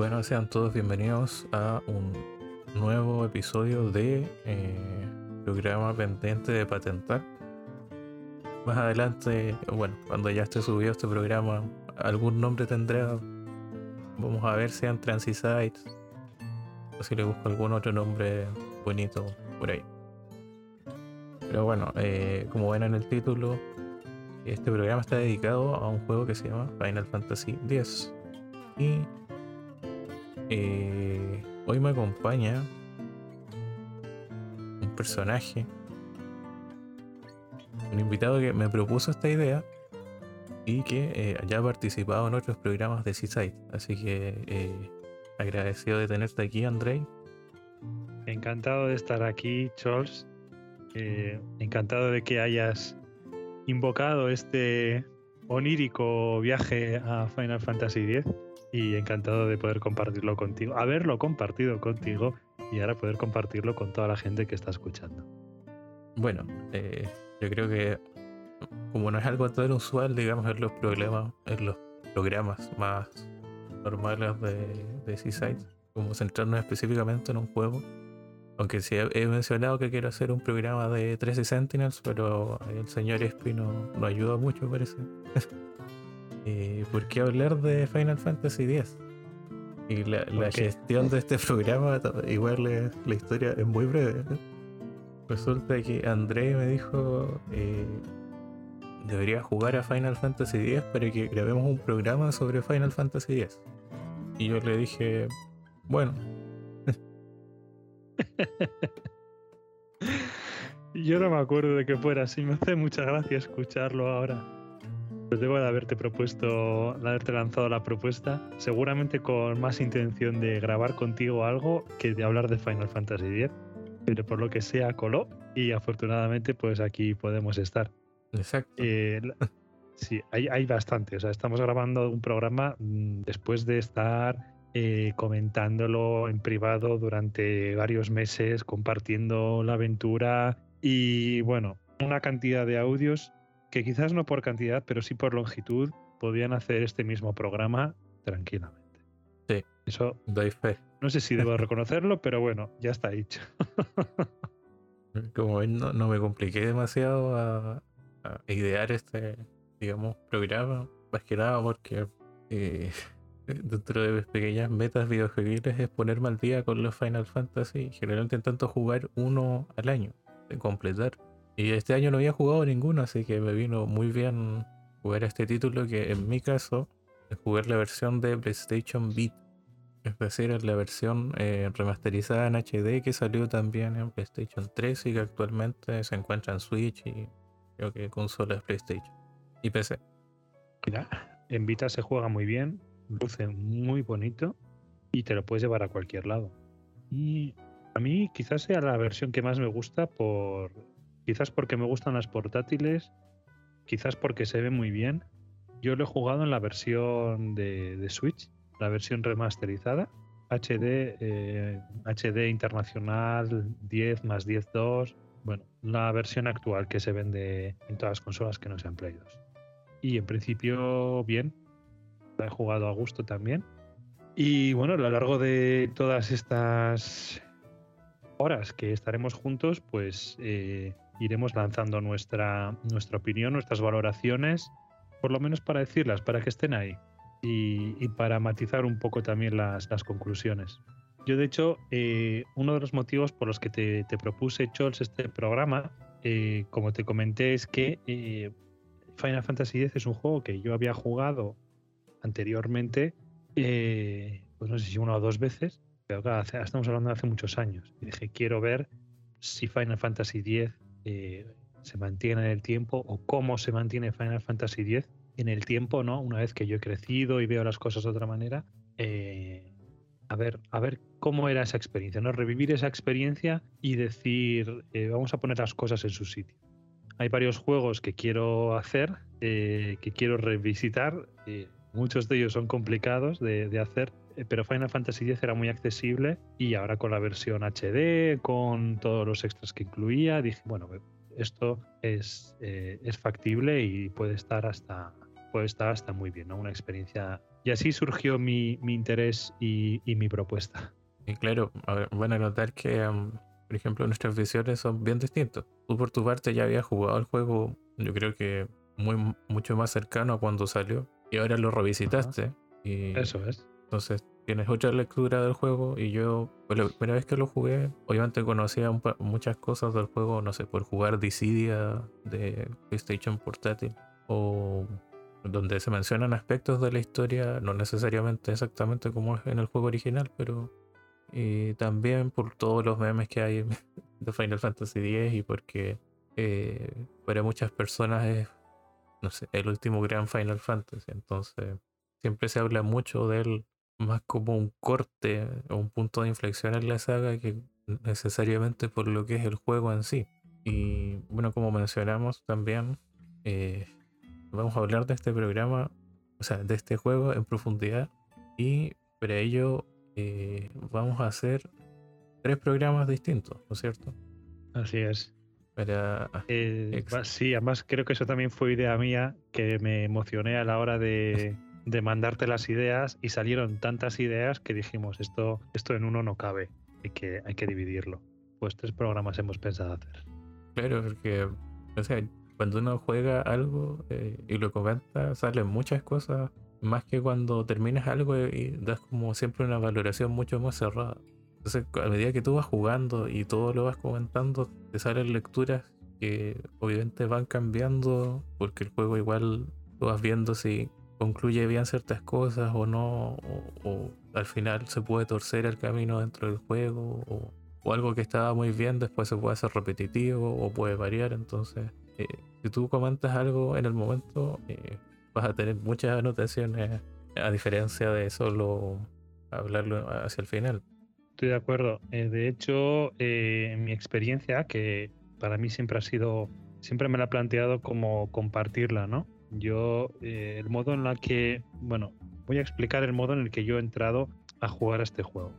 Bueno, sean todos bienvenidos a un nuevo episodio de eh, programa pendiente de patentar. Más adelante, bueno, cuando ya esté subido este programa, algún nombre tendrá. Vamos a ver si en Transisites o si le busco algún otro nombre bonito por ahí. Pero bueno, eh, como ven en el título, este programa está dedicado a un juego que se llama Final Fantasy X. Y eh, hoy me acompaña un personaje, un invitado que me propuso esta idea y que eh, ya ha participado en otros programas de Seaside. Así que eh, agradecido de tenerte aquí, Andrei. Encantado de estar aquí, Charles. Eh, encantado de que hayas invocado este onírico viaje a Final Fantasy X y encantado de poder compartirlo contigo, haberlo compartido contigo y ahora poder compartirlo con toda la gente que está escuchando. Bueno, yo creo que como no es algo tan usual, digamos, en los problemas, en los programas más normales de, de Seaside, como centrarnos específicamente en un juego. Aunque sí he, mencionado que quiero hacer un programa de 13 Sentinels, pero el señor Espi no, no ayuda mucho, parece. eh, ¿Por qué hablar de Final Fantasy X? Y la, la gestión de este programa, igual la historia es muy breve. Resulta que André me dijo, eh, debería jugar a Final Fantasy X para que grabemos un programa sobre Final Fantasy X. Y yo le dije, bueno. yo no me acuerdo de que fuera así, me hace mucha gracia escucharlo ahora. Pues debo de haberte propuesto, de haberte lanzado la propuesta, seguramente con más intención de grabar contigo algo que de hablar de Final Fantasy X. Pero por lo que sea, coló y afortunadamente pues aquí podemos estar. Exacto. Eh, sí, hay, hay, bastante. O sea, estamos grabando un programa mm, después de estar eh, comentándolo en privado durante varios meses, compartiendo la aventura y bueno, una cantidad de audios que quizás no por cantidad, pero sí por longitud, podían hacer este mismo programa tranquilamente. Sí, eso doy fe. No sé si debo reconocerlo, pero bueno, ya está dicho. Como ven, no, no me compliqué demasiado a, a idear este, digamos, programa, más que nada porque eh, dentro de mis pequeñas metas videojuegos es ponerme al día con los Final Fantasy. Generalmente intento jugar uno al año, de completar. Y este año no había jugado ninguno, así que me vino muy bien jugar este título que en mi caso es jugar la versión de PlayStation Beat. Es decir, la versión eh, remasterizada en HD que salió también en PlayStation 3 y que actualmente se encuentra en Switch y creo que consolas PlayStation y PC. Mira, en Vita se juega muy bien, luce muy bonito y te lo puedes llevar a cualquier lado. Y a mí quizás sea la versión que más me gusta por quizás porque me gustan las portátiles, quizás porque se ve muy bien. Yo lo he jugado en la versión de, Switch, la versión remasterizada, HD, eh, HD internacional 10 más 10.2 bueno, la versión actual que se vende en todas las consolas que no sean Play 2. Y en principio, bien. La he jugado a gusto también. Y bueno, a lo largo de todas estas horas que estaremos juntos, pues eh, iremos lanzando nuestra, nuestra opinión, nuestras valoraciones, por lo menos para decirlas, para que estén ahí. Y, y para matizar un poco también las, las conclusiones. Yo, de hecho, eh, uno de los motivos por los que te, te propuse, Chols, este programa, eh, como te comenté, es que eh, Final Fantasy X es un juego que yo había jugado anteriormente, pues no sé si una o dos veces, pero estamos hablando de hace muchos años. Y dije, quiero ver si Final Fantasy X se mantiene en el tiempo o cómo se mantiene Final Fantasy X en el tiempo, ¿no? Una vez que yo he crecido y veo las cosas de otra manera. Eh, a ver, a ver cómo era esa experiencia, ¿no? Revivir esa experiencia y decir, eh, vamos a poner las cosas en su sitio. Hay varios juegos que quiero hacer, eh, que quiero revisitar. Eh, muchos de ellos son complicados de, hacer, pero Final Fantasy X era muy accesible y ahora con la versión HD, con todos los extras que incluía, dije, bueno, esto es, es factible y puede estar hasta puede estar hasta muy bien, ¿no? Una experiencia Y así surgió mi, mi interés y, y, mi propuesta. Y claro, van a notar que, um, por ejemplo, nuestras visiones son bien distintas. Tú por tu parte ya habías jugado el juego, yo creo que muy, mucho más cercano a cuando salió. Y ahora lo revisitaste. Y Eso es. Entonces tienes otra lectura del juego y yo, pues, la primera vez que lo jugué, obviamente conocía muchas cosas del juego, no sé, por jugar Dissidia de PlayStation Portátil o donde se mencionan aspectos de la historia, no necesariamente exactamente como es en el juego original, pero también por todos los memes que hay de Final Fantasy X y porque eh, para muchas personas es, no sé, el último gran Final Fantasy, entonces siempre se habla mucho de él más como un corte o un punto de inflexión en la saga que necesariamente por lo que es el juego en sí. Y bueno, como mencionamos también, eh, vamos a hablar de este programa, o sea, de este juego en profundidad. Y para ello eh, vamos a hacer tres programas distintos, ¿no es cierto? Así es. Para... Eh, sí, además creo que eso también fue idea mía, que me emocioné a la hora de de mandarte las ideas y salieron tantas ideas que dijimos, esto, esto en uno no cabe, hay que, hay que dividirlo. Pues tres programas hemos pensado hacer. Claro, porque o sea, cuando uno juega algo eh, y lo comenta, salen muchas cosas, más que cuando terminas algo y das como siempre una valoración mucho más cerrada. Entonces, a medida que tú vas jugando y todo lo vas comentando, te salen lecturas que obviamente van cambiando, porque el juego igual lo vas viendo si concluye bien ciertas cosas o no, o, al final se puede torcer el camino dentro del juego, o, algo que estaba muy bien después se puede hacer repetitivo o puede variar. Entonces, eh, si tú comentas algo en el momento, eh, vas a tener muchas anotaciones, a diferencia de solo hablarlo hacia el final. Estoy de acuerdo. Eh, de hecho, en mi experiencia, que para mí siempre ha sido, siempre me la he planteado como compartirla, ¿no? Yo, eh, el modo en la que, bueno, voy a explicar el modo en el que yo he entrado a jugar a este juego.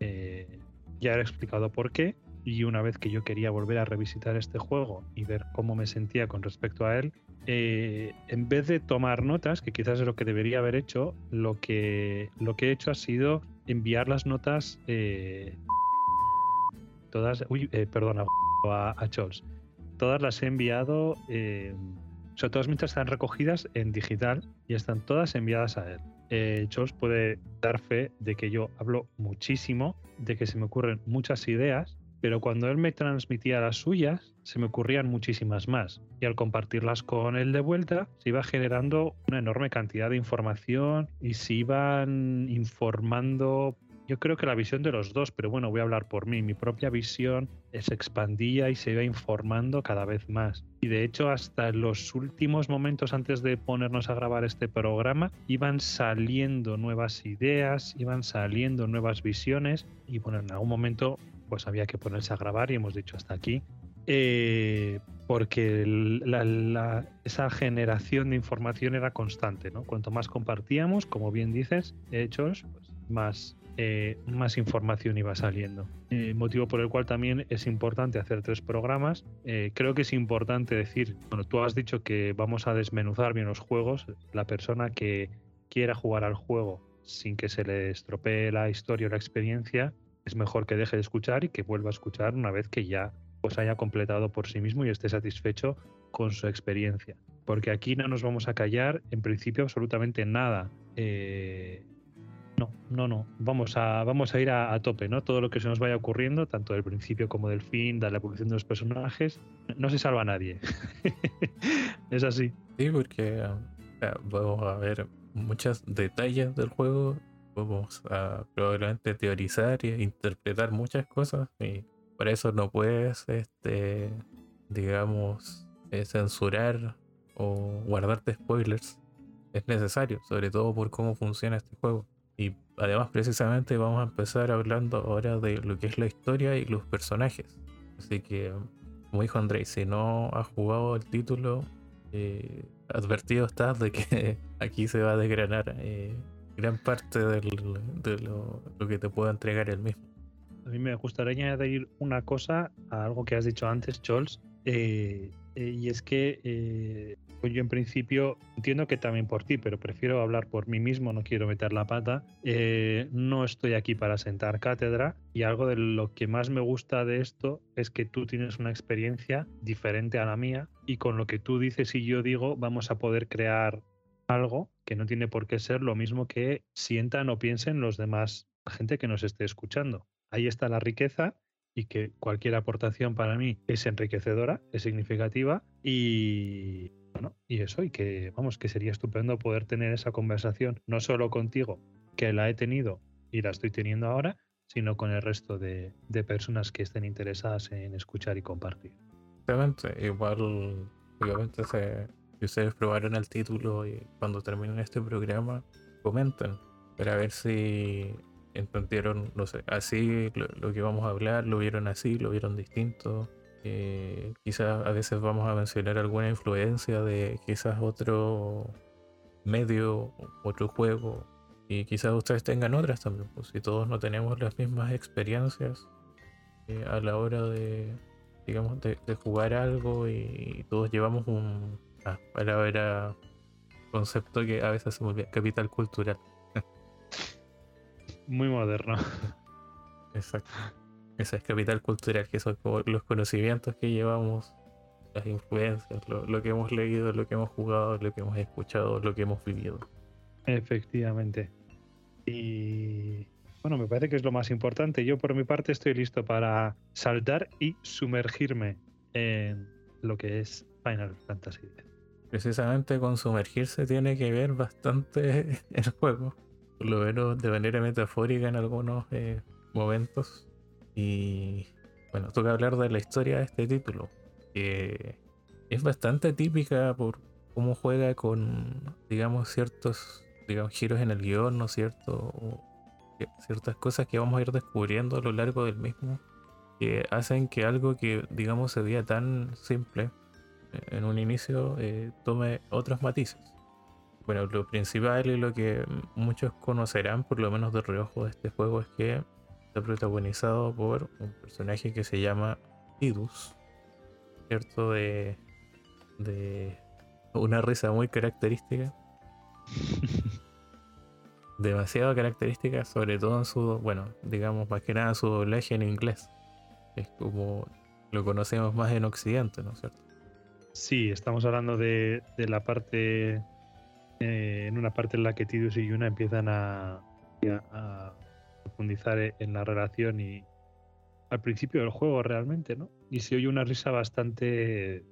Eh, ya he explicado por qué y una vez que yo quería volver a revisitar este juego y ver cómo me sentía con respecto a él, eh, en vez de tomar notas, que quizás es lo que debería haber hecho, lo que, lo que he hecho ha sido enviar las notas todas, uy, perdona, a, a Chols. Todas las he enviado o todas mis están recogidas en digital y están todas enviadas a él. Eh, puede dar fe de que yo hablo muchísimo, de que se me ocurren muchas ideas, pero cuando él me transmitía las suyas, se me ocurrían muchísimas más. Y al compartirlas con él de vuelta, se iba generando una enorme cantidad de información y se iban informando yo creo que la visión de los dos, pero bueno, voy a hablar por mí. Mi propia visión se expandía y se iba informando cada vez más. Y de hecho, hasta los últimos momentos antes de ponernos a grabar este programa, iban saliendo nuevas ideas, iban saliendo nuevas visiones. Y bueno, en algún momento, pues había que ponerse a grabar y hemos dicho hasta aquí. Eh, porque esa generación de información era constante, ¿no? Cuanto más compartíamos, como bien dices, hechos, pues más eh, más información iba saliendo. Eh, motivo por el cual también es importante hacer tres programas. Eh, creo que es importante decir, bueno, tú has dicho que vamos a desmenuzar bien los juegos. La persona que quiera jugar al juego sin que se le estropee la historia o la experiencia, es mejor que deje de escuchar y que vuelva a escuchar una vez que ya pues haya completado por sí mismo y esté satisfecho con su experiencia. Porque aquí no nos vamos a callar en principio absolutamente nada. No, no, no. Vamos a, vamos a ir a, tope, ¿no? Todo lo que se nos vaya ocurriendo, tanto del principio como del fin, de la evolución de los personajes, no se salva a nadie. es así. Sí, porque vamos a ver muchos detalles del juego, vamos a probablemente teorizar e interpretar muchas cosas y para eso no puedes, este, digamos, eh, censurar o guardarte spoilers. Es necesario, sobre todo por cómo funciona este juego. Y además precisamente vamos a empezar hablando ahora de lo que es la historia y los personajes. Así que, como dijo André, si no has jugado el título, eh, advertido estás de que aquí se va a desgranar eh, gran parte de lo, que te pueda entregar el mismo. A mí me gustaría añadir una cosa a algo que has dicho antes, Chols, eh, y es que pues yo en principio entiendo que también por ti, pero prefiero hablar por mí mismo, no quiero meter la pata. Eh, no estoy aquí para sentar cátedra y algo de lo que más me gusta de esto es que tú tienes una experiencia diferente a la mía y con lo que tú dices y yo digo vamos a poder crear algo que no tiene por qué ser lo mismo que sientan o piensen los demás, gente que nos esté escuchando. Ahí está la riqueza y que cualquier aportación para mí es enriquecedora, es significativa y bueno, y eso, y que vamos, que sería estupendo poder tener esa conversación, no solo contigo, que la he tenido y la estoy teniendo ahora, sino con el resto de, personas que estén interesadas en escuchar y compartir. Exactamente, igual, obviamente, si ustedes probaron el título y cuando terminen este programa, comenten para ver si entendieron, no sé, así lo, que vamos a hablar, lo vieron así, lo vieron distinto. Eh, quizás a veces vamos a mencionar alguna influencia de quizás otro medio, otro juego, y quizás ustedes tengan otras también, pues si todos no tenemos las mismas experiencias eh, a la hora de, digamos, de, jugar algo y, todos llevamos un, ah, palabra, concepto que a veces se me olvida, capital cultural muy moderno. Exacto. Esa es capital cultural, que son como los conocimientos que llevamos, las influencias, lo, que hemos leído, lo que hemos jugado, lo que hemos escuchado, lo que hemos vivido. Efectivamente. Y bueno, me parece que es lo más importante. Yo por mi parte estoy listo para saltar y sumergirme en lo que es Final Fantasy Precisamente con sumergirse tiene que ver bastante el juego por lo menos de manera metafórica en algunos eh, momentos. Y bueno, toca hablar de la historia de este título, que es bastante típica por cómo juega con, digamos, ciertos digamos, giros en el guion, ¿no es cierto? ciertas cosas que vamos a ir descubriendo a lo largo del mismo, que hacen que algo que, digamos, se veía tan simple eh, en un inicio eh, tome otros matices. Bueno, lo principal y lo que muchos conocerán, por lo menos de reojo de este juego, es que está protagonizado por un personaje que se llama Tidus, ¿cierto? De, de una risa muy característica. Demasiado característica, sobre todo en su, bueno, digamos más que nada su doblaje en inglés. Es como lo conocemos más en Occidente, ¿no es cierto? Sí, estamos hablando de, de la parte eh, en una parte en la que Tidus y Yuna empiezan a, profundizar e, en la relación y al principio del juego realmente, ¿no? Y se oye una risa bastante,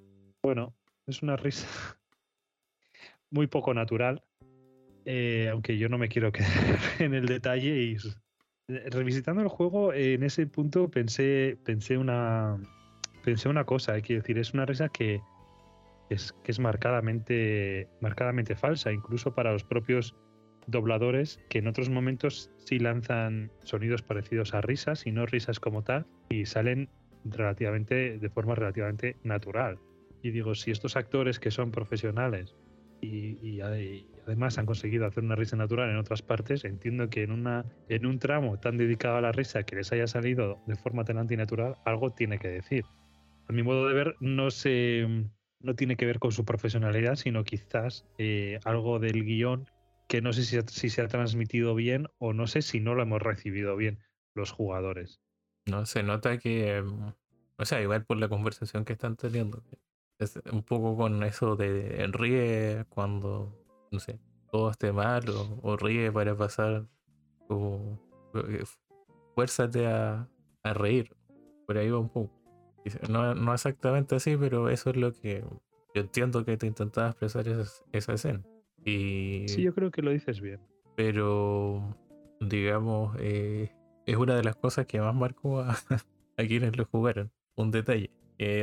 bueno, es una risa muy poco natural, eh, aunque yo no me quiero quedar en el detalle y eh, revisitando el juego en ese punto pensé pensé una pensé una cosa, hay que decir, es una risa que es, que es marcadamente, marcadamente falsa, incluso para los propios dobladores que en otros momentos sí lanzan sonidos parecidos a risas y no risas como tal y salen relativamente de forma relativamente natural. Y digo, si estos actores que son profesionales y, además han conseguido hacer una risa natural en otras partes, entiendo que en, una, en un tramo tan dedicado a la risa que les haya salido de forma tan antinatural, algo tiene que decir. A mi modo de ver, no se, no tiene que ver con su profesionalidad, sino quizás eh, algo del guion que no sé si, se ha transmitido bien o no sé si no lo hemos recibido bien los jugadores. No, se nota que, mm, o sea, igual por la conversación que están teniendo, es un poco con eso de ríe cuando, no sé, todo esté mal o, ríe para pasar, o eh, fuérzate a, a reír, por ahí va un poco. No, no exactamente así, pero eso es lo que yo entiendo que te intentaba expresar esa, escena. Y, sí, yo creo que lo dices bien. Pero, digamos, eh, es una de las cosas que más marcó a, quienes lo jugaron. Un detalle.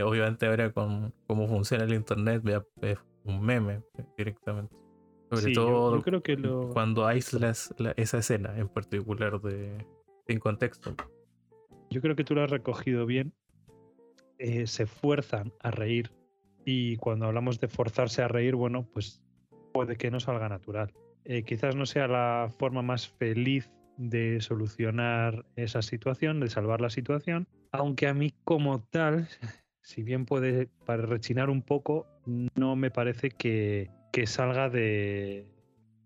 obviamente ahora con cómo funciona el internet, es un meme directamente. Sobre todo creo que cuando aíslas esa escena en particular de, en contexto. Yo creo que tú lo has recogido bien eh, se fuerzan a reír y cuando hablamos de forzarse a reír, bueno, pues puede que no salga natural. Eh, quizás no sea la forma más feliz de solucionar esa situación, de salvar la situación, aunque a mí como tal, si bien puede para rechinar un poco, no me parece que, que salga de,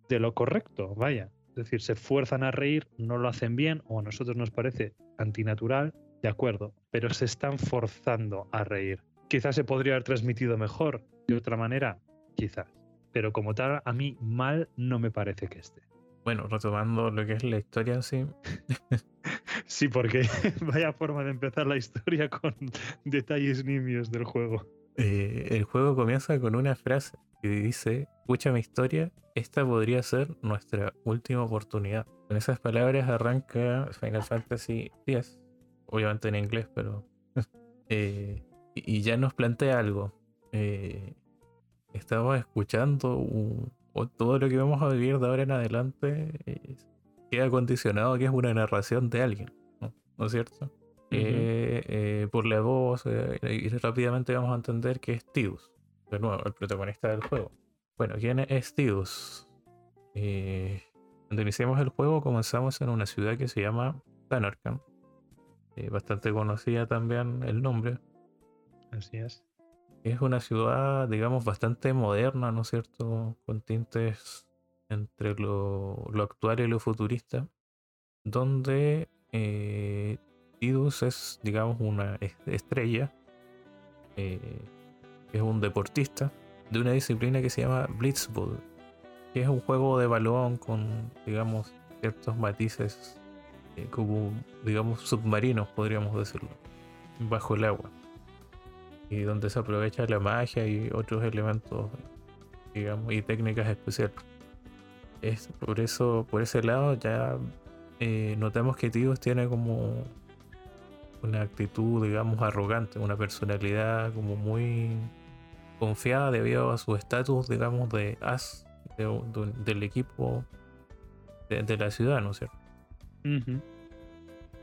de lo correcto, vaya. Es decir, se fuerzan a reír, no lo hacen bien, o a nosotros nos parece antinatural, de acuerdo, pero se están forzando a reír. Quizás se podría haber transmitido mejor de otra manera, quizás. Pero como tal, a mí mal no me parece que esté. Bueno, retomando lo que es la historia en sí. sí, porque vaya forma de empezar la historia con detalles nimios del juego. Eh, el juego comienza con una frase que dice, escucha mi historia, esta podría ser nuestra última oportunidad. Con esas palabras arranca Final Fantasy X, obviamente en inglés, pero... Eh, y ya nos plantea algo. Eh, estaba escuchando todo lo que vamos a vivir de ahora en adelante queda condicionado que es una narración de alguien, ¿no, es cierto? por la voz y rápidamente vamos a entender que es Tidus de nuevo, el protagonista del juego. Bueno, ¿quién es Tidus? Eh, cuando iniciamos el juego comenzamos en una ciudad que se llama Tanarkhan. Eh, bastante conocida también el nombre. Así es. Es una ciudad, digamos, bastante moderna, ¿no es cierto? Con tintes entre lo, actual y lo futurista. Donde eh, Tidus es, digamos, una estrella. Eh, es un deportista de una disciplina que se llama Blitzball, que es un juego de balón con, digamos, ciertos matices eh, como, digamos, submarinos, podríamos decirlo, bajo el agua. Y donde se aprovecha la magia y otros elementos, digamos, y técnicas especiales. Es por eso, por ese lado, ya eh, notamos que Tidus tiene como una actitud, digamos, arrogante, una personalidad como muy confiada debido a su estatus, digamos, de as del equipo de, la ciudad, ¿no es cierto?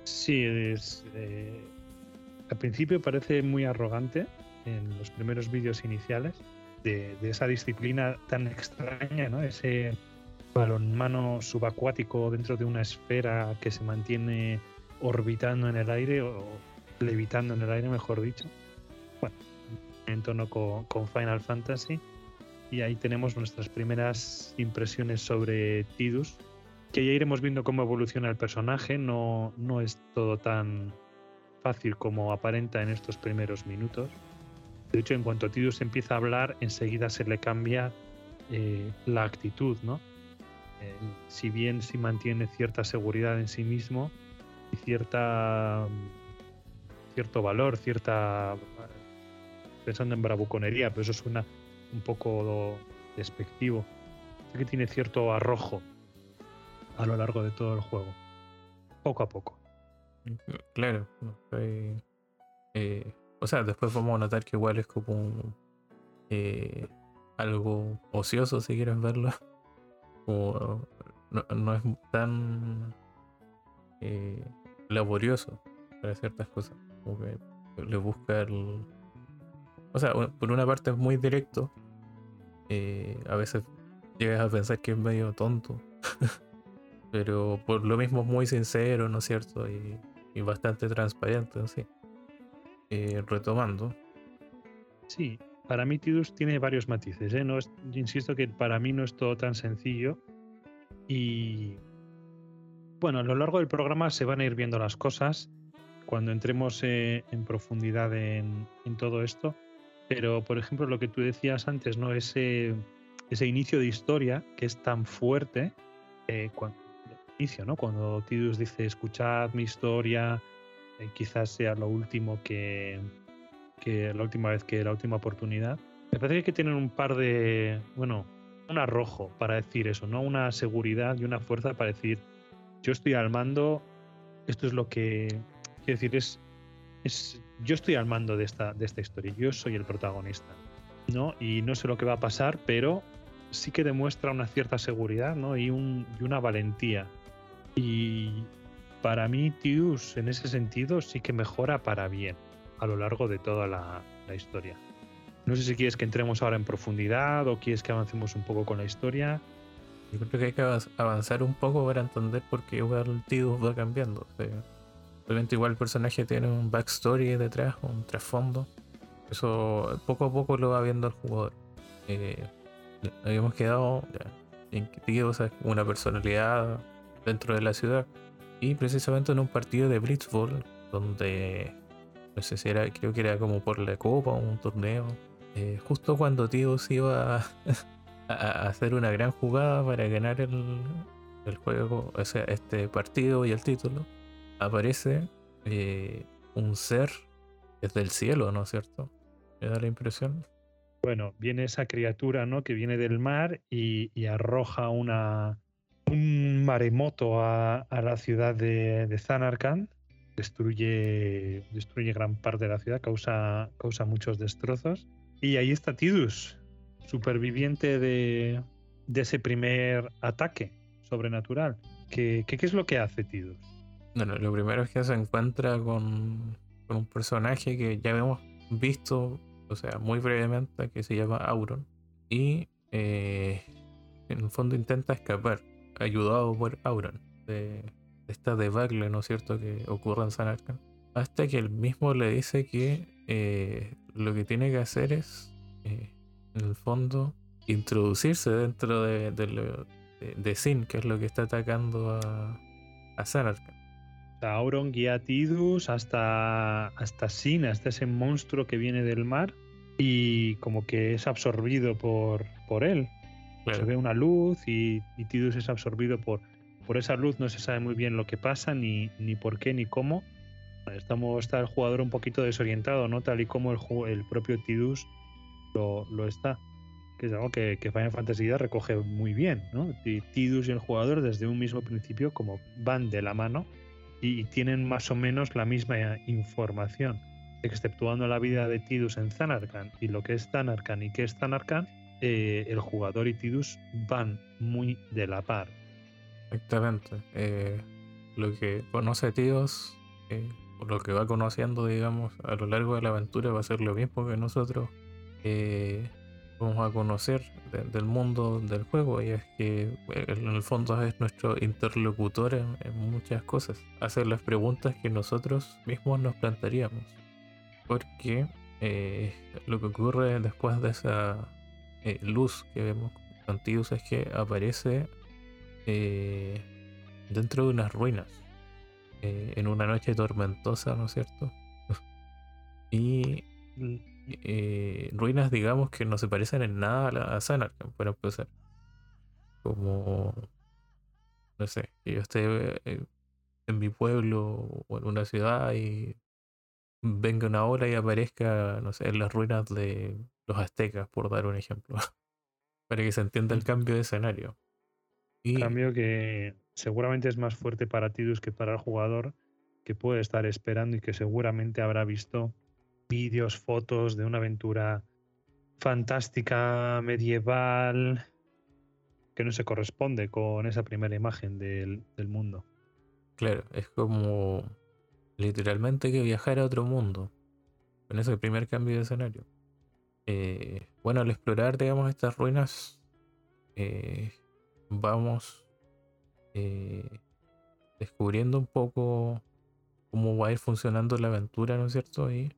Sí, es, eh, al principio parece muy arrogante en los primeros vídeos iniciales de, esa disciplina tan extraña, ¿no? Ese balonmano subacuático dentro de una esfera que se mantiene orbitando en el aire o levitando en el aire, mejor dicho en tono con, Final Fantasy. Y ahí tenemos nuestras primeras impresiones sobre Tidus, que ya iremos viendo cómo evoluciona el personaje. No, no es todo tan fácil como aparenta en estos primeros minutos. De hecho, en cuanto Tidus empieza a hablar, enseguida se le cambia eh, la actitud, ¿no? Eh, si bien si mantiene cierta seguridad en sí mismo y cierta cierto valor, cierta pensando en bravuconería, pero eso suena un poco despectivo. que tiene cierto arrojo a lo largo de todo el juego, poco a poco. Claro, eh, o sea, después vamos a notar que igual es como eh, algo ocioso si quieres verlo. O no, es tan eh, laborioso para ciertas cosas. Como que le busca el, o sea, por una parte es muy directo. Eh, a veces llegas a pensar que es medio tonto. Pero por lo mismo es muy sincero, ¿no es cierto? Y, bastante transparente, sí. Eh, retomando. Sí, para mí Tidus tiene varios matices. ¿eh? No insisto que para mí no es todo tan sencillo. Y bueno, a lo largo del programa se van a ir viendo las cosas. Cuando entremos en profundidad en, todo esto, pero, por ejemplo, lo que tú decías antes, ¿no? Ese, ese inicio de historia que es tan fuerte, eh, cuando, inicio, ¿no? Cuando Tidus dice, escuchad mi historia, eh, quizás sea lo último que, que la última vez que la última oportunidad. Me parece que tener un par de, bueno, un arrojo para decir eso, ¿no? Una seguridad y una fuerza para decir, yo estoy al mando, esto es lo que, quiero decir, es, es yo estoy al mando de esta, de esta historia, yo soy el protagonista, ¿no? Y no sé lo que va a pasar, pero sí que demuestra una cierta seguridad, ¿no? Y, un, y una valentía. Y para mí, Tius, en ese sentido, sí que mejora para bien a lo largo de toda la, historia. No sé si quieres que entremos ahora en profundidad o quieres que avancemos un poco con la historia. Yo creo que hay que avanzar un poco para entender por qué el Tidus va cambiando. Obviamente igual el personaje tiene un backstory detrás, un trasfondo. Eso poco a poco lo va viendo el jugador. Eh, habíamos quedado en que Tidus es una personalidad dentro de la ciudad. Y precisamente en un partido de Blitzball, donde no sé si era, creo que era como por la copa o un torneo, eh, justo cuando Tidus iba a, hacer una gran jugada para ganar el, el juego, o sea, este partido y el título, aparece eh, un ser desde el cielo, ¿no es cierto? Me da la impresión. Bueno, viene esa criatura, ¿no? Que viene del mar y, arroja una, un maremoto a, la ciudad de, de Zanarkand. Destruye, destruye gran parte de la ciudad, causa, causa muchos destrozos. Y ahí está Tidus, superviviente de, ese primer ataque sobrenatural. ¿Qué, qué, es lo que hace Tidus? Bueno, lo primero es que se encuentra con, con un personaje que ya hemos visto, o sea, muy brevemente, que se llama Auron. Y eh, en el fondo intenta escapar, ayudado por Auron, de, esta debacle, ¿no es cierto?, que ocurre en San. Hasta que él mismo le dice que eh, lo que tiene que hacer es, eh, en el fondo, introducirse dentro de, de, Sin, que es lo que está atacando a, a Auron guía a Tidus hasta, hasta Sin, hasta ese monstruo que viene del mar y como que es absorbido por, por él. Se ve una luz y, Tidus es absorbido por, por esa luz. No se sabe muy bien lo que pasa, ni, ni por qué, ni cómo. Estamos, está el jugador un poquito desorientado, ¿no? Tal y como el, el propio Tidus lo, lo está. Que es algo que, que Final Fantasy recoge muy bien, ¿no? Tidus y el jugador desde un mismo principio como van de la mano y tienen más o menos la misma información. Exceptuando la vida de Tidus en Zanarkand y lo que es Zanarkand y qué es Zanarkand, eh, el jugador y Tidus van muy de la par. Exactamente. Eh, lo que conoce Tidus, eh, lo que va conociendo, digamos, a lo largo de la aventura va a ser lo mismo que nosotros vamos a conocer del mundo del juego y es que en el fondo es nuestro interlocutor en, muchas cosas. Hacer las preguntas que nosotros mismos nos plantearíamos. Porque lo que ocurre después de esa eh, luz que vemos antiguos es que aparece eh, dentro de unas ruinas. en una noche tormentosa, ¿no es cierto? y eh, ruinas, digamos, que no se parecen en nada a la Sanarkand, para empezar. Como, no sé, que yo esté eh, en mi pueblo o en una ciudad y venga una ola y aparezca, no sé, en las ruinas de los aztecas, por dar un ejemplo. para que se entienda el cambio de escenario. Y... Cambio que seguramente es más fuerte para Tidus que para el jugador, que puede estar esperando y que seguramente habrá visto vídeos, fotos de una aventura fantástica, medieval, que no se corresponde con esa primera imagen del, mundo. Claro, es como literalmente que viajar a otro mundo. Con ese primer cambio de escenario. Eh, bueno, al explorar, digamos, estas ruinas, eh, vamos eh, descubriendo un poco cómo va a ir funcionando la aventura, ¿no es cierto? Y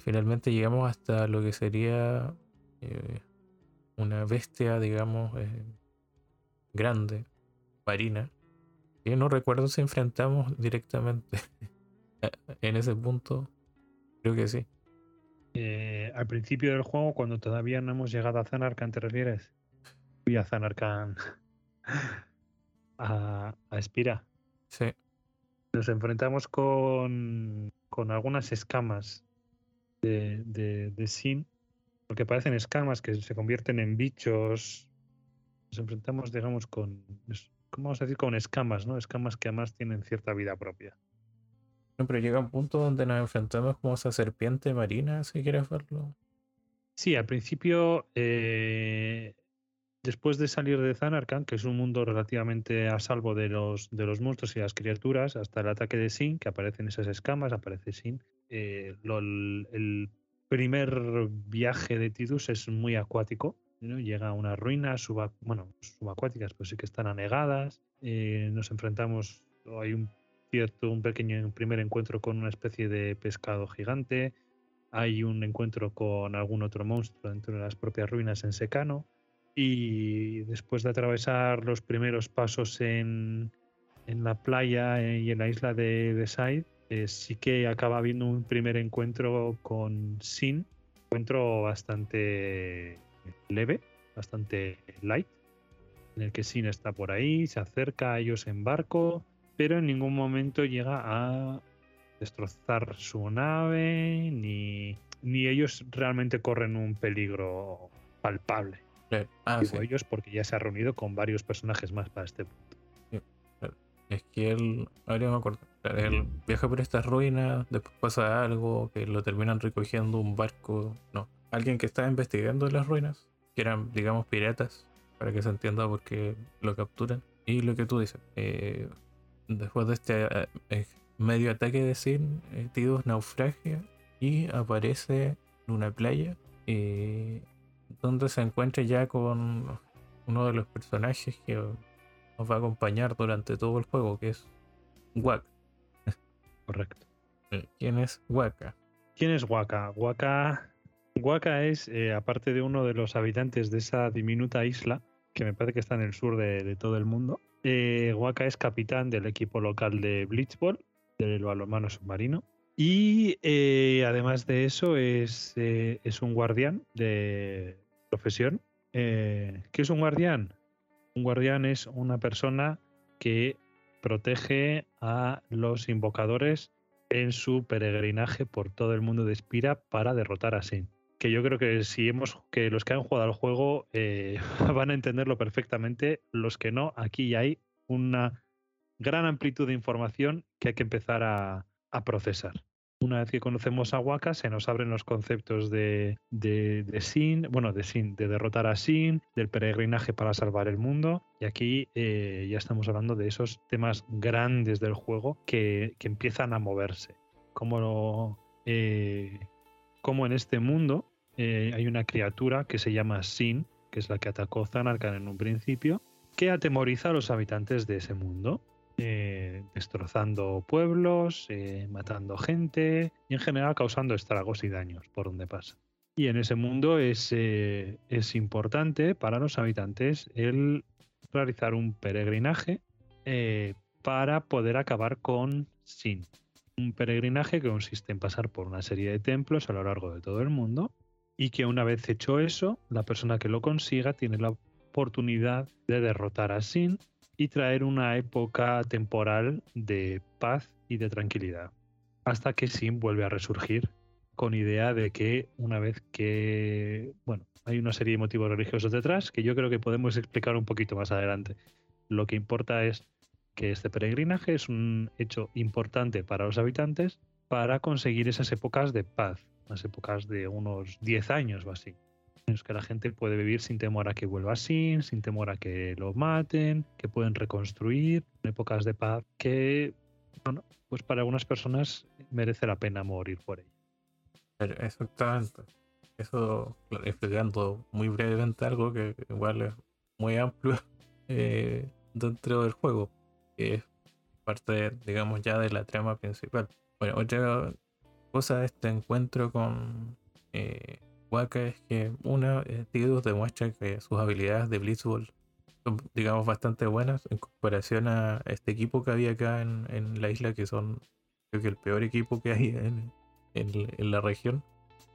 finalmente llegamos hasta lo que sería una bestia, digamos, grande, marina. Y no recuerdo si enfrentamos directamente en ese punto. Creo que sí. Al principio del juego, cuando todavía no hemos llegado a Zanarkand, ¿te refieres? Fui a Zanarkand a, a Espira. Sí. Nos enfrentamos con, con algunas escamas de, de, Sin, porque parecen escamas que se convierten en bichos. Nos enfrentamos, digamos, con, ¿cómo vamos a decir? Con escamas, ¿no? Escamas que además tienen cierta vida propia. Pero llega un punto donde nos enfrentamos como esa serpiente marina, si quieres verlo. Sí, al principio, eh, después de salir de Zanarkand, que es un mundo relativamente a salvo de los, de los monstruos y las criaturas, hasta el ataque de Sin, que aparecen esas escamas, aparece Sin, eh, el primer viaje de Tidus es muy acuático. Llega a unas ruinas bueno, subacuáticas, pero sí que están anegadas. Eh, nos enfrentamos, hay un cierto, un pequeño primer encuentro con una especie de pescado gigante. hay un encuentro con algún otro monstruo dentro de las propias ruinas en secano. Y después de atravesar los primeros pasos en, en la playa eh, y en la isla de, de Side, eh, sí que acaba habiendo un primer encuentro con Sin, encuentro bastante leve, bastante light, en el que Sin está por ahí, se acerca a ellos en barco, pero en ningún momento llega a destrozar su nave, ni, ni ellos realmente corren un peligro palpable. Ah, Digo ellos porque ya se ha reunido con varios personajes más para este punto. Es que él, ahora me acuerdo, él viaja por estas ruinas, después pasa algo, que lo terminan recogiendo un barco, no, alguien que estaba investigando las ruinas, que eran, digamos, piratas, para que se entienda por qué lo capturan. Y lo que tú dices, eh, después de este eh, medio ataque de Sin, eh, Tidus naufragia y aparece en una playa eh, donde se encuentra ya con uno de los personajes que nos va a acompañar durante todo el juego, que es Waka. Correcto. ¿Quién es Waka? ¿Quién es Waka? Waka, Waka es, eh, aparte de uno de los habitantes de esa diminuta isla, que me parece que está en el sur de, de todo el mundo, eh, Waka es capitán del equipo local de Blitzball, del balonmano submarino. Y eh, además de eso, es, eh, es un guardián de profesión. Eh, ¿Qué es un guardián? Un guardián es una persona que protege a los invocadores en su peregrinaje por todo el mundo de Spira para derrotar a Sin. Que yo creo que si hemos que los que han jugado al juego eh, van a entenderlo perfectamente. Los que no, aquí hay una gran amplitud de información que hay que empezar a, procesar. Una vez que conocemos a Waka, se nos abren los conceptos de, de, Sin, bueno, de Sin, de derrotar a Sin, del peregrinaje para salvar el mundo. Y aquí eh, ya estamos hablando de esos temas grandes del juego que, que empiezan a moverse. Como, eh, como en este mundo eh, hay una criatura que se llama Sin, que es la que atacó Zanarkand en un principio, que atemoriza a los habitantes de ese mundo eh, destrozando pueblos, eh, matando gente y en general causando estragos y daños por donde pasa. Y en ese mundo es, es importante para los habitantes el realizar un peregrinaje para poder acabar con Sin. Un peregrinaje que consiste en pasar por una serie de templos a lo largo de todo el mundo y que una vez hecho eso, la persona que lo consiga tiene la oportunidad de derrotar a Sin y traer una época temporal de paz y de tranquilidad. Hasta que Sim vuelve a resurgir con idea de que una vez que, bueno, hay una serie de motivos religiosos detrás que yo creo que podemos explicar un poquito más adelante. Lo que importa es que este peregrinaje es un hecho importante para los habitantes para conseguir esas épocas de paz, unas épocas de unos 10 años o así en los que la gente puede vivir sin temor a que vuelva sin, sin temor a que lo maten, que pueden reconstruir, épocas de paz que, bueno, pues para algunas personas merece la pena morir por ello. Exactamente. Eso explicando muy brevemente algo que igual es muy amplio eh, dentro del juego, que es parte, digamos, ya de la trama principal. Bueno, otra cosa de este encuentro con eh, Waka es que una, eh, Tidus demuestra que sus habilidades de Blitzball son, digamos, bastante buenas en comparación a este equipo que había acá en, en la isla, que son, creo que el peor equipo que hay en, en- la región,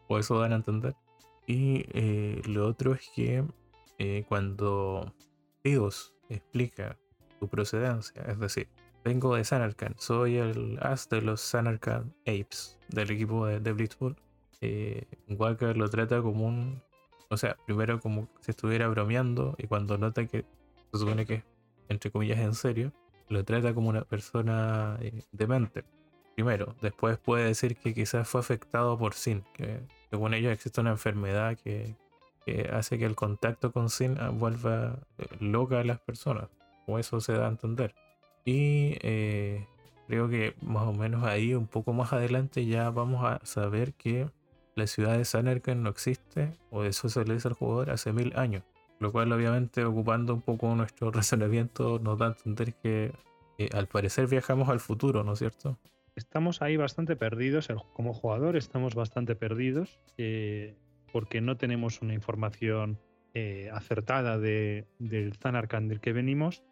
o eso dan a entender. Y eh, lo otro es que eh, cuando Tidus explica su procedencia, es decir, vengo de Sanarkand, soy el as de los Sanarkand Apes del equipo de, de Blitzball eh, Walker lo trata como un. O sea, primero como si estuviera bromeando y cuando nota que se supone que entre comillas, en serio, lo trata como una persona eh, demente. Primero, después puede decir que quizás fue afectado por Sin, que según ellos existe una enfermedad que, que hace que el contacto con Sin ah, vuelva eh, loca a las personas, o eso se da a entender. Y eh, creo que más o menos ahí, un poco más adelante, ya vamos a saber que la ciudad de Sanarkand no existe, o eso se le dice al jugador, hace mil años. Lo cual, obviamente, ocupando un poco nuestro razonamiento, nos da a entender que eh, al parecer viajamos al futuro, ¿no es cierto? estamos ahí bastante perdidos, como jugador estamos bastante perdidos eh, porque no tenemos una información eh, acertada de, del Zanarkand del que venimos,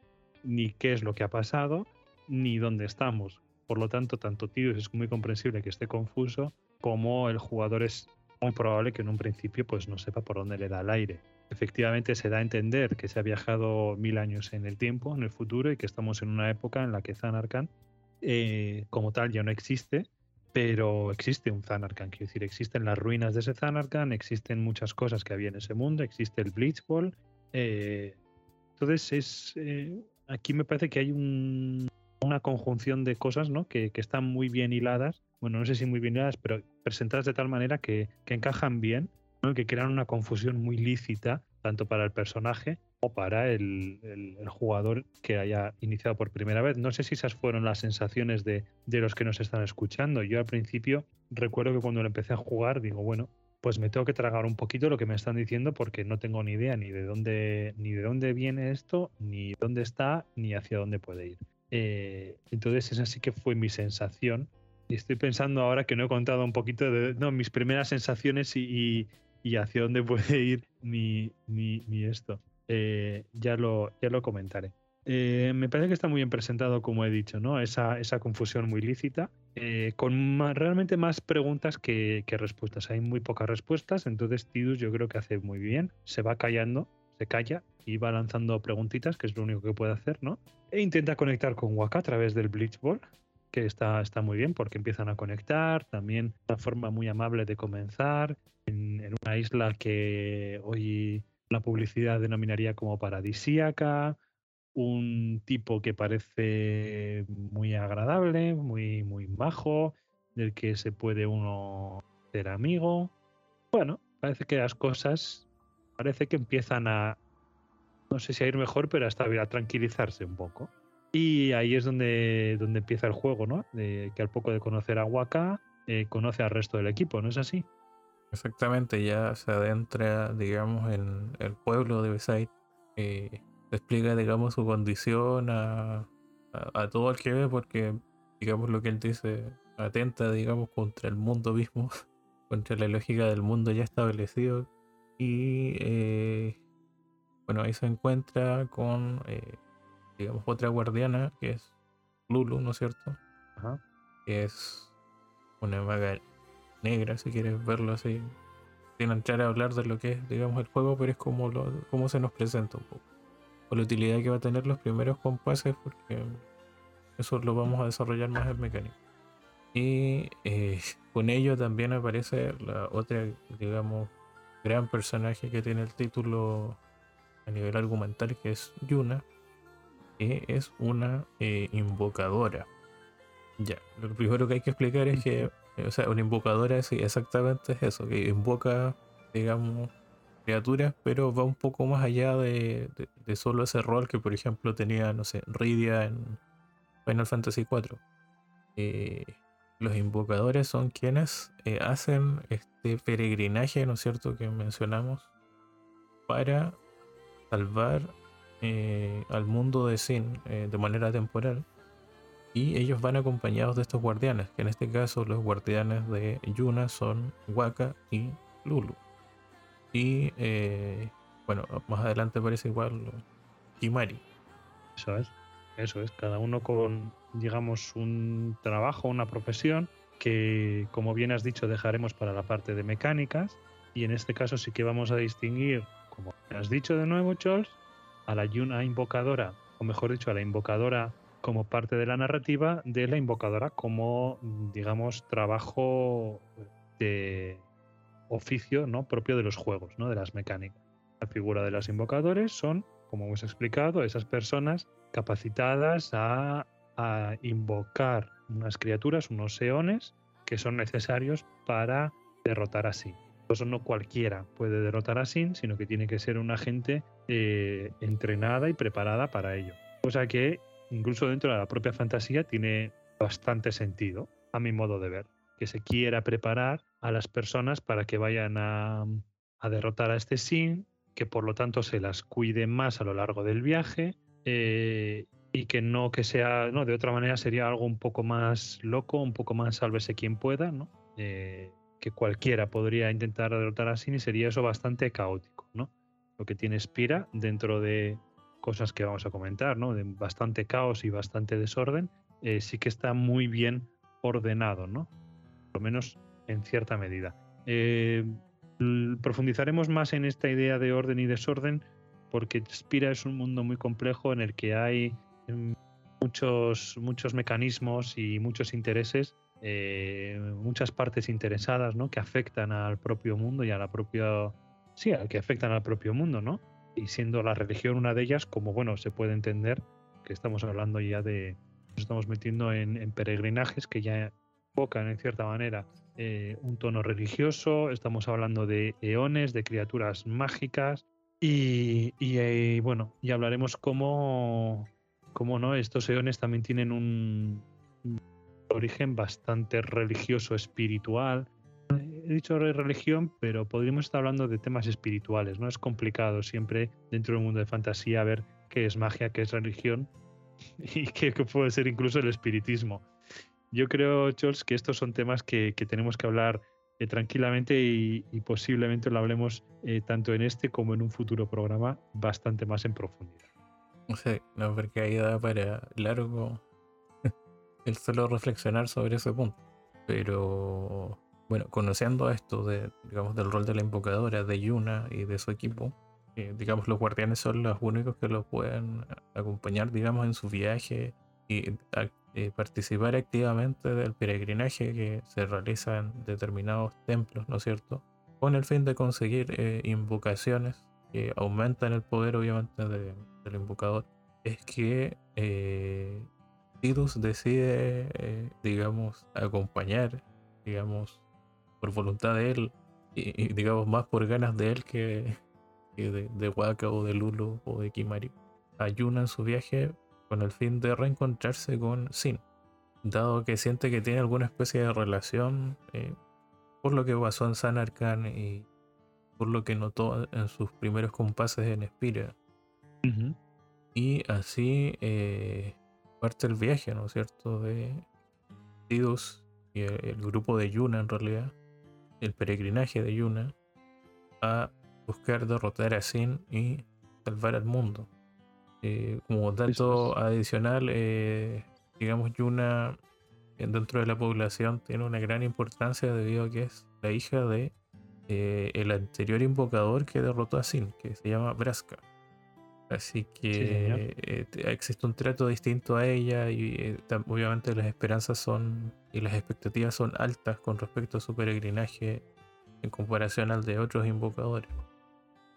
ni qué es lo que ha pasado, ni dónde estamos. Por lo tanto, tanto Tidus es muy comprensible que esté confuso, como el jugador es muy probable que en un principio pues no sepa por dónde le da el aire. Efectivamente se da a entender que se ha viajado mil años en el tiempo, en el futuro, y que estamos en una época en la que Zanarkand eh, como tal ya no existe, pero existe un Zanarkand, quiero decir, existen las ruinas de ese Zanarkand, existen muchas cosas que había en ese mundo, existe el Blitzball. Eh, entonces, es, eh, aquí me parece que hay una conjunción de cosas ¿no? que, están muy bien hiladas, bueno, no sé si muy bien hiladas, pero presentadas de tal manera que, encajan bien, que crean una confusión muy lícita, tanto para el personaje o para el, jugador que haya iniciado por primera vez. No sé si esas fueron las sensaciones de, los que nos están escuchando. Yo al principio recuerdo que cuando lo empecé a jugar digo, bueno, pues me tengo que tragar un poquito lo que me están diciendo porque no tengo ni idea ni de dónde, ni de dónde viene esto, ni dónde está, ni hacia dónde puede ir. Eh, entonces esa sí que fue mi sensación. Y estoy pensando ahora que no he contado un poquito de no, mis primeras sensaciones y, hacia dónde puede ir mi, mi esto. Eh, ya, lo, ya lo comentaré. Eh, me parece que está muy bien presentado, como he dicho, ¿no? Esa, esa confusión muy lícita, eh, con realmente más preguntas que, respuestas. Hay muy pocas respuestas, entonces Tidus yo creo que hace muy bien, se va callando, se calla y va lanzando preguntitas, que es lo único que puede hacer, ¿no? E intenta conectar con Waka a través del Blitzball, que está, está muy bien porque empiezan a conectar, también una forma muy amable de comenzar en, en una isla que hoy la publicidad denominaría como paradisíaca, un tipo que parece muy agradable, muy, muy majo, del que se puede uno ser amigo. Bueno, parece que las cosas parece que empiezan a, no sé si a ir mejor, pero hasta a tranquilizarse un poco. Y ahí es donde, donde empieza el juego, ¿no? Que al poco de conocer a Waka, eh, conoce al resto del equipo, ¿no es así? Exactamente, ya se adentra, digamos, en el pueblo de Beside. Eh, explica, digamos, su condición a, todo el que ve, porque, digamos, lo que él dice atenta, digamos, contra el mundo mismo, contra la lógica del mundo ya establecido. Y, eh, bueno, ahí se encuentra con, eh, digamos, otra guardiana, que es Lulu, ¿no es cierto? Ajá. Que es una maga negra, si quieres verlo así, sin entrar a hablar de lo que es, digamos, el juego, pero es como, lo, como se nos presenta un poco. O la utilidad que va a tener los primeros compases, porque eso lo vamos a desarrollar más en mecánico. Y eh, con ello también aparece la otra, digamos, gran personaje que tiene el título a nivel argumental, que es Yuna, que es una eh, invocadora. Ya, lo primero que hay que explicar es que o sea, una invocadora sí, exactamente es eso, que invoca, digamos, pero va un poco más allá de, solo ese rol que, por ejemplo, tenía, no sé, en Final Fantasy IV. Eh, los invocadores son quienes eh, hacen este peregrinaje, ¿no es cierto?, que mencionamos, para salvar al mundo de Sin de manera temporal y ellos van acompañados de estos guardianes, que en este caso los guardianes de Yuna son Waka y Lulu. Y eh, bueno, más adelante aparece igual Kimari. Eso es, eso es, cada uno con, digamos, un trabajo, una profesión que, como bien has dicho, dejaremos para la parte de mecánicas. Y en este caso sí que vamos a distinguir, como has dicho de nuevo, Charles, a la Yuna invocadora, o mejor dicho, a la invocadora como parte de la narrativa de la invocadora como, digamos, trabajo de oficio ¿no? propio de los juegos, ¿no? de las mecánicas. La figura de los invocadores son, como hemos explicado, esas personas capacitadas a, invocar unas criaturas, unos eones, que son necesarios para derrotar a Sin. Eso no cualquiera puede derrotar a Sin, sino que tiene que ser una gente eh, entrenada y preparada para ello. Cosa que incluso dentro de la propia fantasía, tiene bastante sentido, a mi modo de ver, que se quiera preparar a las personas para que vayan a, derrotar a este Sin, que por lo tanto se las cuide más a lo largo del viaje eh, y que no que sea, no, de otra manera sería algo un poco más loco, un poco más sálvese quien pueda, ¿no? Eh, que cualquiera podría intentar derrotar a Sin y sería eso bastante caótico, ¿no? Lo que tiene Spira dentro de cosas que vamos a comentar, ¿no? De bastante caos y bastante desorden, eh, sí que está muy bien ordenado, ¿no? Por lo menos en cierta medida. Eh, profundizaremos más en esta idea de orden y desorden porque Spira es un mundo muy complejo en el que hay mm, muchos, muchos mecanismos y muchos intereses, eh, muchas partes interesadas, ¿no? Que afectan al propio mundo y a la propia, sí, que afectan al propio mundo, ¿no? Y siendo la religión una de ellas, como bueno se puede entender que estamos hablando ya de, nos estamos metiendo en, peregrinajes que ya evocan en cierta manera eh, un tono religioso, estamos hablando de eones, de criaturas mágicas, y, eh, bueno, y hablaremos cómo, cómo no, estos eones también tienen un, origen bastante religioso, espiritual. He dicho religión, pero podríamos estar hablando de temas espirituales, ¿no? Es complicado siempre dentro del mundo de fantasía ver qué es magia, qué es religión y qué, puede ser incluso el espiritismo. Yo creo, Charles, que estos son temas que, que tenemos que hablar eh, tranquilamente y, posiblemente lo hablemos eh, tanto en este como en un futuro programa bastante más en profundidad. Sí, no, porque ahí da para largo el solo reflexionar sobre ese punto. Pero bueno, conociendo esto de, digamos, del rol de la invocadora, de Yuna y de su equipo, digamos, los guardianes son los únicos que lo pueden acompañar, digamos, en su viaje y participar activamente del peregrinaje que se realiza en determinados templos, ¿no es cierto? Con el fin de conseguir eh, invocaciones que aumentan el poder, obviamente, del invocador. Es que eh, Tidus decide, eh, digamos, acompañar, digamos, por voluntad de él y, digamos, más por ganas de él que, de, de, Waka o de Lulu o de Kimari. Ayuna en su viaje con el fin de reencontrarse con Sin, dado que siente que tiene alguna especie de relación eh, por lo que pasó en San Arcan y por lo que notó en sus primeros compases en Spira. Y así eh, parte el viaje, ¿no es cierto?, de Tidus y el, grupo de Yuna en realidad, el peregrinaje de Yuna, a buscar derrotar a Sin y salvar al mundo. Eh, como dato adicional, eh, digamos, Yuna dentro de la población tiene una gran importancia debido a que es la hija de eh, el anterior invocador que derrotó a Sin, que se llama Braska. Así que existe un trato distinto a ella y obviamente las esperanzas son y las expectativas son altas con respecto a su peregrinaje en comparación al de otros invocadores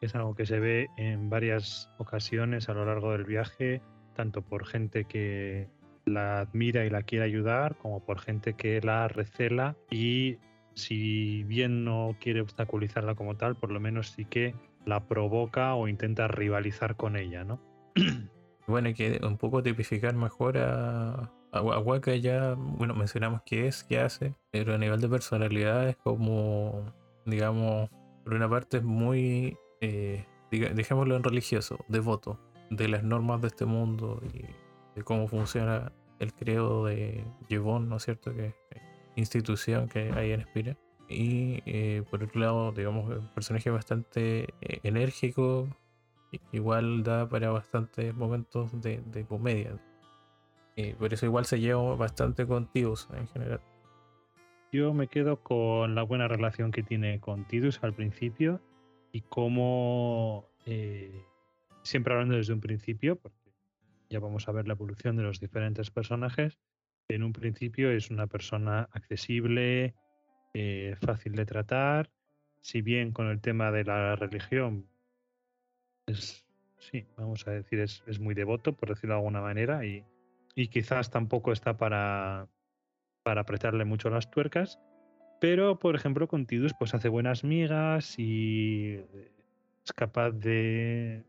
es algo que se ve en varias ocasiones a lo largo del viaje, tanto por gente que la admira y la quiere ayudar, como por gente que la recela y si bien no quiere obstaculizarla como tal, por lo menos sí que la provoca o intenta rivalizar con ella, ¿no? Bueno, hay que un poco tipificar mejor a, a, ya, bueno, mencionamos qué es, qué hace, pero a nivel de personalidad es como, digamos, por una parte es muy eh, dejémoslo en religioso, devoto de las normas de este mundo y de cómo funciona el credo de Yevon, ¿no es cierto? Que institución que hay en Spira. Y eh, por otro lado, digamos, un personaje bastante eh, enérgico, igual da para bastantes momentos de, comedia. Y por eso igual se lleva bastante con Tidus en general. Yo me quedo con la buena relación que tiene con Tidus al principio y cómo, eh, siempre hablando desde un principio, porque ya vamos a ver la evolución de los diferentes personajes, en un principio es una persona accesible, eh, fácil de tratar, si bien con el tema de la religión es, sí, vamos a decir, es, es muy devoto, por decirlo de alguna manera, y, y quizás tampoco está para, para apretarle mucho las tuercas, pero, por ejemplo, con Tidus pues hace buenas migas y es capaz de,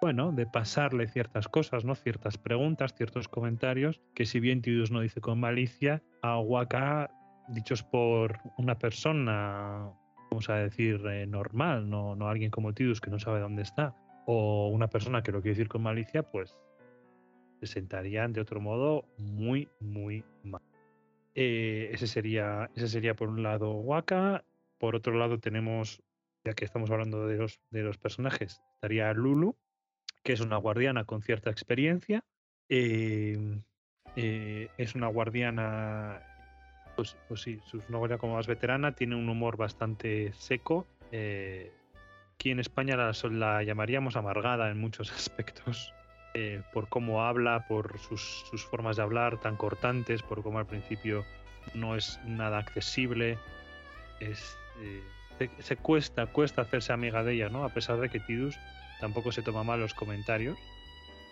bueno, de pasarle ciertas cosas, ¿no? Ciertas preguntas, ciertos comentarios, que si bien Tidus no dice con malicia, a Waka, dichos por una persona, vamos a decir, eh, normal, no, no alguien como Tidus que no sabe dónde está, o una persona que lo quiere decir con malicia, pues se sentarían de otro modo muy, muy mal. Eh, ese, sería, ese sería por un lado Waka. Por otro lado tenemos, ya que estamos hablando de los, de los personajes, estaría Lulu, que es una guardiana con cierta experiencia. Em, eh, es una guardiana, pues, pues sí, es una guardiana como más veterana, tiene un humor bastante seco. Eh, aquí en España la, la, llamaríamos amargada en muchos aspectos. Eh, por cómo habla, por sus, sus, formas de hablar tan cortantes, por cómo al principio no es nada accesible. Es, se, se, cuesta, cuesta hacerse amiga de ella, ¿no? A pesar de que Tidus tampoco se toma mal los comentarios.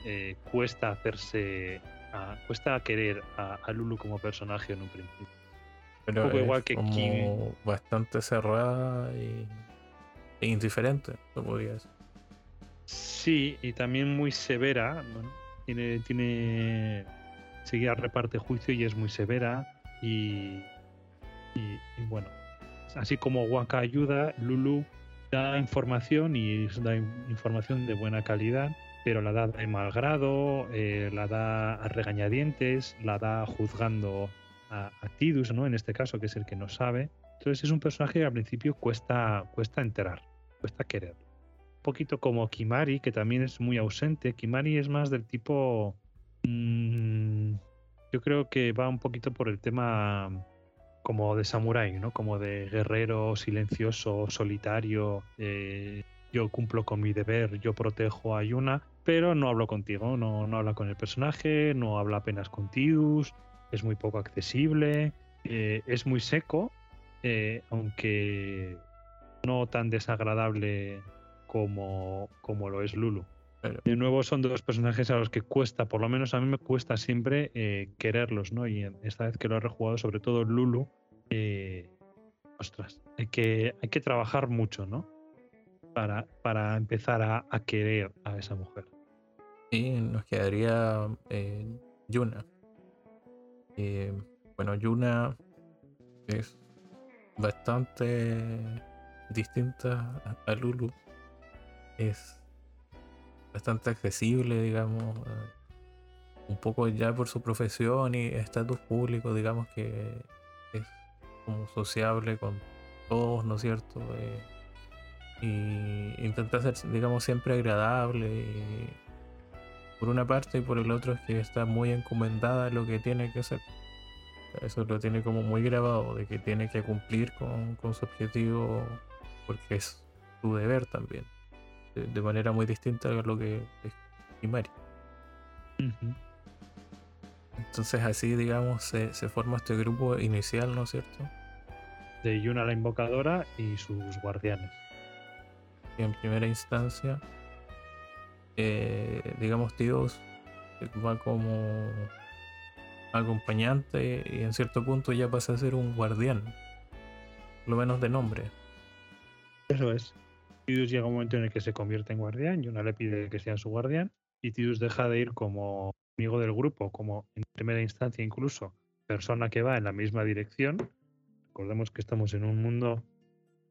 Eh, cuesta hacerse. A, cuesta querer a, a, Lulu como personaje en un principio. Pero un poco igual que como bastante cerrada y, e indiferente, lo podría decir. Sí, y también muy severa. Tiene, tiene. Seguida reparte juicio y es muy severa. Y, y, bueno, así como Waka ayuda, Lulu da información y da información de buena calidad, pero la da de mal grado, eh, la da a regañadientes, la da juzgando a, a, Tidus, ¿no? En este caso, que es el que no sabe. Entonces es un personaje que al principio cuesta, cuesta enterar, cuesta querer. Poquito como Kimari, que también es muy ausente. Kimari es más del tipo... Mmm, yo creo que va un poquito por el tema como de samurái, ¿no? Como de guerrero silencioso, solitario. Eh, yo cumplo con mi deber, yo protejo a Yuna, pero no hablo contigo, no, no habla con el personaje, no habla apenas con Tidus, es muy poco accesible, eh, es muy seco, eh, aunque no tan desagradable como, como lo es Lulu. De nuevo son dos personajes a los que cuesta, por lo menos a mí me cuesta siempre eh, quererlos, ¿no? Y esta vez que lo he rejugado, sobre todo Lulu, eh, ostras, hay que, hay que trabajar mucho, ¿no? Para, para empezar a, a, querer a esa mujer. Y nos quedaría eh, Yuna. Bueno, Yuna es bastante distinta a Lulu. Es bastante accesible, digamos, un poco ya por su profesión y estatus público, digamos que es como sociable con todos, ¿no es cierto? Eh, y intenta ser, digamos, siempre agradable. Y por una parte y por el otro es que está muy encomendada lo que tiene que hacer. Eso lo tiene como muy grabado, de que tiene que cumplir con, con su objetivo porque es su deber también de, manera muy distinta a lo que es. Uh -huh. Entonces así, digamos, se, se, forma este grupo inicial, ¿no es cierto? De Yuna la invocadora y sus guardianes. Y en primera instancia, eh, digamos, Dios va como acompañante y en cierto punto ya pasa a ser un guardián, por lo menos de nombre. Eso es. Tidus llega un momento en el que se convierte en guardián, y una le pide que sea su guardián, y Tidus deja de ir como amigo del grupo, como en primera instancia incluso persona que va en la misma dirección. Recordemos que estamos en un mundo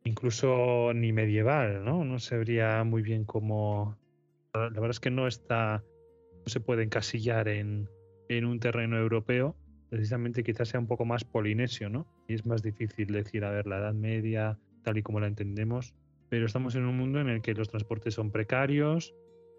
incluso ni medieval, ¿no? No se vería muy bien cómo... La verdad es que no está... no se puede encasillar en, en un terreno europeo, precisamente quizás sea un poco más polinesio, ¿no? Y es más difícil decir, a ver, la Edad Media, tal y como la entendemos, pero estamos en un mundo en el que los transportes son precarios.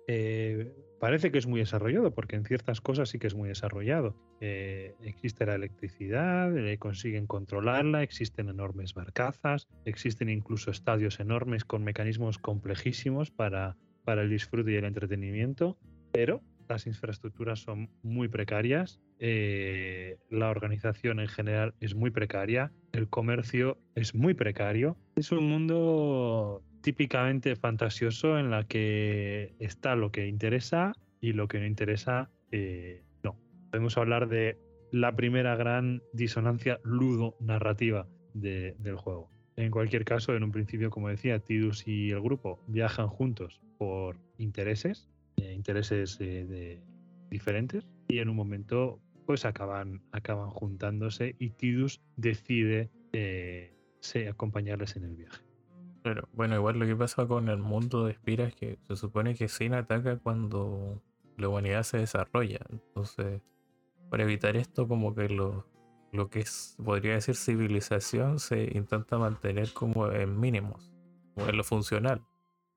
Eh, parece que es muy desarrollado, porque en ciertas cosas sí que es muy desarrollado. Eh, existe la electricidad, eh, consiguen controlarla, existen enormes barcazas, existen incluso estadios enormes con mecanismos complejísimos para, para el disfrute y el entretenimiento, pero las infraestructuras son muy precarias, eh, la organización en general es muy precaria, el comercio es muy precario. Es un mundo típicamente fantasioso en la que está lo que interesa y lo que no interesa eh, no. Podemos hablar de la primera gran disonancia ludo-narrativa de, del juego. En cualquier caso, en un principio, como decía, Tidus y el grupo viajan juntos por intereses, intereses eh, diferentes, y en un momento pues acaban, acaban juntándose y Tidus decide eh, acompañarles en el viaje. Pero bueno, igual lo que pasa con el mundo de Spira es que se supone que Sin ataca cuando la humanidad se desarrolla. Entonces, para evitar esto, como que lo, lo que es, podría decir civilización, se intenta mantener como en mínimos, como en lo funcional,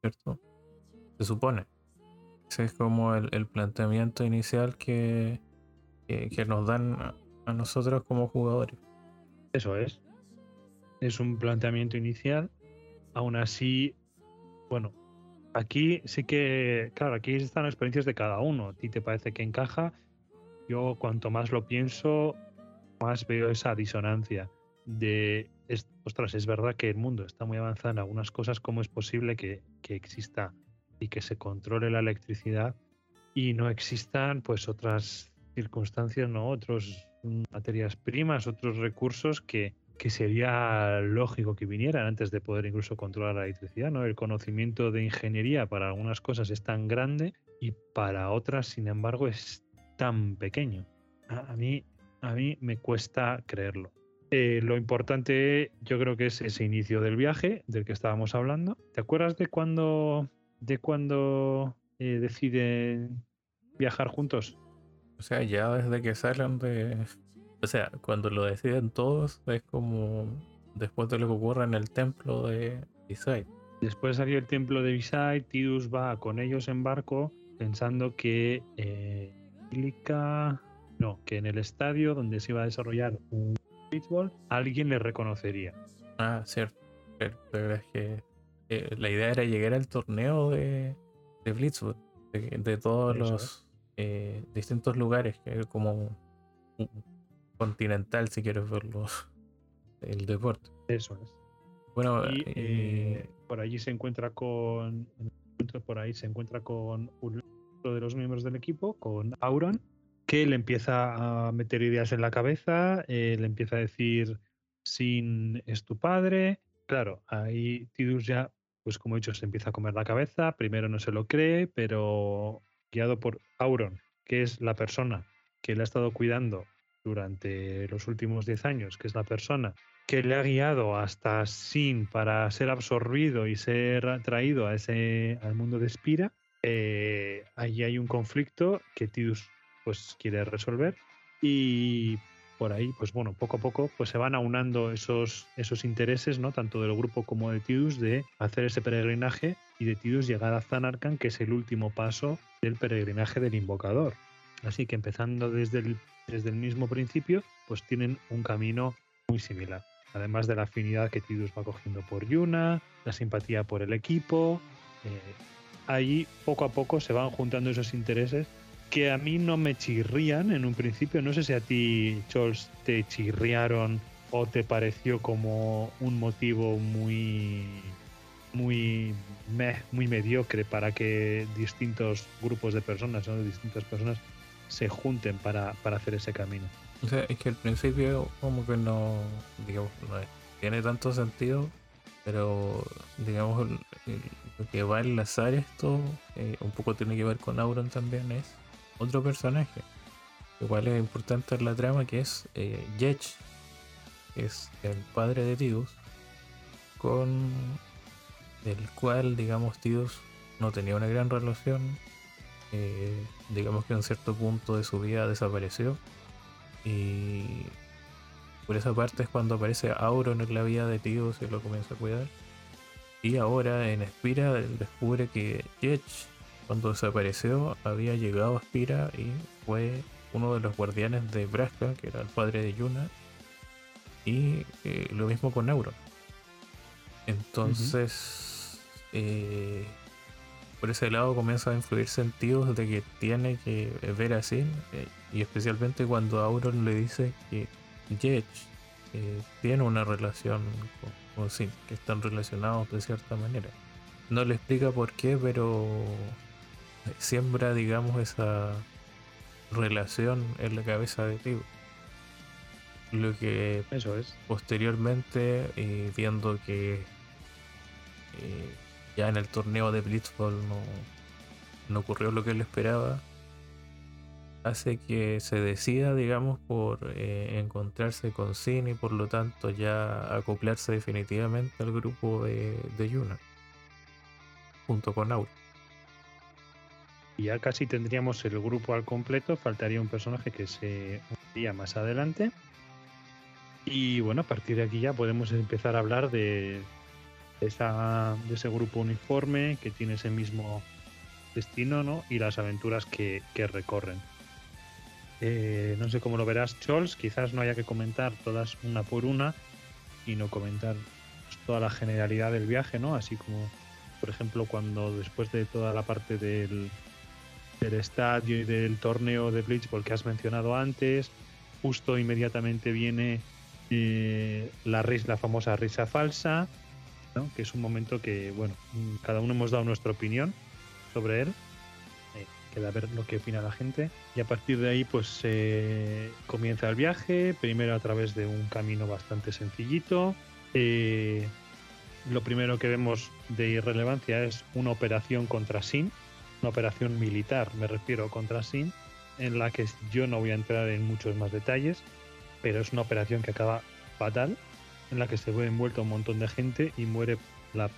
¿cierto? Se supone. Ese es como el, planteamiento inicial que, que, nos dan a, nosotros como jugadores. Eso es. Es un planteamiento inicial. Aún así, bueno, aquí sí que, claro, aquí están las experiencias de cada uno. A ti te parece que encaja. Yo cuanto más lo pienso, más veo esa disonancia de, ostras, es verdad que el mundo está muy avanzado en algunas cosas, ¿cómo es posible que, exista y que se controle la electricidad y no existan pues otras circunstancias, no otros materias primas, otros recursos que, que sería lógico que vinieran antes de poder incluso controlar la electricidad, ¿no? El conocimiento de ingeniería para algunas cosas es tan grande y para otras, sin embargo, es tan pequeño. A, mí a mí me cuesta creerlo. Eh, lo importante yo creo que es ese inicio del viaje del que estábamos hablando. ¿Te acuerdas de cuando, de cuando eh, deciden viajar juntos? O sea, ya desde que salen de... O sea, cuando lo deciden todos es como después de lo que ocurre en el templo de Visay. Después salió el templo de Visay, Tidus va con ellos en barco pensando que eh, no, que en el estadio donde se iba a desarrollar un béisbol, alguien le reconocería. Ah, cierto. Pero es que eh, la idea era llegar al torneo de, de Blitzwood, de, todos los eh, distintos lugares, que como continental, si quieres verlo, el deporte. Eso es. Bueno, eh, por allí se encuentra con, por ahí se encuentra con uno de los miembros del equipo, con Auron, que le empieza a meter ideas en la cabeza, eh, le empieza a decir, Sin es tu padre. Claro, ahí Tidus ya, pues como he dicho, se empieza a comer la cabeza, primero no se lo cree, pero guiado por Auron, que es la persona que le ha estado cuidando durante los últimos 10 años, que es la persona que le ha guiado hasta Sin para ser absorbido y ser traído a ese, al mundo de Spira, eh, ahí hay un conflicto que Tidus pues quiere resolver y por ahí, pues bueno, poco a poco pues se van aunando esos, esos intereses, ¿no? Tanto del grupo como de Tidus de hacer ese peregrinaje y de Tidus llegar a Zanarkand, que es el último paso del peregrinaje del invocador. Así que empezando desde el, desde el mismo principio, pues tienen un camino muy similar. Además de la afinidad que Tidus va cogiendo por Yuna, la simpatía por el equipo, eh, ahí poco a poco se van juntando esos intereses que a mí no me chirrían en un principio. No sé si a ti, Chols, te chirriaron o te pareció como un motivo muy muy muy mediocre para que distintos grupos de personas o distintas personas se junten para, para, hacer ese camino. O sea, es que al principio como que no, digamos, no tiene tanto sentido, pero digamos lo que va a enlazar esto eh, un poco tiene que ver con Auron también es otro personaje, igual es importante en la trama, que es eh, que es el padre de Tidus, con el cual, digamos, Tidus no tenía una gran relación. Eh, digamos que en cierto punto de su vida desapareció. Y por esa parte es cuando aparece Auron en la vida de Tidus y lo comienza a cuidar. Y ahora en Spira descubre que Jetch cuando desapareció había llegado a Spira y fue uno de los guardianes de Braska, que era el padre de Yuna, y eh, lo mismo con Auron. Entonces, eh, por ese lado comienza a influir sentidos de que tiene que ver así, eh, y especialmente cuando Auron le dice que Jetch tiene una relación con, con que están relacionados de cierta manera. No le explica por qué, pero siembra, digamos, esa relación en la cabeza de Tigo. Lo que Eso es. posteriormente, eh, viendo que eh, ya en el torneo de Blitzball no, no ocurrió lo que él esperaba, hace que se decida, digamos, por eh, encontrarse con Sin y por lo tanto ya acoplarse definitivamente al grupo de, de Yuna, junto con Aura. Y ya casi tendríamos el grupo al completo, faltaría un personaje que se uniría más adelante. Y bueno, a partir de aquí ya podemos empezar a hablar de, esa, de ese grupo uniforme que tiene ese mismo destino ¿no? y las aventuras que, recorren. Eh, no sé cómo lo verás, Chols. Quizás no haya que comentar todas una por una y no comentar toda la generalidad del viaje, ¿no? Así como, por ejemplo, cuando después de toda la parte del, del estadio y del torneo de Blitzball que has mencionado antes, justo inmediatamente viene eh, la, famosa risa falsa, que es un momento que, bueno, cada uno hemos dado nuestra opinión sobre él. Eh, queda ver lo que opina la gente. Y a partir de ahí, pues eh, comienza el viaje, primero a través de un camino bastante sencillito. lo primero que vemos de irrelevancia es una operación contra Sin, una operación militar, me refiero contra Sin, en la que yo no voy a entrar en muchos más detalles, pero es una operación que acaba fatal, en la que se ve envuelto un montón de gente y muere la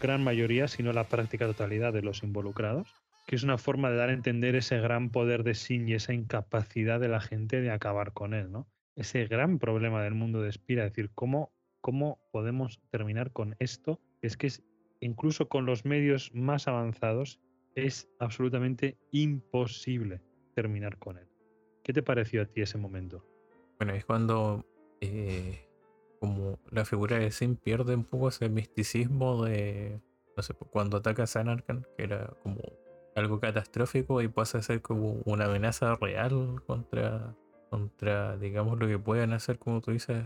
gran mayoría, si no la práctica totalidad de los involucrados, que es una forma de dar a entender ese gran poder de Sin y esa incapacidad de la gente de acabar con él, ¿no? Ese gran problema del mundo de Spira, es decir, cómo, cómo podemos terminar con esto, es que es, incluso con los medios más avanzados es absolutamente imposible terminar con él. ¿Qué te pareció a ti ese momento? Bueno, es cuando eh, como la figura de Sin pierde un poco ese misticismo de, no sé, cuando ataca a Sanarkan, que era como algo catastrófico y pasa a ser como una amenaza real contra, contra digamos, lo que puedan hacer, como tú dices,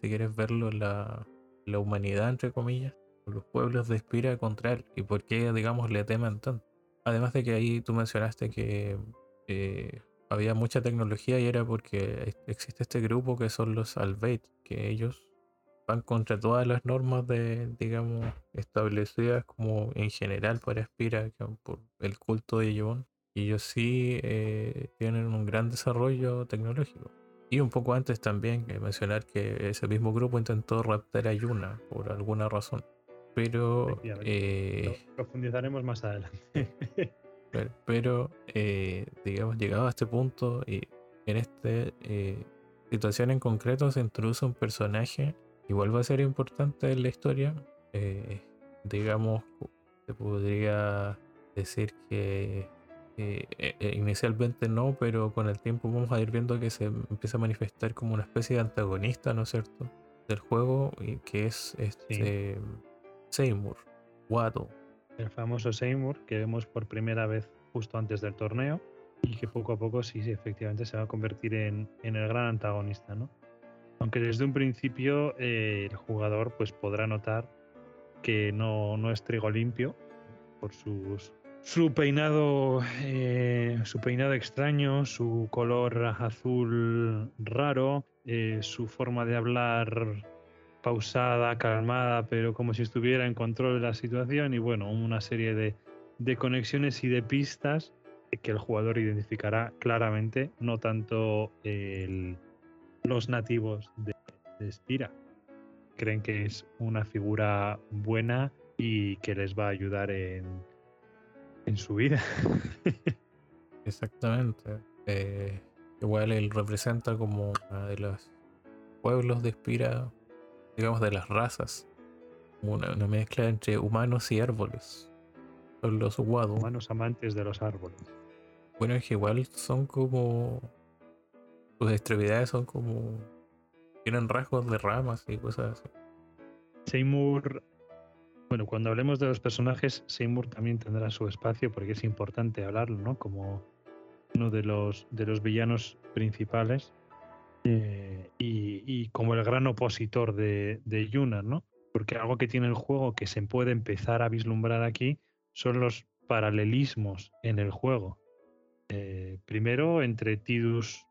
si quieres verlo, la, la humanidad, entre comillas, los pueblos de Espira contra él y por qué, digamos, le temen tanto. Además de que ahí tú mencionaste que eh, había mucha tecnología y era porque existe este grupo que son los Albeit, que ellos van contra todas las normas de, digamos, establecidas como en general para Espira, por el culto de Yvonne. Y ellos sí eh, tienen un gran desarrollo tecnológico. Y un poco antes también que mencionar que ese mismo grupo intentó raptar a Yuna por alguna razón pero... Eh, profundizaremos más adelante. pero, eh, digamos, llegado a este punto y en esta eh, situación en concreto se introduce un personaje, igual va a ser importante en la historia, digamos, se podría decir que inicialmente no, pero con el tiempo vamos a ir viendo que se empieza a manifestar como una especie de antagonista, ¿no es cierto? Del juego, y que es este Seymour, Waddle. El famoso Seymour que vemos por primera vez justo antes del torneo y que poco a poco sí, efectivamente se va a convertir en, el gran antagonista, ¿no? Aunque desde un principio eh, el jugador pues podrá notar que no, no es trigo limpio por sus su peinado eh, su peinado extraño, su color azul raro, eh, su forma de hablar pausada, calmada, pero como si estuviera en control de la situación y bueno, una serie de, conexiones y de pistas que el jugador identificará claramente, no tanto los nativos de, de Spira. Creen que es una figura buena y que les va a ayudar en, en su vida. Exactamente. Eh, igual él representa como uno de los pueblos de Spira digamos, de las razas. Una, mezcla entre humanos y árboles. Son los guados. Humanos amantes de los árboles. Bueno, es que igual son como. Sus extremidades son como. Tienen rasgos de ramas y cosas así. Seymour. Bueno, cuando hablemos de los personajes, Seymour también tendrá su espacio porque es importante hablarlo, ¿no? Como uno de los, de los villanos principales. Eh, y, como el gran opositor de, Yuna, ¿no? Porque algo que tiene el juego que se puede empezar a vislumbrar aquí son los paralelismos en el juego. Eh, primero entre Tidus,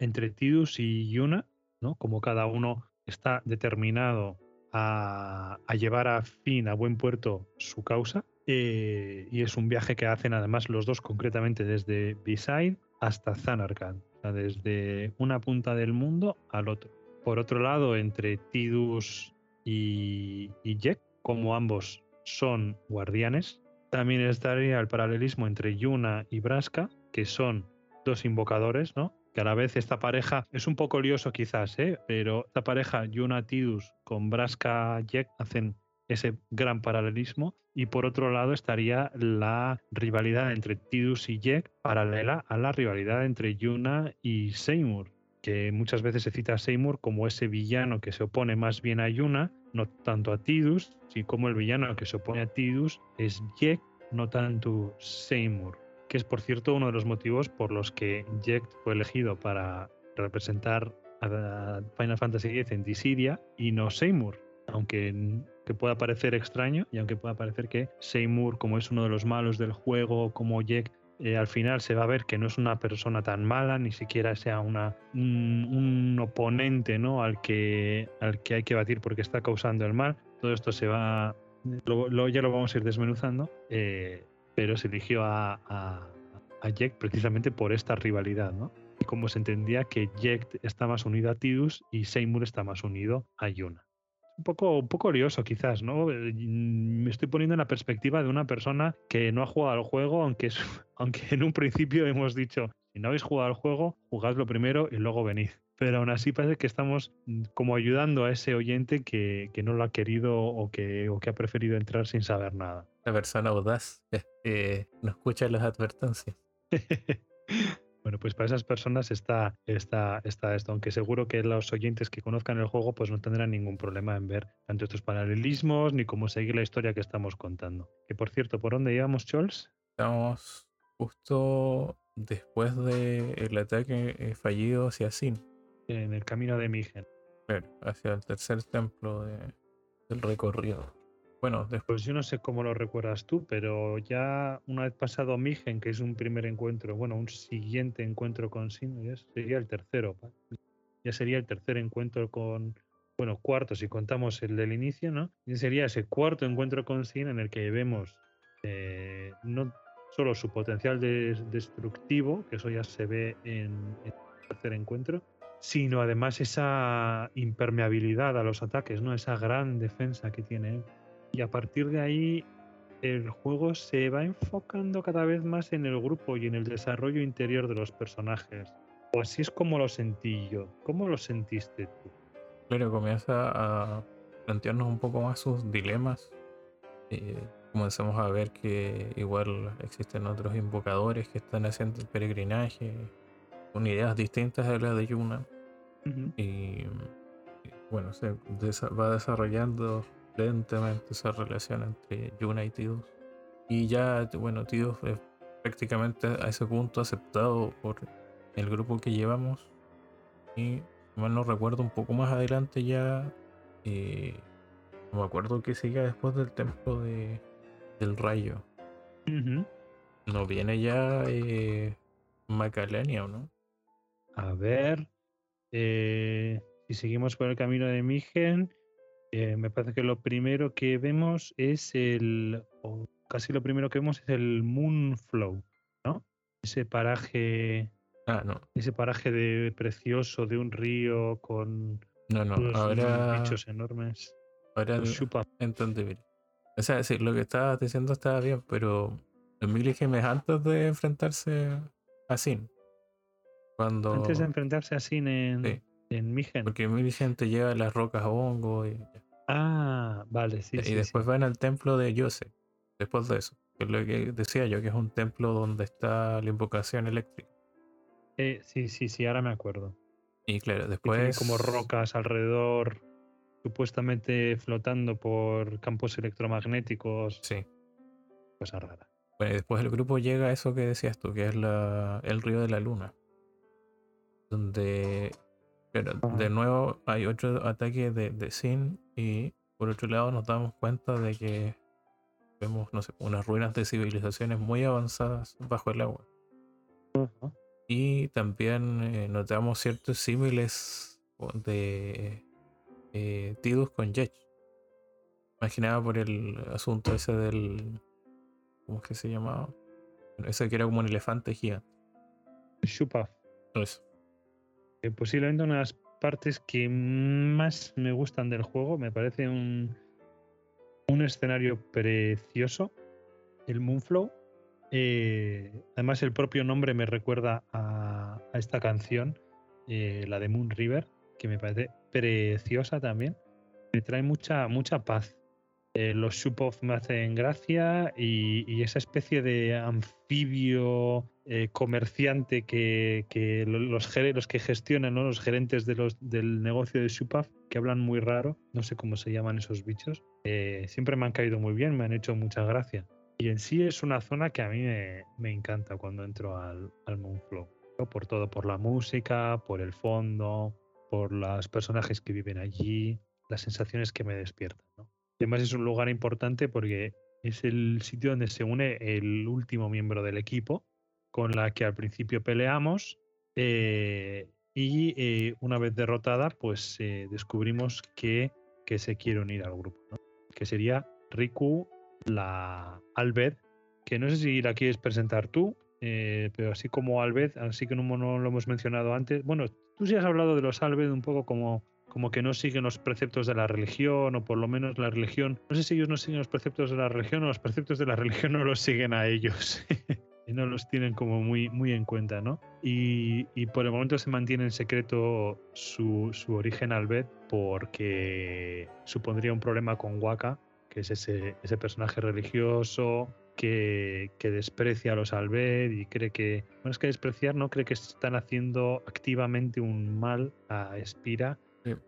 entre Tidus y Yuna, ¿no? Como cada uno está determinado a, llevar a fin, a buen puerto, su causa. Eh, y es un viaje que hacen además los dos concretamente desde Beside hasta Zanarkand desde una punta del mundo al otro. Por otro lado, entre Tidus y, y Jack, como ambos son guardianes, También estaría el paralelismo entre Yuna y Braska, que son dos invocadores, ¿no? Que a la vez esta pareja es un poco lioso quizás, ¿eh? Pero esta pareja Yuna Tidus con Braska Jack hacen ese gran paralelismo. Y por otro lado estaría la rivalidad entre Tidus y Jack paralela a la rivalidad entre Yuna y Seymour, que muchas veces se cita a Seymour como ese villano que se opone más bien a Yuna, no tanto a Tidus, sino como el villano que se opone a Tidus es Jack, no tanto Seymour, que es por cierto uno de los motivos por los que Jack fue elegido para representar a Final Fantasy X en Dissidia y no Seymour, aunque que pueda parecer extraño y aunque pueda parecer que Seymour, como es uno de los malos del juego, como Jack, eh, al final se va a ver que no es una persona tan mala, ni siquiera sea una, un, oponente ¿no? al, que, al que hay que batir porque está causando el mal. Todo esto se va, lo, ya lo vamos a ir desmenuzando, eh, pero se eligió a, Jack precisamente por esta rivalidad. ¿no? Y como se entendía que Jack está más unido a Tidus y Seymour está más unido a Yuna un poco, un poco curioso quizás, ¿no? Eh, me estoy poniendo en la perspectiva de una persona que no ha jugado al juego, aunque, aunque en un principio hemos dicho, si no habéis jugado al juego, jugadlo primero y luego venid. Pero aún así parece que estamos mm, como ayudando a ese oyente que, que no lo ha querido o que, o que ha preferido entrar sin saber nada. La persona audaz eh, no escucha las advertencias. Bueno, pues para esas personas está, está, está esto, aunque seguro que los oyentes que conozcan el juego pues no tendrán ningún problema en ver tanto estos paralelismos ni cómo seguir la historia que estamos contando. Que por cierto, ¿por dónde íbamos, Chols? Estamos justo después del ataque eh, fallido hacia Sin. En el camino de Migen. Claro, hacia el tercer templo del recorrido. Bueno, después yo no sé cómo lo recuerdas tú, pero ya una vez pasado Migen, que es un primer encuentro, bueno, un siguiente encuentro con Sin, sería el tercero. Ya sería el tercer encuentro con, bueno, cuarto si contamos el del inicio, ¿no? Y sería ese cuarto encuentro con Sin en el que vemos eh, no solo su potencial destructivo, que eso ya se ve en, en el tercer encuentro, sino además esa impermeabilidad a los ataques, ¿no? Esa gran defensa que tiene él. Y a partir de ahí el juego se va enfocando cada vez más en el grupo y en el desarrollo interior de los personajes. O así es como lo sentí yo. ¿Cómo lo sentiste tú? Claro, comienza a plantearnos un poco más sus dilemas. Eh, comenzamos a ver que igual existen otros invocadores que están haciendo el peregrinaje con ideas distintas a las de Yuna. y, bueno, se va desarrollando lentamente esa relación entre Yuna y Tidus. Y ya, bueno, Tidus es prácticamente a ese punto aceptado por el grupo que llevamos. Y mal no recuerdo un poco más adelante ya. Eh, no me acuerdo que siga después del templo de, del rayo. No viene ya eh, Macalenia, ¿o no? A ver. Eh, si seguimos por el camino de Migen, eh, me parece que lo primero que vemos es el, o casi lo primero que vemos es el Moonflow, ¿no? Ese paraje, ah, no. ese paraje de precioso de un río con no, no, ahora, bichos enormes. Ahora entendible. O sea, sí, lo que estabas diciendo estaba bien, pero el Milligem es antes de enfrentarse a Sin. Cuando... Antes de enfrentarse a Sin en, en Migen. Porque Migen te lleva las rocas a hongo y Ah, vale, sí. Y después van al templo de Yose, después de eso. Que es lo que decía yo, que es un templo donde está la invocación eléctrica. Eh, sí, sí, sí, ahora me acuerdo. Y claro, después. como rocas alrededor, supuestamente flotando por campos electromagnéticos. Sí. Cosa rara. Bueno, y después el grupo llega a eso que decías tú, que es la, el río de la luna. Donde pero de nuevo hay otro ataque de, de Sin y por otro lado nos damos cuenta de que vemos, no sé, unas ruinas de civilizaciones muy avanzadas bajo el agua. Y también eh, notamos ciertos símiles de eh, Tidus con Jetch. Imaginaba por el asunto ese del. ¿Cómo es que se llamaba? Ese que era como un elefante gigante. Shupaf. Eso. Posiblemente una de las partes que más me gustan del juego. Me parece un, un escenario precioso. el Moonflow. Eh, además, el propio nombre me recuerda a, esta canción, eh, la de Moon River, que me parece preciosa también. Me trae mucha, mucha paz. Eh, los Shupov me hacen gracia y, esa especie de anfibio eh, comerciante que, los, que gestionan, los gerentes del negocio de Shupov, que hablan muy raro, no sé cómo se llaman esos bichos, eh, siempre me han caído muy bien, me han hecho mucha gracia. Y en sí es una zona que a mí me, encanta cuando entro al, al Moonflow. Por todo, por la música, por el fondo, por los personajes que viven allí, las sensaciones que me despiertan. ¿no? Además es un lugar importante porque es el sitio donde se une el último miembro del equipo con la que al principio peleamos eh, y eh, una vez derrotada pues eh, descubrimos que, que, se quiere unir al grupo, que sería Riku, la Albed, que no sé si la quieres presentar tú, pero así como Albed, así que no, no, lo hemos mencionado antes, bueno, tú sí has hablado de los Albed un poco como como que no siguen los preceptos de la religión, o por lo menos la religión, no sé si ellos no siguen los preceptos de la religión o los preceptos de la religión no los siguen a ellos. y no los tienen como muy, muy en cuenta, ¿no? Y, por el momento se mantiene en secreto su, su origen albed porque supondría un problema con Waka, que es ese, ese personaje religioso que, que, desprecia a los Albed y cree que, bueno, es que despreciar, ¿no? Cree que están haciendo activamente un mal a Espira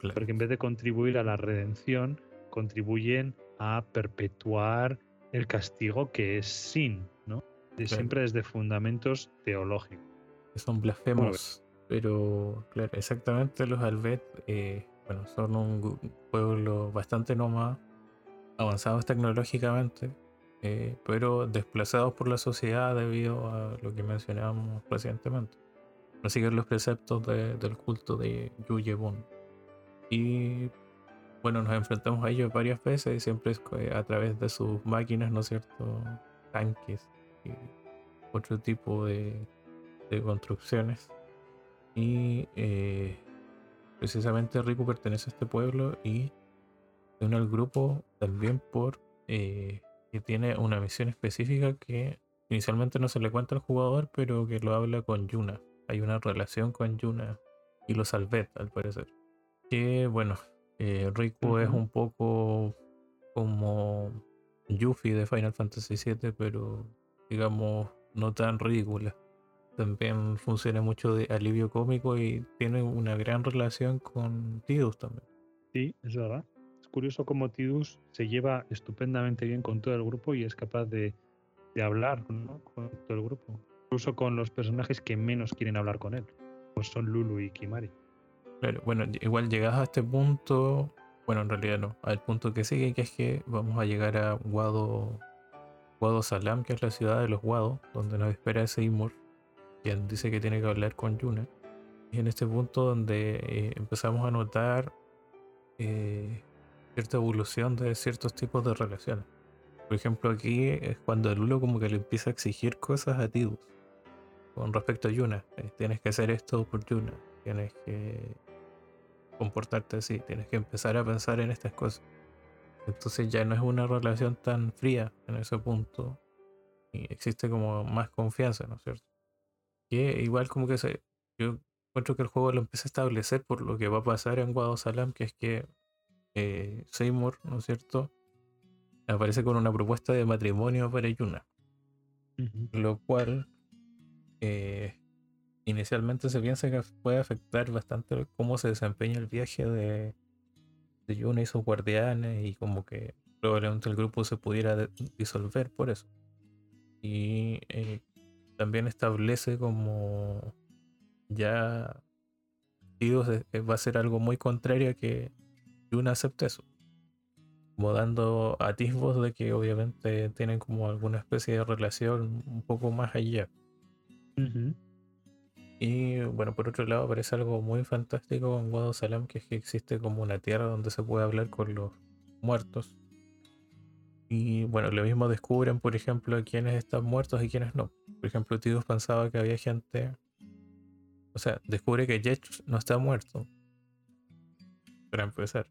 porque en vez de contribuir a la redención, contribuyen a perpetuar el castigo que es sin, ¿no? Siempre desde fundamentos teológicos. Son blasfemos, pero claro, exactamente los Albet, eh, bueno, son un pueblo bastante nómada, avanzados tecnológicamente, eh, pero desplazados por la sociedad debido a lo que mencionábamos recientemente. No siguen los preceptos del culto de Yuyebun. Y bueno, nos enfrentamos a ellos varias veces y siempre es a través de sus máquinas, ¿no es cierto? Tanques y otro tipo de, construcciones. Y eh, precisamente Riku pertenece a este pueblo y se une al grupo también por eh, que tiene una misión específica que inicialmente no se le cuenta al jugador, pero que lo habla con Yuna. Hay una relación con Yuna y los Albet, al parecer que bueno, eh, Riku es un poco como Yuffie de Final Fantasy VII, pero digamos no tan ridícula. También funciona mucho de alivio cómico y tiene una gran relación con Tidus también. Sí, es verdad. Es curioso cómo Tidus se lleva estupendamente bien con todo el grupo y es capaz de, hablar con todo el grupo. Incluso con los personajes que menos quieren hablar con él, como son Lulu y Kimari. Claro, bueno, igual llegas a este punto, bueno, en realidad no, al punto que sigue, que es que vamos a llegar a Guado, Guado Salam, que es la ciudad de los Guados, donde nos espera Seymour, quien dice que tiene que hablar con Yuna. Y en este punto donde eh, empezamos a notar eh, cierta evolución de ciertos tipos de relaciones. Por ejemplo, aquí es cuando Lulo como que le empieza a exigir cosas a Tidus con respecto a Yuna. Eh, tienes que hacer esto por Yuna. Tienes que comportarte así, tienes que empezar a pensar en estas cosas. Entonces ya no es una relación tan fría en ese punto y existe como más confianza, ¿no es cierto? Que igual como que se, yo encuentro que el juego lo empieza a establecer por lo que va a pasar en Guado Salam, que es que eh, Seymour, ¿no es cierto? Aparece con una propuesta de matrimonio para Yuna. Lo cual eh, inicialmente se piensa que puede afectar bastante cómo se desempeña el viaje de, de Yuna y sus guardianes y como que probablemente el grupo se pudiera disolver por eso. Y eh, también establece como ya va a ser algo muy contrario a que Yuna acepte eso. Como dando atisbos de que obviamente tienen como alguna especie de relación un poco más allá. Y bueno, por otro lado aparece algo muy fantástico en Wado Salam, que es que existe como una tierra donde se puede hablar con los muertos. Y bueno, lo mismo descubren, por ejemplo, quiénes están muertos y quiénes no. Por ejemplo, Tidus pensaba que había gente... O sea, descubre que Jetch no está muerto. Para empezar.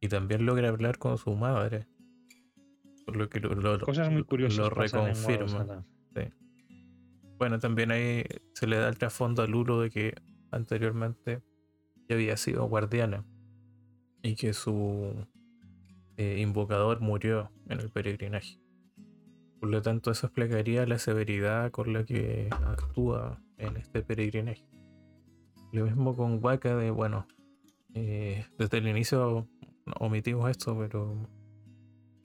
Y también logra hablar con su madre. Por lo que lo, lo- Cosas muy curiosas. lo reconfirma. Guadalajara. Bueno, también ahí se le da el trasfondo a Lulo de que anteriormente ya había sido guardiana y que su eh, invocador murió en el peregrinaje. Por lo tanto, eso explicaría la severidad con la que actúa en este peregrinaje. Lo mismo con Waka de, bueno, eh, desde el inicio omitimos esto, pero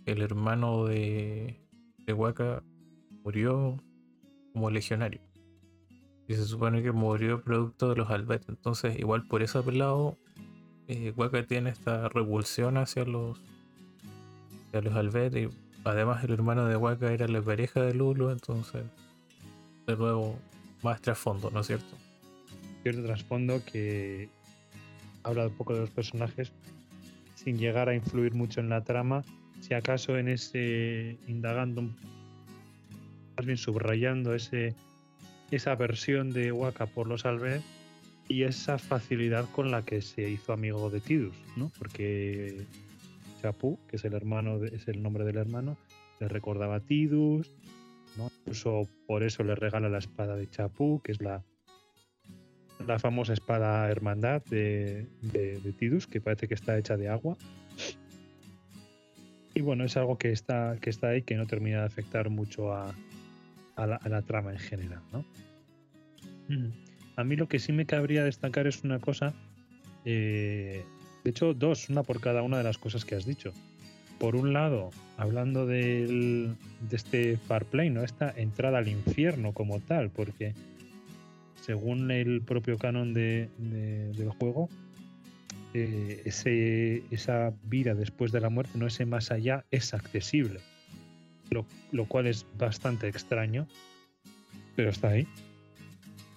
el hermano de, de Waka murió como legionario. Y se supone que murió producto de los Albet. Entonces, igual por ese lado, eh, tiene esta repulsión hacia los, hacia los Albet. Y además, el hermano de Waka era la pareja de Lulu. Entonces, de nuevo, más trasfondo, ¿no es cierto? Cierto trasfondo que habla un poco de los personajes sin llegar a influir mucho en la trama. Si acaso en ese indagando, más bien subrayando ese, esa versión de Waka por los Albert y esa facilidad con la que se hizo amigo de Tidus, ¿no? Porque Chapú, que es el hermano, es el nombre del hermano, le recordaba a Tidus, ¿no? Incluso por eso le regala la espada de Chapú, que es la, la famosa espada hermandad de, de- de Tidus, que parece que está hecha de agua. Y bueno, es algo que está, que está ahí, que no termina de afectar mucho a, a la, a la trama en general, ¿no? Mm. A mí lo que sí me cabría destacar es una cosa, eh, de hecho dos, una por cada una de las cosas que has dicho. Por un lado, hablando del- de este Far Play, ¿no? Esta entrada al infierno como tal, porque según el propio canon de- de- del juego, eh, ese, esa vida después de la muerte, no ese más allá, es accesible. Lo, lo cual es bastante extraño, pero está ahí.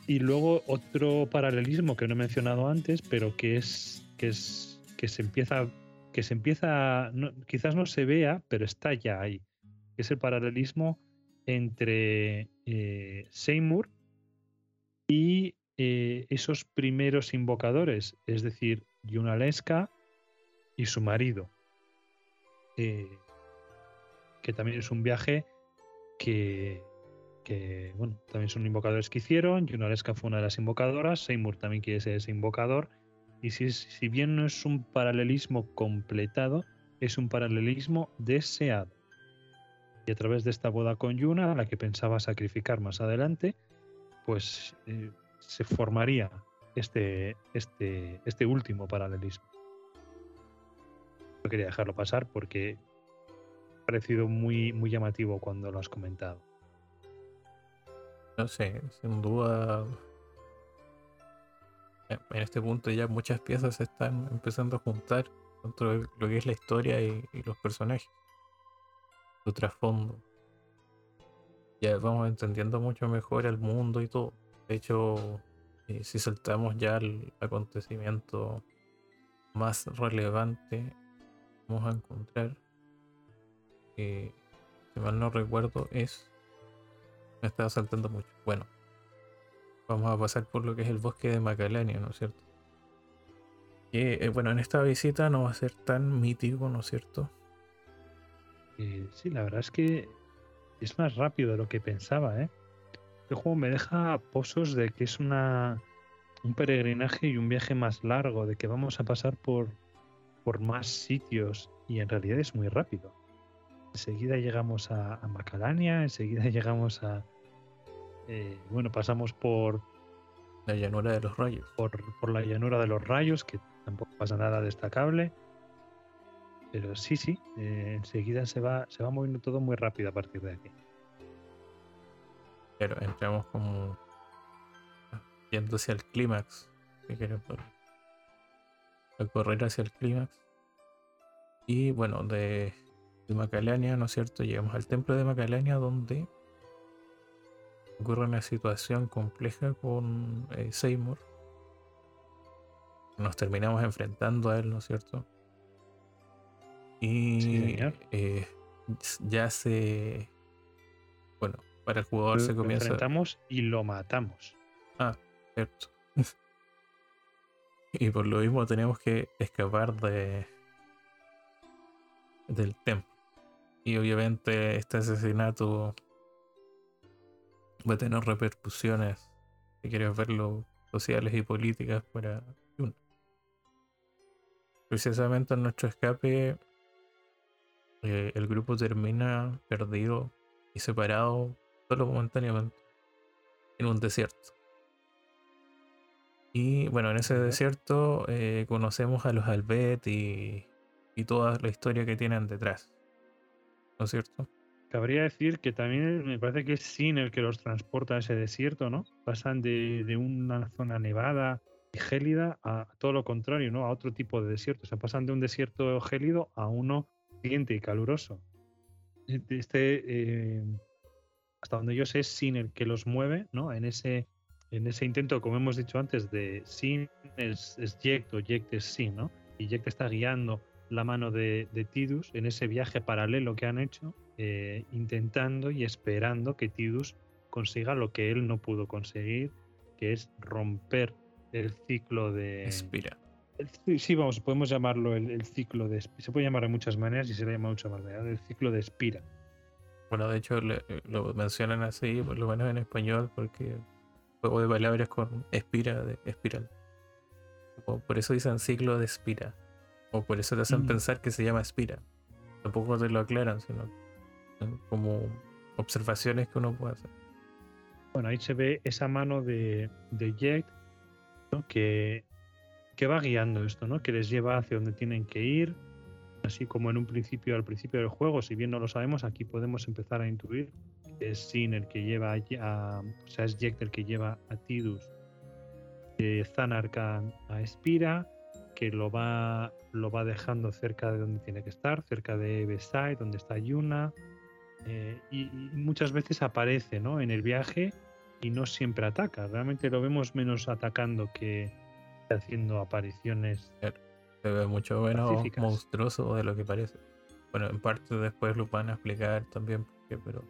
Y luego otro paralelismo que no he mencionado antes, pero que es que es que se empieza que se empieza quizás no se vea, pero está ya ahí. Es el paralelismo entre eh, Seymour y eh, esos primeros invocadores, es decir, Yunalesca y su marido, eh, que también es un viaje que, bueno, también son invocadores que hicieron, Yunalesca fue una de las invocadoras, Seymour también quiere ser ese invocador, y si, si bien no es un paralelismo completado, es un paralelismo deseado. Y a través de esta boda con Yuna, a la que pensaba sacrificar más adelante, pues eh, se formaría este, este, este último paralelismo. No quería dejarlo pasar porque parecido muy, muy llamativo cuando lo has comentado. No sé, sin duda. En en este punto ya muchas piezas se están empezando a juntar dentro de lo que es la historia y, y los personajes. Su trasfondo. Ya vamos entendiendo mucho mejor el mundo y todo. De hecho, eh, si saltamos ya al acontecimiento más relevante, vamos a encontrar que, si mal no recuerdo, es me estaba saltando mucho. Bueno, vamos a pasar por lo que es el bosque de Macalania, ¿no es cierto? Que, eh, bueno, en esta visita no va a ser tan mítico, ¿no es cierto? Eh, sí, la verdad es que es más rápido de lo que pensaba, ¿eh? Este juego me deja pozos de que es una un peregrinaje y un viaje más largo, de que vamos a pasar por, por más sitios y en realidad es muy rápido. Enseguida llegamos a, a Macalania, enseguida llegamos a... eh, bueno, pasamos por, La llanura de los rayos. por, por la llanura de los rayos, que tampoco pasa nada destacable. Pero sí, sí, eh, enseguida se va, se va moviendo todo muy rápido a partir de aquí. Pero entramos como yendo hacia el clímax. Si quieres, por- a correr hacia el clímax. Y bueno, de, de Macalania, ¿no es cierto? Llegamos al templo de Macalania donde ocurre una situación compleja con eh, Seymour. Nos terminamos enfrentando a él, ¿no es cierto? Y Sí, eh, ya se. Bueno, para el jugador se Lo comienza. enfrentamos y lo matamos. Ah, cierto. y por lo mismo tenemos que escapar de del templo. Y obviamente este asesinato va a tener repercusiones, si quieres verlo, sociales y políticas para Yuna. Precisamente en nuestro escape, eh, el grupo termina perdido y separado solo momentáneamente en un desierto. Y bueno, en ese desierto eh, conocemos a los Albet y, y toda la historia que tienen detrás. ¿No es cierto? Cabría decir que también me parece que es Sin el que los transporta a ese desierto, ¿no? Pasan de, de una zona nevada y gélida a todo lo contrario, ¿no? A otro tipo de desierto. O sea, pasan de un desierto gélido a uno caliente y caluroso. Este, eh, hasta donde yo sé, es Sin el que los mueve, ¿no? En ese, en ese intento, como hemos dicho antes, de Sin es, es Yect o Yect es Sin, ¿no? Y Yect está guiando la mano de, de Tidus en ese viaje paralelo que han hecho eh, intentando y esperando que Tidus consiga lo que él no pudo conseguir, que es romper el ciclo de... Espira. sí, vamos, podemos llamarlo el, ciclo de... Se puede llamar de muchas maneras y se le llama de muchas maneras, el ciclo de Espira. Bueno, de hecho lo mencionan así, por lo menos en español, porque juego de palabras con espira, de espiral. por eso dicen ciclo de espira. O por eso te hacen mm. pensar que se llama espira. Tampoco te lo aclaran, sino como observaciones que uno puede hacer. Bueno, ahí se ve esa mano de, de Jet que, que va guiando esto, ¿no? que les lleva hacia donde tienen que ir, así como en un principio, al principio del juego, si bien no lo sabemos, aquí podemos empezar a intuir que es Sin el que lleva a, o sea, es Jet el que lleva a Tidus de Zanarkand a Espira, que lo va, lo va dejando cerca de donde tiene que estar, cerca de Beside, donde está Yuna, eh, y, muchas veces aparece ¿no? en el viaje y no siempre ataca. Realmente lo vemos menos atacando que haciendo apariciones. Se ve mucho menos monstruoso de lo que parece. Bueno, en parte después lo van a explicar también, porque, pero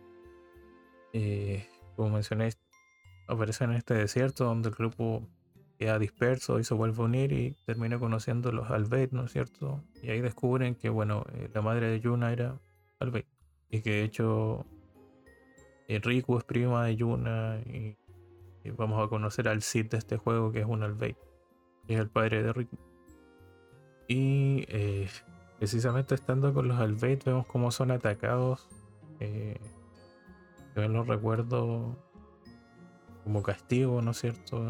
eh, como mencioné, aparece en este desierto donde el grupo queda disperso y se vuelve a unir y termina conociendo los Albeit, ¿no es cierto? Y ahí descubren que, bueno, eh, la madre de Yuna era Albeit. Y que de hecho Riku es prima de Yuna y, vamos a conocer al Cid de este juego que es un Albeit, que es el padre de Riku. Y eh, precisamente estando con los Albeit vemos cómo son atacados. Eh, yo no recuerdo como castigo, ¿no es cierto?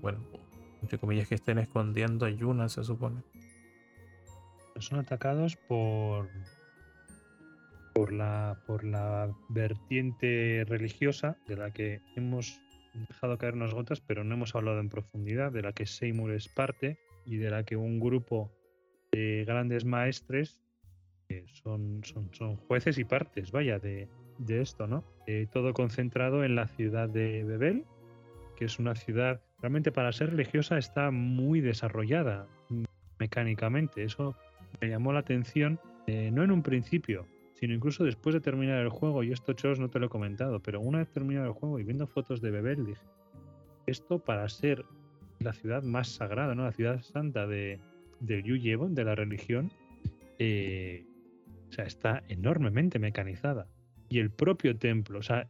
Bueno, entre comillas que estén escondiendo a Yuna, se supone. Son atacados por por la, por la vertiente religiosa de la que hemos dejado caer unas gotas, pero no hemos hablado en profundidad, de la que Seymour es parte y de la que un grupo de grandes maestres son, son, son, jueces y partes, vaya, de, de esto, ¿no? Eh, todo concentrado en la ciudad de Bebel, que es una ciudad, realmente para ser religiosa está muy desarrollada mecánicamente. Eso me llamó la atención, eh, no en un principio, sino incluso después de terminar el juego, y esto Chos no te lo he comentado, pero una vez terminado el juego y viendo fotos de Bebel, dije, esto para ser la ciudad más sagrada, ¿no? la ciudad santa de, de Yuyevon, de la religión, eh, está enormemente mecanizada. Y el propio templo, o sea,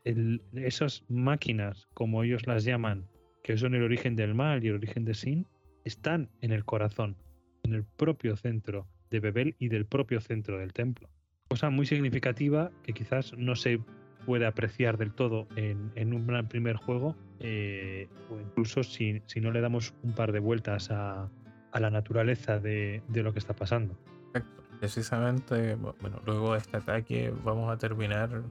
esas máquinas, como ellos las llaman, que son el origen del mal y el origen de Sin, están en el corazón, en el propio centro de Bebel y del propio centro del templo cosa muy significativa que quizás no se puede apreciar del todo en, un primer juego, eh, o incluso si, no le damos un par de vueltas a, la naturaleza de, lo que está pasando. Precisamente, bueno, luego de este ataque vamos a terminar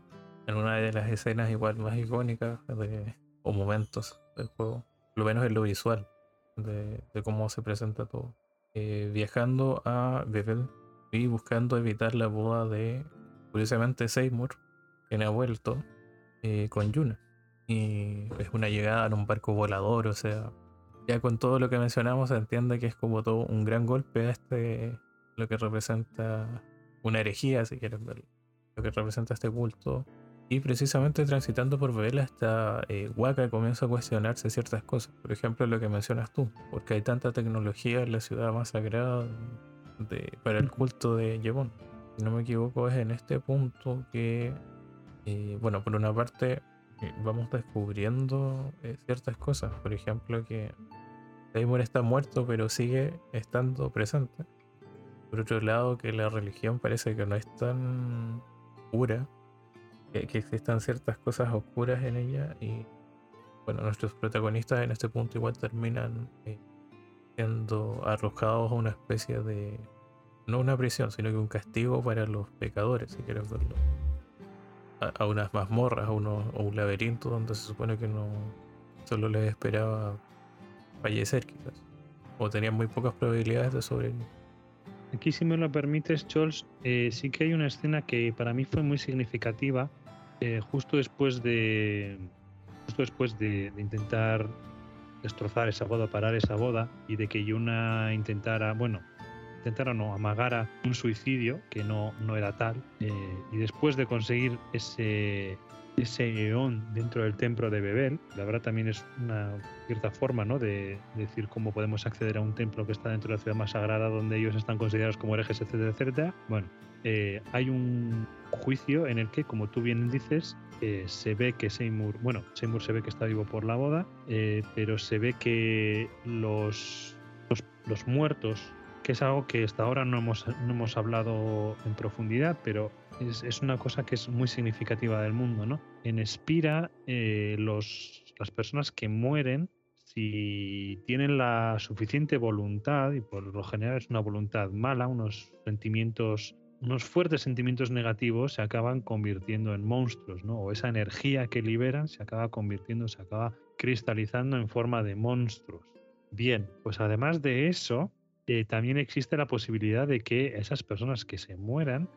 en una de las escenas igual más icónicas de, o momentos del juego, lo menos en lo visual, de, cómo se presenta todo. Eh, viajando a Bevel, y buscando evitar la boda de, curiosamente, Seymour, quien ha vuelto eh, con Yuna. Y es una llegada en un barco volador, o sea, ya con todo lo que mencionamos se entiende que es como todo un gran golpe a este, lo que representa una herejía, si quieres verlo, lo que representa este culto. Y precisamente transitando por Vela, esta eh, Waka comienza a cuestionarse ciertas cosas. Por ejemplo, lo que mencionas tú, porque hay tanta tecnología en la ciudad más sagrada para el culto de Yevon. si no me equivoco, es en este punto que, eh, bueno, por una parte eh, vamos descubriendo eh, ciertas cosas. Por ejemplo, que Seymour está muerto pero sigue estando presente. Por otro lado, que la religión parece que no es tan pura, que, que existan ciertas cosas oscuras en ella y bueno, nuestros protagonistas en este punto igual terminan eh, siendo arrojados a una especie de, no una prisión, sino que un castigo para los pecadores, si quieres verlo. A, unas mazmorras, a, uno, un laberinto donde se supone que no solo les esperaba fallecer quizás. O tenían muy pocas probabilidades de sobrevivir. Aquí, si me lo permites, Chols, eh, sí que hay una escena que para mí fue muy significativa, eh, justo después de, justo después de, intentar destrozar esa boda, parar esa boda, y de que Yuna intentara, bueno, intentara no, amagara un suicidio, que no, no era tal, eh, y después de conseguir ese, ese eón dentro del templo de Bebel, la verdad también es una cierta forma ¿no? de, decir cómo podemos acceder a un templo que está dentro de la ciudad más sagrada donde ellos están considerados como herejes, etcétera, etcétera. Bueno, eh, hay un juicio en el que, como tú bien dices, eh, se ve que Seymour, bueno, Seymour se ve que está vivo por la boda, eh, pero se ve que los, los, muertos, que es algo que hasta ahora no hemos, no hemos hablado en profundidad, pero es, es, una cosa que es muy significativa del mundo, ¿no? En Espira, eh, los, las personas que mueren, si tienen la suficiente voluntad, y por lo general es una voluntad mala, unos sentimientos unos fuertes sentimientos negativos se acaban convirtiendo en monstruos, ¿no? O esa energía que liberan se acaba convirtiendo, se acaba cristalizando en forma de monstruos. Bien, pues además de eso, eh, también existe la posibilidad de que esas personas que se mueran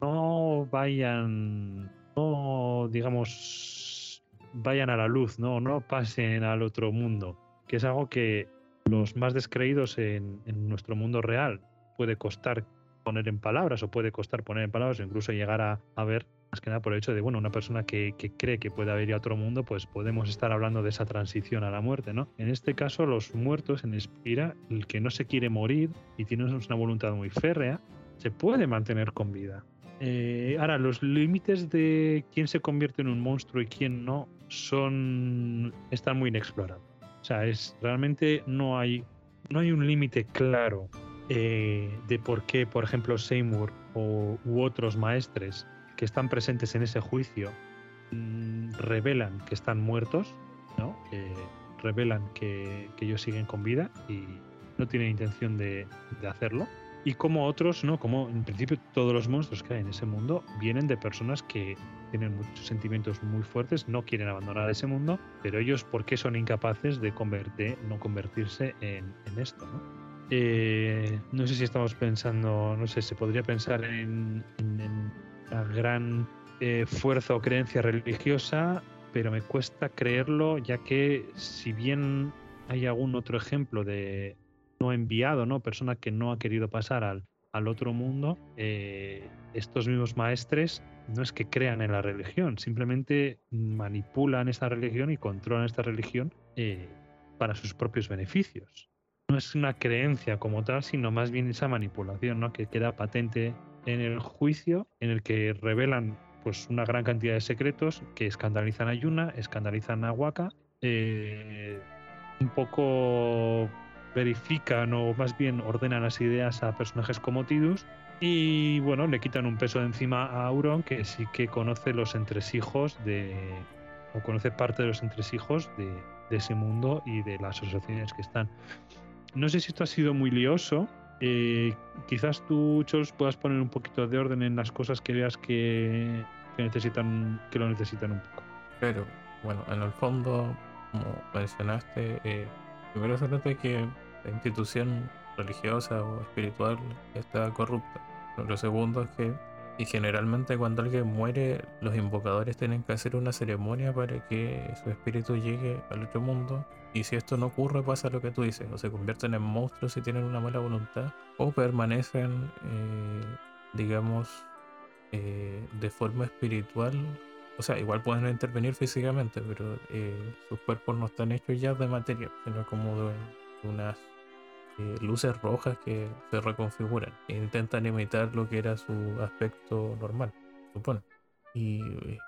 no vayan, no, digamos, vayan a la luz, no, no pasen al otro mundo, que es algo que los más descreídos en, nuestro mundo real puede costar poner en palabras o puede costar poner en palabras o incluso llegar a, ver más que nada por el hecho de, bueno, una persona que, cree que puede haber otro mundo, pues podemos estar hablando de esa transición a la muerte, ¿no? En este caso, los muertos en Espira, el que no se quiere morir y tiene una voluntad muy férrea, se puede mantener con vida. Eh, ahora, los límites de quién se convierte en un monstruo y quién no son están muy inexplorados. O sea, es realmente no hay no hay un límite claro eh, de por qué, por ejemplo, Seymour o, u otros maestres que están presentes en ese juicio mm, revelan que están muertos, ¿no? revelan que, ellos siguen con vida y no tienen intención de, hacerlo. Y como otros, ¿no? Como en principio todos los monstruos que hay en ese mundo vienen de personas que tienen muchos sentimientos muy fuertes, no quieren abandonar ese mundo, pero ellos, ¿por qué son incapaces de convertir, no convertirse en, en esto, ¿no? Eh, no sé si estamos pensando, no sé, se podría pensar en, en, la gran eh, fuerza o creencia religiosa, pero me cuesta creerlo, ya que si bien hay algún otro ejemplo de no enviado, ¿no? Persona que no ha querido pasar al, al otro mundo, eh, estos mismos maestres no es que crean en la religión, simplemente manipulan esta religión y controlan esta religión para sus propios beneficios no es una creencia como tal, sino más bien esa manipulación, ¿no? Que queda patente en el juicio, en el que revelan pues una gran cantidad de secretos que escandalizan a Yuna, escandalizan a Waka, eh, un poco verifican o más bien ordenan las ideas a personajes como Tidus y bueno, le quitan un peso de encima a Auron que sí que conoce los entresijos de o conoce parte de los entresijos de, de ese mundo y de las asociaciones que están no sé si esto ha sido muy lioso. Eh, quizás tú, Chols, puedas poner un poquito de orden en las cosas que veas que, necesitan, que lo necesitan un poco. Pero, bueno, en el fondo, como mencionaste, eh, primero se trata que la institución religiosa o espiritual está corrupta. Lo segundo es que y generalmente cuando alguien muere, los invocadores tienen que hacer una ceremonia para que su espíritu llegue al otro mundo. Y si esto no ocurre, pasa lo que tú dices, o se convierten en monstruos si tienen una mala voluntad, o permanecen, eh, digamos, eh, de forma espiritual. O sea, igual pueden intervenir físicamente, pero eh, sus cuerpos no están hechos ya de materia, sino como de unas eh, luces rojas que se reconfiguran e intentan imitar lo que era su aspecto normal, supone. Y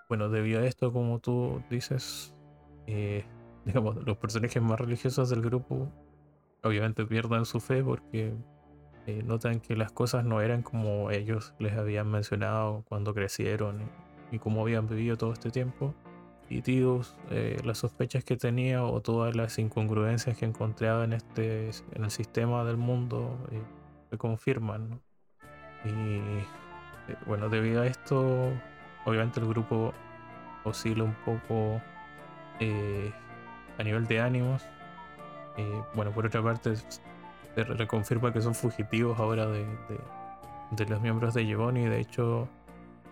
bueno, debido a esto, como tú dices, eh, digamos, los personajes más religiosos del grupo obviamente pierdan su fe porque eh, notan que las cosas no eran como ellos les habían mencionado cuando crecieron y, como habían vivido todo este tiempo. Y Tidus, eh, las sospechas que tenía o todas las incongruencias que encontraba en, este, en el sistema del mundo eh, se confirman. Y bueno, debido a esto, obviamente el grupo oscila un poco a nivel de ánimos. bueno, por otra parte, se reconfirma que son fugitivos ahora de, los miembros de Giovanni. De hecho,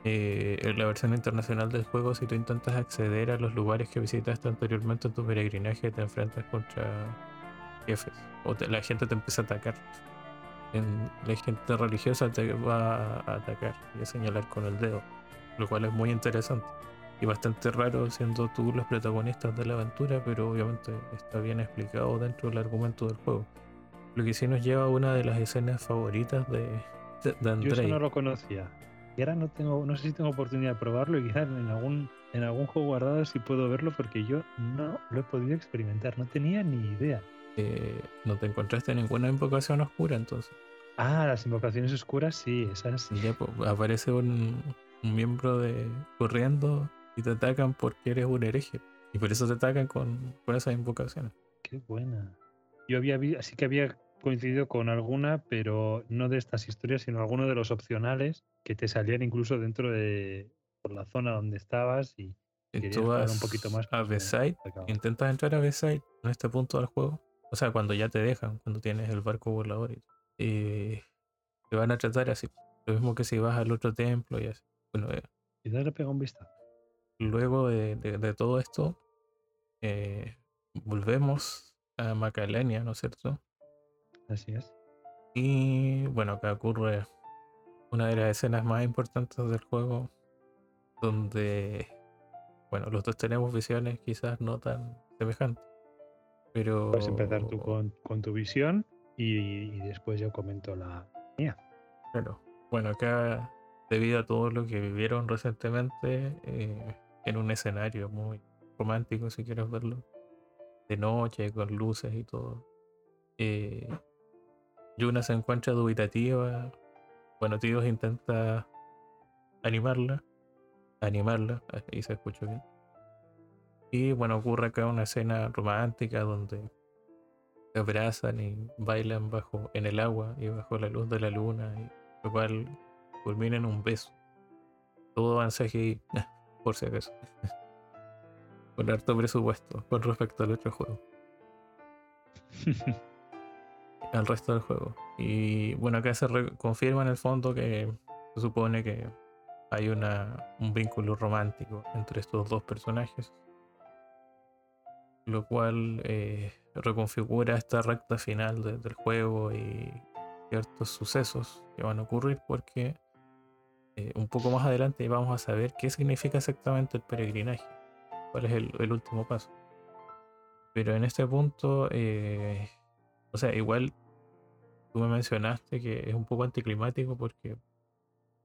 eh, en la versión internacional del juego, si tú intentas acceder a los lugares que visitaste anteriormente en tu peregrinaje, te enfrentas contra jefes o la gente te empieza a atacar. la gente religiosa te va a atacar y a señalar con el dedo, lo cual es muy interesante y bastante raro siendo tú los protagonistas de la aventura, pero obviamente está bien explicado dentro del argumento del juego. Lo que sí nos lleva a una de las escenas favoritas de, de, Andrei. Yo eso no lo conocía. Y ahora no tengo, no sé si tengo oportunidad de probarlo y quizás en algún, en algún juego guardado sí puedo verlo porque yo no lo he podido experimentar, no tenía ni idea. Eh, ¿No te encontraste ninguna invocación oscura entonces? Ah, las invocaciones oscuras sí, esas sí. Ya, pues, aparece un, un, miembro de corriendo y te atacan porque eres un hereje. Y por eso te atacan con, con esas invocaciones. Qué buena. Yo había así que había coincidido con alguna, pero no de estas historias, sino alguno de los opcionales que te salían incluso dentro de por la zona donde estabas y tú vas un poquito más. A B-Side, intentas entrar a B-Side en este punto del juego. O sea, cuando ya te dejan, cuando tienes el barco volador y, te van a tratar así. Lo mismo que si vas al otro templo y así. Bueno, eh, y le pega un vista. Luego de, de, todo esto, eh, volvemos a Macalenia, ¿no es cierto? Así es. Y bueno, acá ocurre una de las escenas más importantes del juego, donde, bueno, los dos tenemos visiones quizás no tan semejantes, pero... Puedes empezar tú con, tu visión y, después yo comento la mía. Claro. Bueno, acá, debido a todo lo que vivieron recientemente, eh, en un escenario muy romántico, si quieres verlo, de noche, con luces y todo. Eh, Yuna se encuentra dubitativa. Bueno, Tíos intenta animarla. Animarla. Ahí se escucha bien. Y bueno, ocurre acá una escena romántica donde se abrazan y bailan bajo en el agua y bajo la luz de la luna, y lo cual culmina en un beso. Todo avanza aquí, por si acaso. con harto presupuesto con respecto al otro juego. al resto del juego. Y bueno, acá se confirma en el fondo que se supone que hay una, un vínculo romántico entre estos dos personajes. Lo cual eh, reconfigura esta recta final del juego y ciertos sucesos que van a ocurrir porque eh, un poco más adelante vamos a saber qué significa exactamente el peregrinaje, cuál es el, último paso. Pero en este punto eh, o sea, igual tú me mencionaste que es un poco anticlimático porque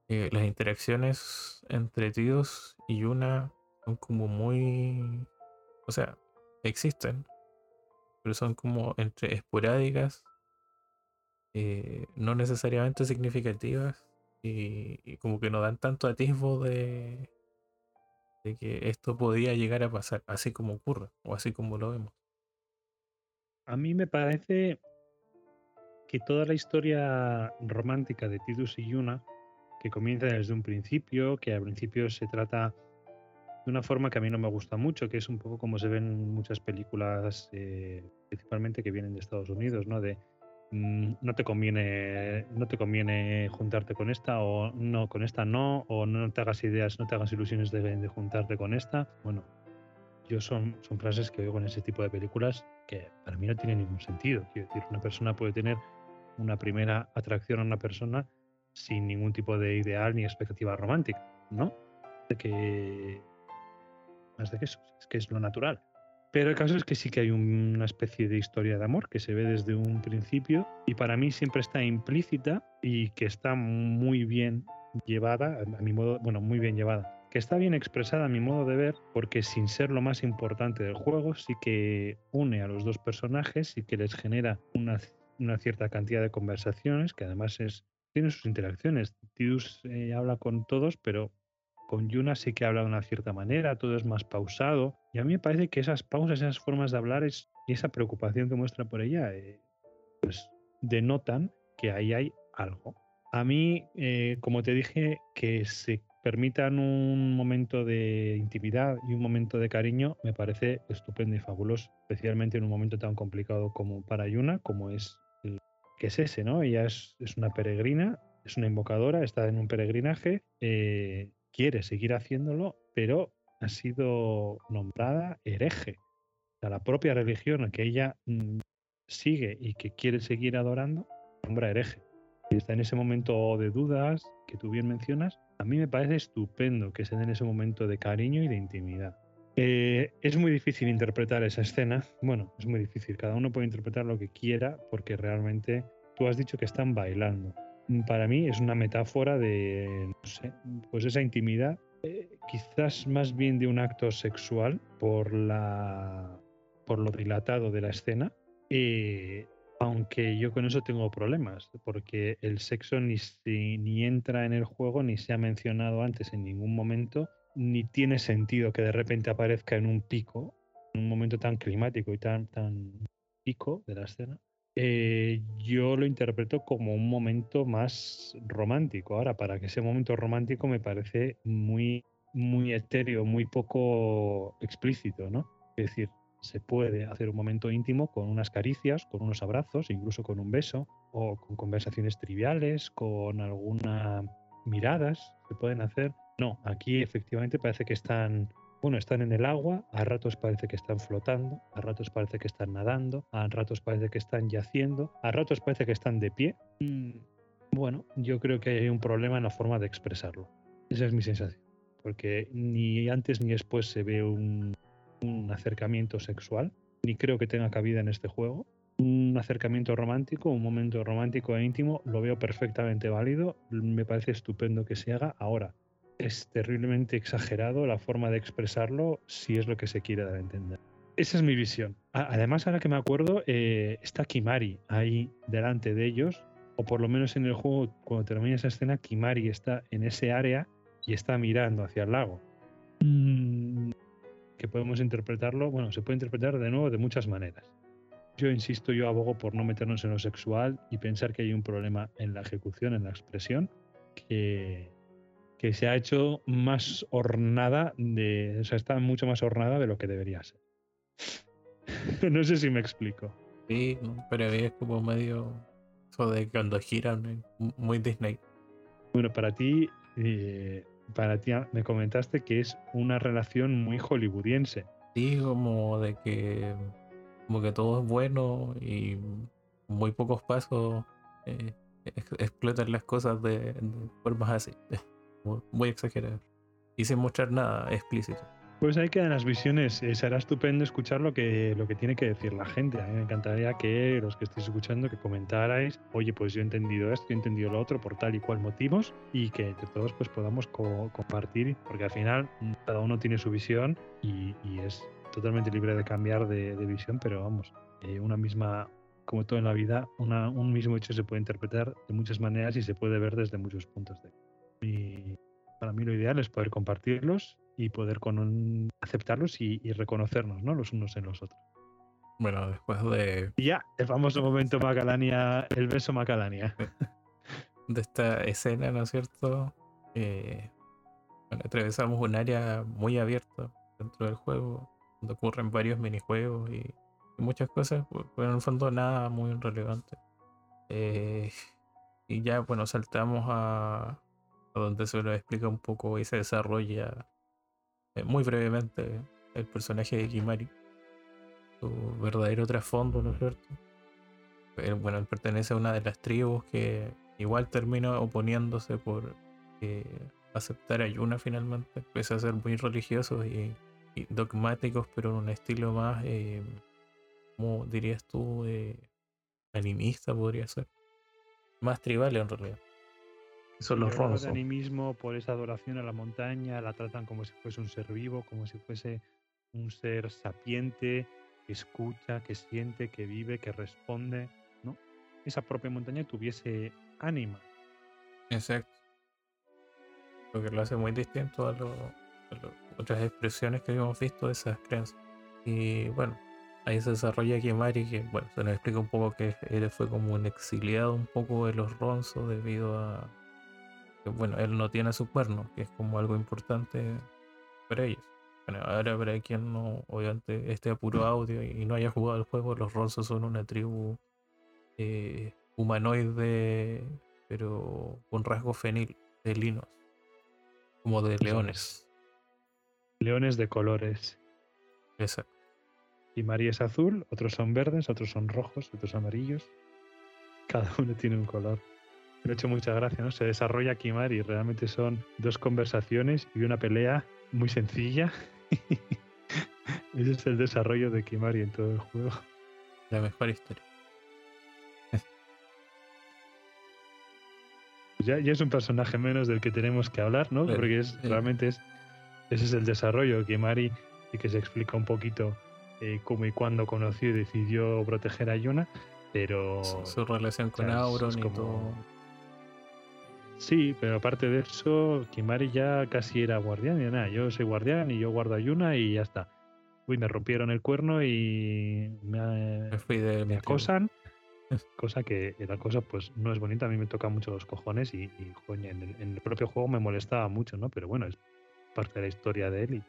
eh, las interacciones entre tíos y una son como muy. O sea, existen, pero son como entre esporádicas, eh, no necesariamente significativas y, como que no dan tanto atisbo de, de que esto podía llegar a pasar, así como ocurre o así como lo vemos. A mí me parece que toda la historia romántica de Tidus y Yuna, que comienza desde un principio, que al principio se trata de una forma que a mí no me gusta mucho, que es un poco como se ven en muchas películas, eh, principalmente que vienen de Estados Unidos, ¿no? De mm, no te conviene, no te conviene juntarte con esta, o no, con esta no, o no te hagas ideas, no te hagas ilusiones de, de juntarte con esta. Bueno, yo son, son frases que oigo en ese tipo de películas que para mí no tienen ningún sentido. Quiero decir, una persona puede tener una primera atracción a una persona sin ningún tipo de ideal ni expectativa romántica, ¿no? De que más de que eso, es que es lo natural. Pero el caso es que sí que hay una especie de historia de amor que se ve desde un principio y para mí siempre está implícita y que está muy bien llevada, a mi modo, bueno, muy bien llevada, que está bien expresada a mi modo de ver, porque sin ser lo más importante del juego, sí que une a los dos personajes y que les genera una, una cierta cantidad de conversaciones, que además es, tiene sus interacciones. Tidus eh, habla con todos, pero con Yuna sí que habla de una cierta manera, todo es más pausado. Y a mí me parece que esas pausas, esas formas de hablar es, y esa preocupación que muestra por ella, eh, pues denotan que ahí hay algo. A mí, eh, como te dije, que se permitan un momento de intimidad y un momento de cariño me parece estupendo y fabuloso, especialmente en un momento tan complicado como para Yuna, como es el, que es ese, ¿no? Ella es, es una peregrina, es una invocadora, está en un peregrinaje, eh, quiere seguir haciéndolo, pero ha sido nombrada hereje. O la propia religión que ella mm, sigue y que quiere seguir adorando, nombra hereje. Y está en ese momento de dudas que tú bien mencionas. A mí me parece estupendo que se den ese momento de cariño y de intimidad. Eh, es muy difícil interpretar esa escena. Bueno, es muy difícil. Cada uno puede interpretar lo que quiera porque realmente tú has dicho que están bailando. Para mí es una metáfora de, pues esa intimidad, eh, quizás más bien de un acto sexual por, la, por lo dilatado de la escena, eh, aunque yo con eso tengo problemas, porque el sexo ni, ni entra en el juego, ni se ha mencionado antes en ningún momento, ni tiene sentido que de repente aparezca en un pico, en un momento tan climático y tan, tan pico de la escena. Eh, yo lo interpreto como un momento más romántico. Ahora, para que ese momento romántico me parece muy, muy etéreo, muy poco explícito, ¿no? Es decir, se puede hacer un momento íntimo con unas caricias, con unos abrazos, incluso con un beso, o con conversaciones triviales, con algunas miradas se pueden hacer. No, aquí efectivamente parece que están bueno, están en el agua, a ratos parece que están flotando, a ratos parece que están nadando, a ratos parece que están yaciendo, a ratos parece que están de pie. Mm, bueno, yo creo que hay un problema en la forma de expresarlo. Esa es mi sensación. Porque ni antes ni después se ve un, acercamiento sexual, ni creo que tenga cabida en este juego. Un acercamiento romántico, un momento romántico e íntimo, lo veo perfectamente válido. Me parece estupendo que se haga ahora es terriblemente exagerado la forma de expresarlo si es lo que se quiere dar a entender. Esa es mi visión. Además, ahora que me acuerdo, eh, está Kimari ahí delante de ellos, o por lo menos en el juego, cuando termina esa escena, Kimari está en ese área y está mirando hacia el lago. Mm, que podemos interpretarlo, bueno, se puede interpretar de nuevo de muchas maneras. Yo insisto, yo abogo por no meternos en lo sexual y pensar que hay un problema en la ejecución, en la expresión, que, que se ha hecho más hornada, de, o sea, está mucho más hornada de lo que debería ser. no sé si me explico. Sí, pero es como medio eso de cuando giran, muy Disney. Bueno, para ti, eh, para ti me comentaste que es una relación muy hollywoodiense. Sí, como de que como que todo es bueno y muy pocos pasos eh, explotan las cosas de, formas así muy exagerado y sin mostrar nada explícito. Pues ahí quedan las visiones. Eh, será estupendo escuchar lo que, lo que tiene que decir la gente. A mí me encantaría que los que estéis escuchando que comentarais, oye, pues yo he entendido esto, yo he entendido lo otro por tal y cual motivos y que todos pues podamos compartir, porque al final mm, cada uno tiene su visión y, es totalmente libre de cambiar de, visión, pero vamos, eh, una misma, como todo en la vida, un mismo hecho se puede interpretar de muchas maneras y se puede ver desde muchos puntos de vista. Y para mí lo ideal es poder compartirlos y poder con aceptarlos y, reconocernos ¿no? los unos en los otros. Bueno, después de. ya, el famoso momento Macalania, el beso Macalania. De esta escena, ¿no es cierto? Eh, atravesamos un área muy abierta dentro del juego, donde ocurren varios minijuegos y, muchas cosas, pero pues, en el fondo nada muy relevante. Eh, y ya, bueno, saltamos a, donde se nos explica un poco y se desarrolla eh, muy brevemente el personaje de Kimari, su verdadero trasfondo, ¿no es cierto? Pero, bueno, él pertenece a una de las tribus que igual termina oponiéndose por eh, aceptar a finalmente, pese a ser muy religioso y dogmáticos, pero en un estilo más, eh, como dirías tú, eh, animista podría ser. Más tribal en realidad. Son los ronos. de animismo por esa adoración a la montaña, la tratan como si fuese un ser vivo, como si fuese un ser sapiente, que escucha, que siente, que vive, que responde, ¿no? Esa propia montaña tuviese ánima. Exacto. Lo que lo hace muy distinto a, las otras expresiones que habíamos visto de esas creencias. Y bueno, ahí se desarrolla Kimari, que bueno, se nos explica un poco que él fue como un exiliado un poco de los Ronzos debido a bueno, él no tiene su cuerno, que es como algo importante para ellos. Bueno, ahora para quien no, obviamente, esté a puro audio y no haya jugado el juego, los Ronzos son una tribu eh, humanoide, pero con rasgo fenil, felinos, como de leones. Leones de colores. Exacto. Y María es azul, otros son verdes, otros son rojos, otros amarillos. Cada uno tiene un color. Me ha hecho mucha gracia, ¿no? Se desarrolla Kimari, realmente son dos conversaciones y una pelea muy sencilla. Ese es el desarrollo de Kimari en todo el juego. La mejor historia. ya, ya, es un personaje menos del que tenemos que hablar, ¿no? Porque es, realmente es, ese es el desarrollo de Kimari y que se explica un poquito eh, cómo y cuándo conoció y decidió proteger a Yuna, pero... Su, relación con Auron y todo Sí, pero aparte de eso, Kimari ya casi era guardián. Y nada, yo soy guardián y yo guardo a Yuna y ya está. Uy, me rompieron el cuerno y me, fui de me acosan. cosa que la cosa pues no es bonita. A mí me toca mucho los cojones y, coño, en, el, propio juego me molestaba mucho, ¿no? Pero bueno, es parte de la historia de él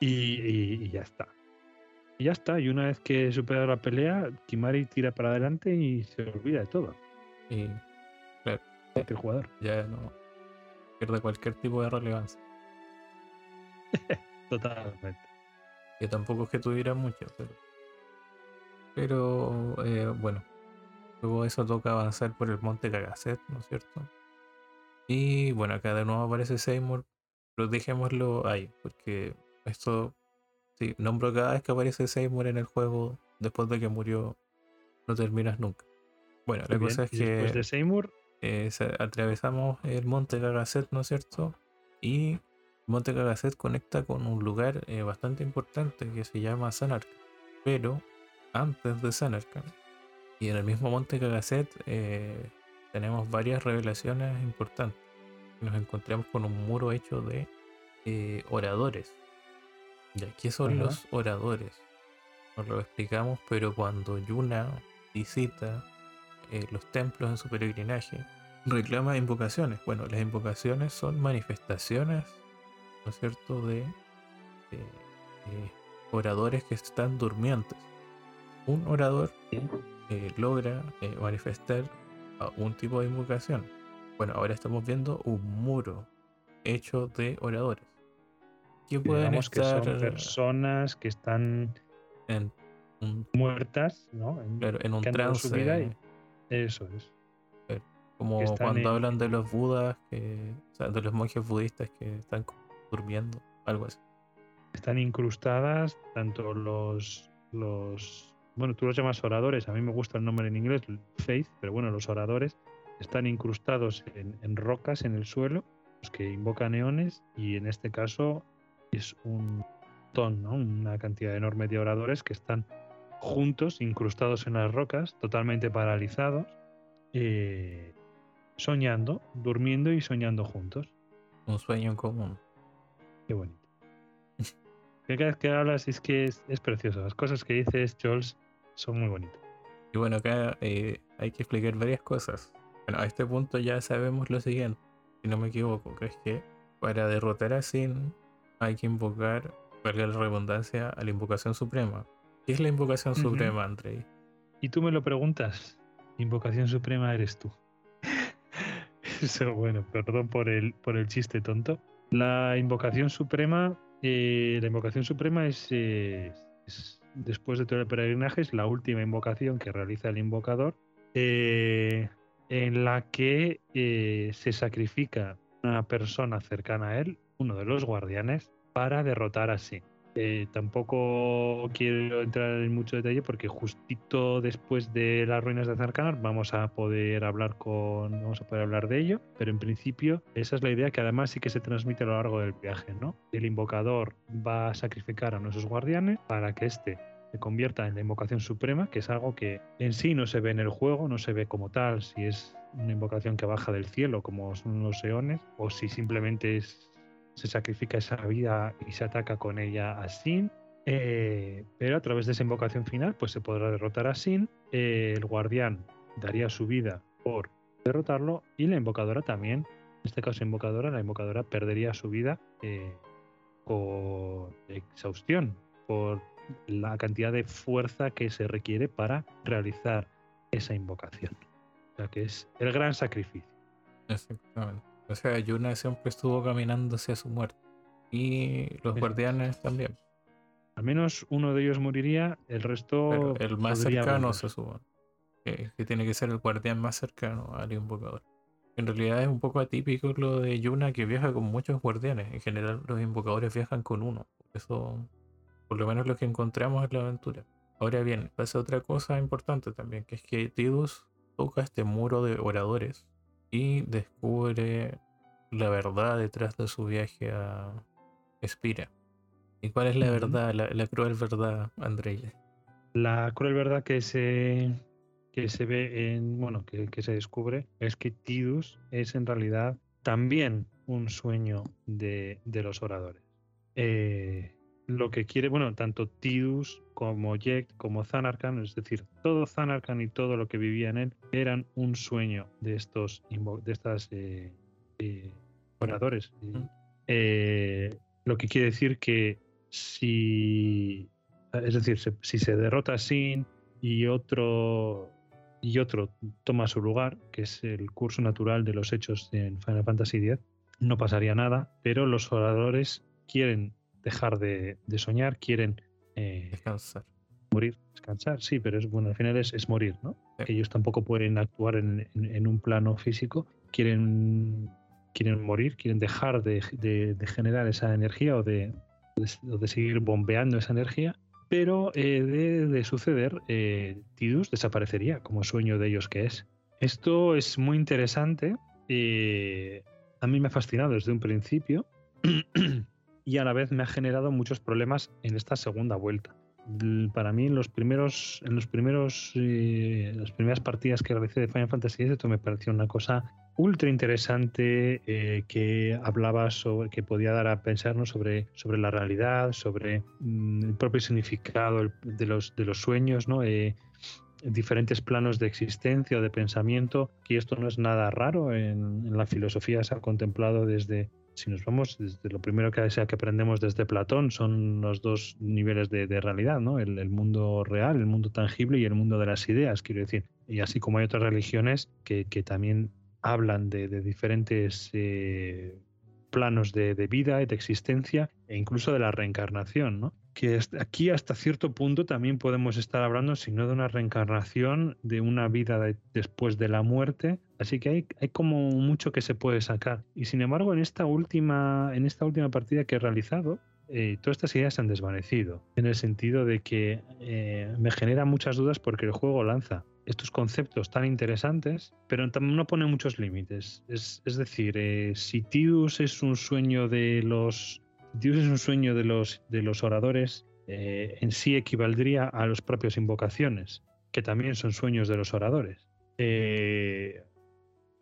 y, y ya está. Y ya está. Y una vez que supera la pelea, Kimari tira para adelante y se olvida de todo. Y el jugador. Ya no pierde cualquier tipo de relevancia. Totalmente. Que tampoco es que tuviera mucho, pero. Pero eh, bueno. Luego eso toca avanzar por el monte Cagaset, ¿no es cierto? Y bueno, acá de nuevo aparece Seymour, pero dejémoslo ahí, porque esto, sí, nombro cada vez que aparece Seymour en el juego, después de que murió, no terminas nunca. Bueno, la cosa es que. Después de Seymour, eh, atravesamos el monte Cagaset, ¿no es cierto? Y el monte Cagaset conecta con un lugar eh, bastante importante que se llama Sanarkand. Pero antes de Sanarkand y en el mismo monte Cagaset eh, tenemos varias revelaciones importantes. Nos encontramos con un muro hecho de oradores. ¿Y aquí son los oradores? Nos lo explicamos, pero cuando Yuna visita eh, los templos en su peregrinaje, reclama invocaciones. Bueno, las invocaciones son manifestaciones, ¿no es cierto?, de, oradores que están durmientes. Un orador eh, logra eh, manifestar un tipo de invocación. Bueno, ahora estamos viendo un muro hecho de oradores. Que pueden estar que son personas que están en muertas, ¿no? En, un trance. Eso es. Como cuando hablan de los budas, que, o sea, de los monjes budistas que están durmiendo, algo así. Están incrustadas tanto los, los, bueno, tú los llamas oradores, a mí me gusta el nombre en inglés, faith, pero bueno, los oradores están incrustados en, rocas en el suelo, los que invocan eones, y en este caso es un ton, ¿no? una cantidad enorme de oradores que están juntos, incrustados en las rocas, totalmente paralizados, eh, soñando, durmiendo y soñando juntos. Un sueño en común. Qué bonito. Cada vez que hablas es que es, precioso. Las cosas que dices, Jules, son muy bonitas. Y bueno, acá eh, hay que explicar varias cosas. Bueno, a este punto ya sabemos lo siguiente, si no me equivoco, que es que para derrotar a Sin hay que invocar, valga la redundancia, a la invocación suprema, ¿Qué es la invocación suprema, Andrei? Y tú me lo preguntas. Invocación suprema eres tú. Eso, bueno, perdón por el, por el chiste tonto. La invocación suprema, eh, la invocación suprema es, después de todo el peregrinaje, es la última invocación que realiza el invocador, eh, en la que eh, se sacrifica una persona cercana a él, uno de los guardianes, para derrotar a Sin. Eh, tampoco quiero entrar en mucho detalle porque justito después de las ruinas de Zarkanar vamos a poder hablar con vamos a poder hablar de ello, pero en principio esa es la idea que además sí que se transmite a lo largo del viaje, ¿no? El invocador va a sacrificar a nuestros guardianes para que este se convierta en la invocación suprema, que es algo que en sí no se ve en el juego, no se ve como tal, si es una invocación que baja del cielo como son los eones o si simplemente es se sacrifica esa vida y se ataca con ella a Sin. Eh, pero a través de esa invocación final, pues se podrá derrotar a Sin. Eh, el guardián daría su vida por derrotarlo y la invocadora también. En este caso, invocadora, la invocadora perdería su vida eh, por exhaustión, por la cantidad de fuerza que se requiere para realizar esa invocación. O sea que es el gran sacrificio. Exactamente. O sea, Yuna siempre estuvo caminando hacia su muerte. Y los guardianes también. Al menos uno de ellos moriría, el resto. el más cercano se supone. Que, tiene que ser el guardián más cercano al invocador. En realidad es un poco atípico lo de Yuna que viaja con muchos guardianes. En general, los invocadores viajan con uno. Eso, por lo menos lo que encontramos en la aventura. Ahora bien, pasa otra cosa importante también, que es que Tidus toca este muro de oradores y descubre la verdad detrás de su viaje a Espira. ¿Y cuál es la verdad, la, cruel verdad, Andrea? La cruel verdad que se, que se ve en, bueno, que, se descubre es que Tidus es en realidad también un sueño de, los oradores. Eh, lo que quiere, bueno, tanto Tidus como Jekt como Zanarkand, es decir, todo Zanarkand y todo lo que vivía en él eran un sueño de estos de estas eh, eh, oradores. Eh, lo que quiere decir que si es decir, si se derrota Sin y otro y otro toma su lugar, que es el curso natural de los hechos en Final Fantasy X, no pasaría nada, pero los oradores quieren dejar de, soñar, quieren eh, descansar. Morir, descansar, sí, pero es bueno, al final es, morir, ¿no? Ellos tampoco pueden actuar en, un plano físico, quieren, quieren morir, quieren dejar de, generar esa energía o de, de, seguir bombeando esa energía, pero eh, de, suceder, eh, Tidus desaparecería como sueño de ellos que es. Esto es muy interesante. a mí me ha fascinado desde un principio. y a la vez me ha generado muchos problemas en esta segunda vuelta. Para mí, en los primeros, en los primeros, eh, las primeras partidas que realicé de Final Fantasy VII, me pareció una cosa ultra interesante eh, que hablaba sobre, que podía dar a pensarnos sobre, sobre la realidad, sobre mm, el propio significado de los, de los sueños, ¿no? Eh, diferentes planos de existencia o de pensamiento, que esto no es nada raro en, en la filosofía, se ha contemplado desde, si nos vamos desde lo primero que, sea que aprendemos desde Platón, son los dos niveles de, realidad, ¿no? El, mundo real, el mundo tangible y el mundo de las ideas, quiero decir. Y así como hay otras religiones que, también hablan de, diferentes eh, planos de, vida y de existencia e incluso de la reencarnación, ¿no? que aquí hasta cierto punto también podemos estar hablando, si no de una reencarnación, de una vida después de la muerte. Así que hay, hay, como mucho que se puede sacar. Y sin embargo, en esta última, en esta última partida que he realizado, eh, todas estas ideas se han desvanecido, en el sentido de que eh, me genera muchas dudas porque el juego lanza estos conceptos tan interesantes, pero no pone muchos límites. Es, decir, eh, si Tidus es un sueño de los Dios es un sueño de los, de los oradores, eh, en sí equivaldría a los propios invocaciones, que también son sueños de los oradores. Eh,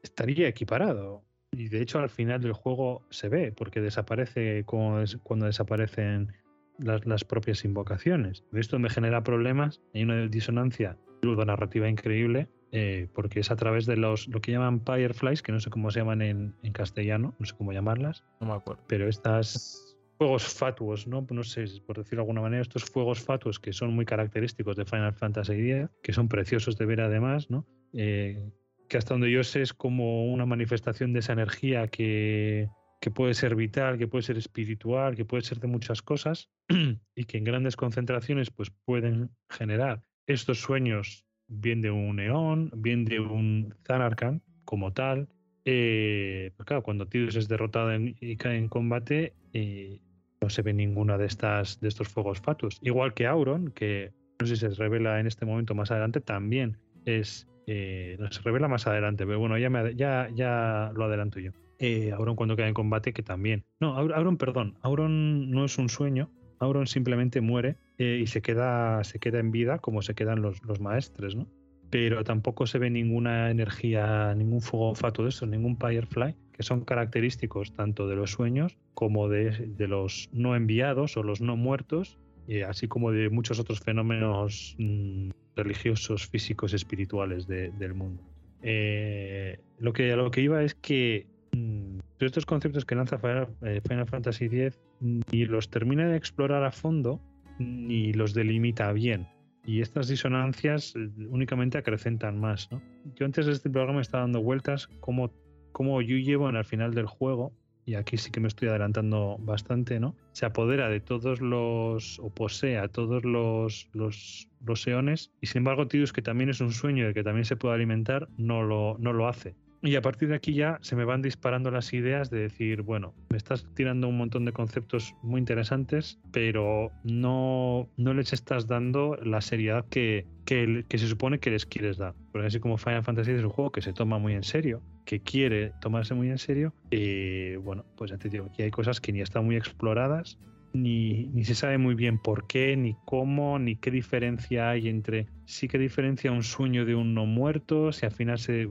estaría equiparado. Y de hecho al final del juego se ve, porque desaparece cuando desaparecen las, propias invocaciones. Esto me genera problemas, hay una disonancia narrativa increíble, eh, porque es a través de los lo que llaman fireflies, que no sé cómo se llaman en, en castellano, no sé cómo llamarlas. No me acuerdo. Pero estas fuegos fatuos, ¿no? No sé, por decirlo de alguna manera, estos fuegos fatuos que son muy característicos de Final Fantasy X, que son preciosos de ver además, ¿no? Eh, que hasta donde yo sé es como una manifestación de esa energía que, puede ser vital, que puede ser espiritual, que puede ser de muchas cosas y que en grandes concentraciones pues pueden generar estos sueños bien de un neón, bien de un Zanarkand como tal. Eh, pues claro, cuando Tidus es derrotado y cae en combate, eh, no se ve ninguna de estas de estos fuegos fatus. Igual que Auron, que no sé si se revela en este momento más adelante, también es eh, no se revela más adelante, pero bueno, ya, ya, ya lo adelanto yo. Eh, Auron cuando queda en combate, que también. No, Auron, perdón, Auron no es un sueño, Auron simplemente muere eh, y se queda, se queda en vida como se quedan los, los maestres, ¿no? Pero tampoco se ve ninguna energía, ningún fuego fato de eso, ningún Firefly, que son característicos tanto de los sueños como de, de los no enviados o los no muertos, así como de muchos otros fenómenos mm, religiosos, físicos, espirituales del mundo. Eh, lo, que, lo que iba es que mm, estos conceptos que lanza Final, eh, Fantasy X ni los termina de explorar a fondo ni los delimita bien. Y estas disonancias eh, únicamente acrecentan más. Yo antes de este programa estaba dando vueltas como, como yo llevo en el final del juego y aquí sí que me estoy adelantando bastante, ¿no? Se apodera de todos los, o posee a todos los, los, los eones, y sin embargo Tidus, que también es un sueño de que también se puede alimentar, no lo, no lo hace. Y a partir de aquí ya se me van disparando las ideas de decir, bueno, me estás tirando un montón de conceptos muy interesantes, pero no, no les estás dando la seriedad que, que, se supone que les quieres dar. Porque así como Final Fantasy es un juego que se toma muy en serio, que quiere tomarse muy en serio, y bueno, pues ya te digo, aquí hay cosas que ni están muy exploradas, ni, ni, se sabe muy bien por qué, ni cómo, ni qué diferencia hay entre sí que diferencia un sueño de un no muerto, si al final se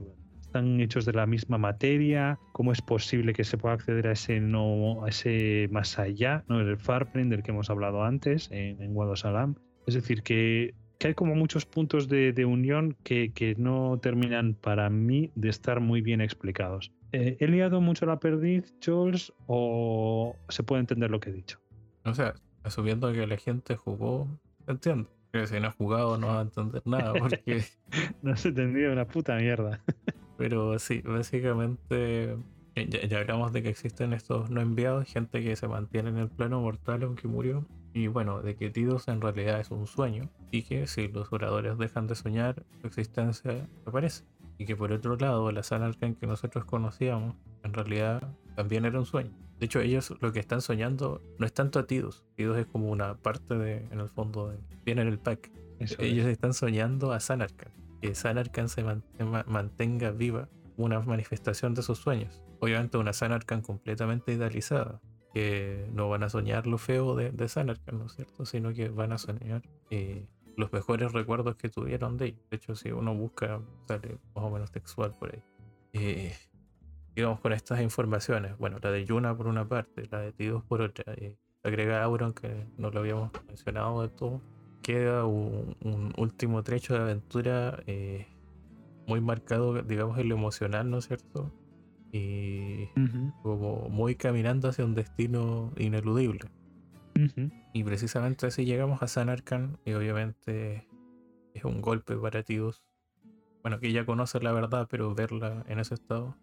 están hechos de la misma materia, cómo es posible que se pueda acceder a ese no, a ese más allá, ¿no? el Farplane del que hemos hablado antes en, en Salam. Es decir, que, que, hay como muchos puntos de, de unión que, que, no terminan para mí de estar muy bien explicados. Eh, ¿He liado mucho la perdiz, Jules, o se puede entender lo que he dicho? O sea, asumiendo que la gente jugó, entiendo. Que si no ha jugado no va a entender nada porque... no se entendido una puta mierda. Pero sí, básicamente eh, ya, hablamos de que existen estos no enviados, gente que se mantiene en el plano mortal aunque murió. Y bueno, de que Tidus en realidad es un sueño y que si los oradores dejan de soñar, su existencia aparece. Y que por otro lado, la Sanarkan que nosotros conocíamos en realidad también era un sueño. De hecho, ellos lo que están soñando no es tanto a Tidus. Tidus es como una parte de, en el fondo, de, viene en el pack. ellos están soñando a Sanarkan que Sanarkan se mantenga viva una manifestación de sus sueños. Obviamente una Sanarkan completamente idealizada, que no van a soñar lo feo de, de ¿no es cierto? Sino que van a soñar eh, los mejores recuerdos que tuvieron de ellos. De hecho, si uno busca, sale más o menos textual por ahí. Eh, digamos con estas informaciones, bueno, la de Yuna por una parte, la de Tidus por otra, eh, agrega Auron que no lo habíamos mencionado de todo, queda un, último trecho de aventura eh, muy marcado, digamos, en lo emocional, ¿no es cierto? Y como muy caminando hacia un destino ineludible. Y precisamente así llegamos a San Arcan y obviamente es un golpe para Tidus. Bueno, que ya conoce la verdad, pero verla en ese estado.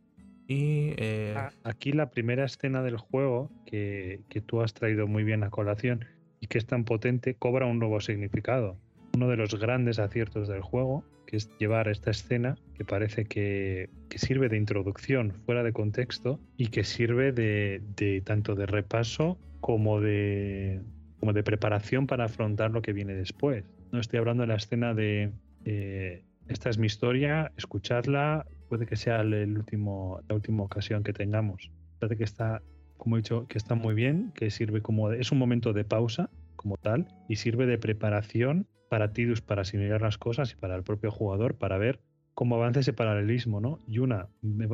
Y eh, ah, aquí la primera escena del juego que, que tú has traído muy bien a colación y que es tan potente, cobra un nuevo significado. Uno de los grandes aciertos del juego, que es llevar esta escena que parece que, sirve de introducción fuera de contexto y que sirve de, tanto de repaso como de, como de preparación para afrontar lo que viene después. No estoy hablando de la escena de eh, esta es mi historia, escuchadla, puede que sea el último, la última ocasión que tengamos. Parece que está como he dicho, que está muy bien, que sirve como es un momento de pausa como tal y sirve de preparación para Tidus para asimilar las cosas y para el propio jugador para ver cómo avanza ese paralelismo, ¿no? Yuna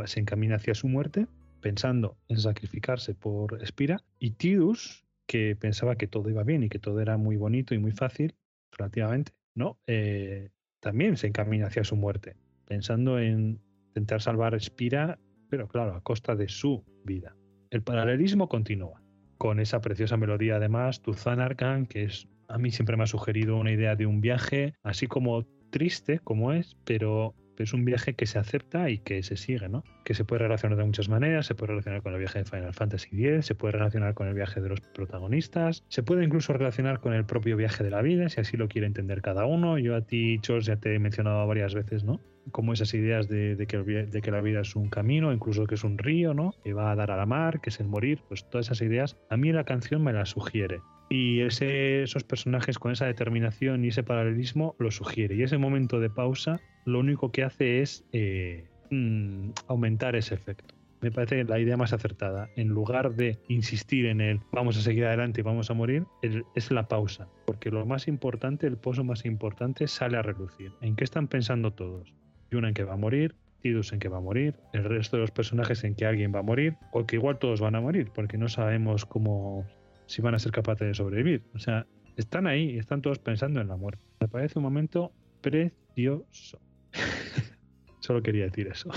se encamina hacia su muerte pensando en sacrificarse por Espira y Tidus que pensaba que todo iba bien y que todo era muy bonito y muy fácil relativamente, ¿no? Eh, también se encamina hacia su muerte pensando en intentar salvar a Espira, pero claro, a costa de su vida. El paralelismo continúa, con esa preciosa melodía además, Tuzan Arkan, que es a mí siempre me ha sugerido una idea de un viaje, así como triste como es, pero es un viaje que se acepta y que se sigue, ¿no? Que se puede relacionar de muchas maneras, se puede relacionar con el viaje de Final Fantasy X, se puede relacionar con el viaje de los protagonistas, se puede incluso relacionar con el propio viaje de la vida, si así lo quiere entender cada uno. Yo a ti, Chos, ya te he mencionado varias veces, ¿no? Como esas ideas de, que de, que la vida es un camino, incluso que es un río, ¿no? Que va a dar a la mar, que es el morir, pues todas esas ideas, a mí la canción me las sugiere. Y ese, esos personajes con esa determinación y ese paralelismo lo sugiere. Y ese momento de pausa lo único que hace es eh, mm, aumentar ese efecto. Me parece la idea más acertada. En lugar de insistir en el vamos a seguir adelante y vamos a morir, es la pausa. Porque lo más importante, el pozo más importante, sale a relucir. ¿En qué están pensando todos? Yuna en que va a morir, en que va a morir, el resto de los personajes en que alguien va a morir, o que igual todos van a morir, porque no sabemos cómo si van a ser capaces de sobrevivir. O sea, están ahí, están todos pensando en la muerte. Me parece un momento precioso. Solo quería decir eso.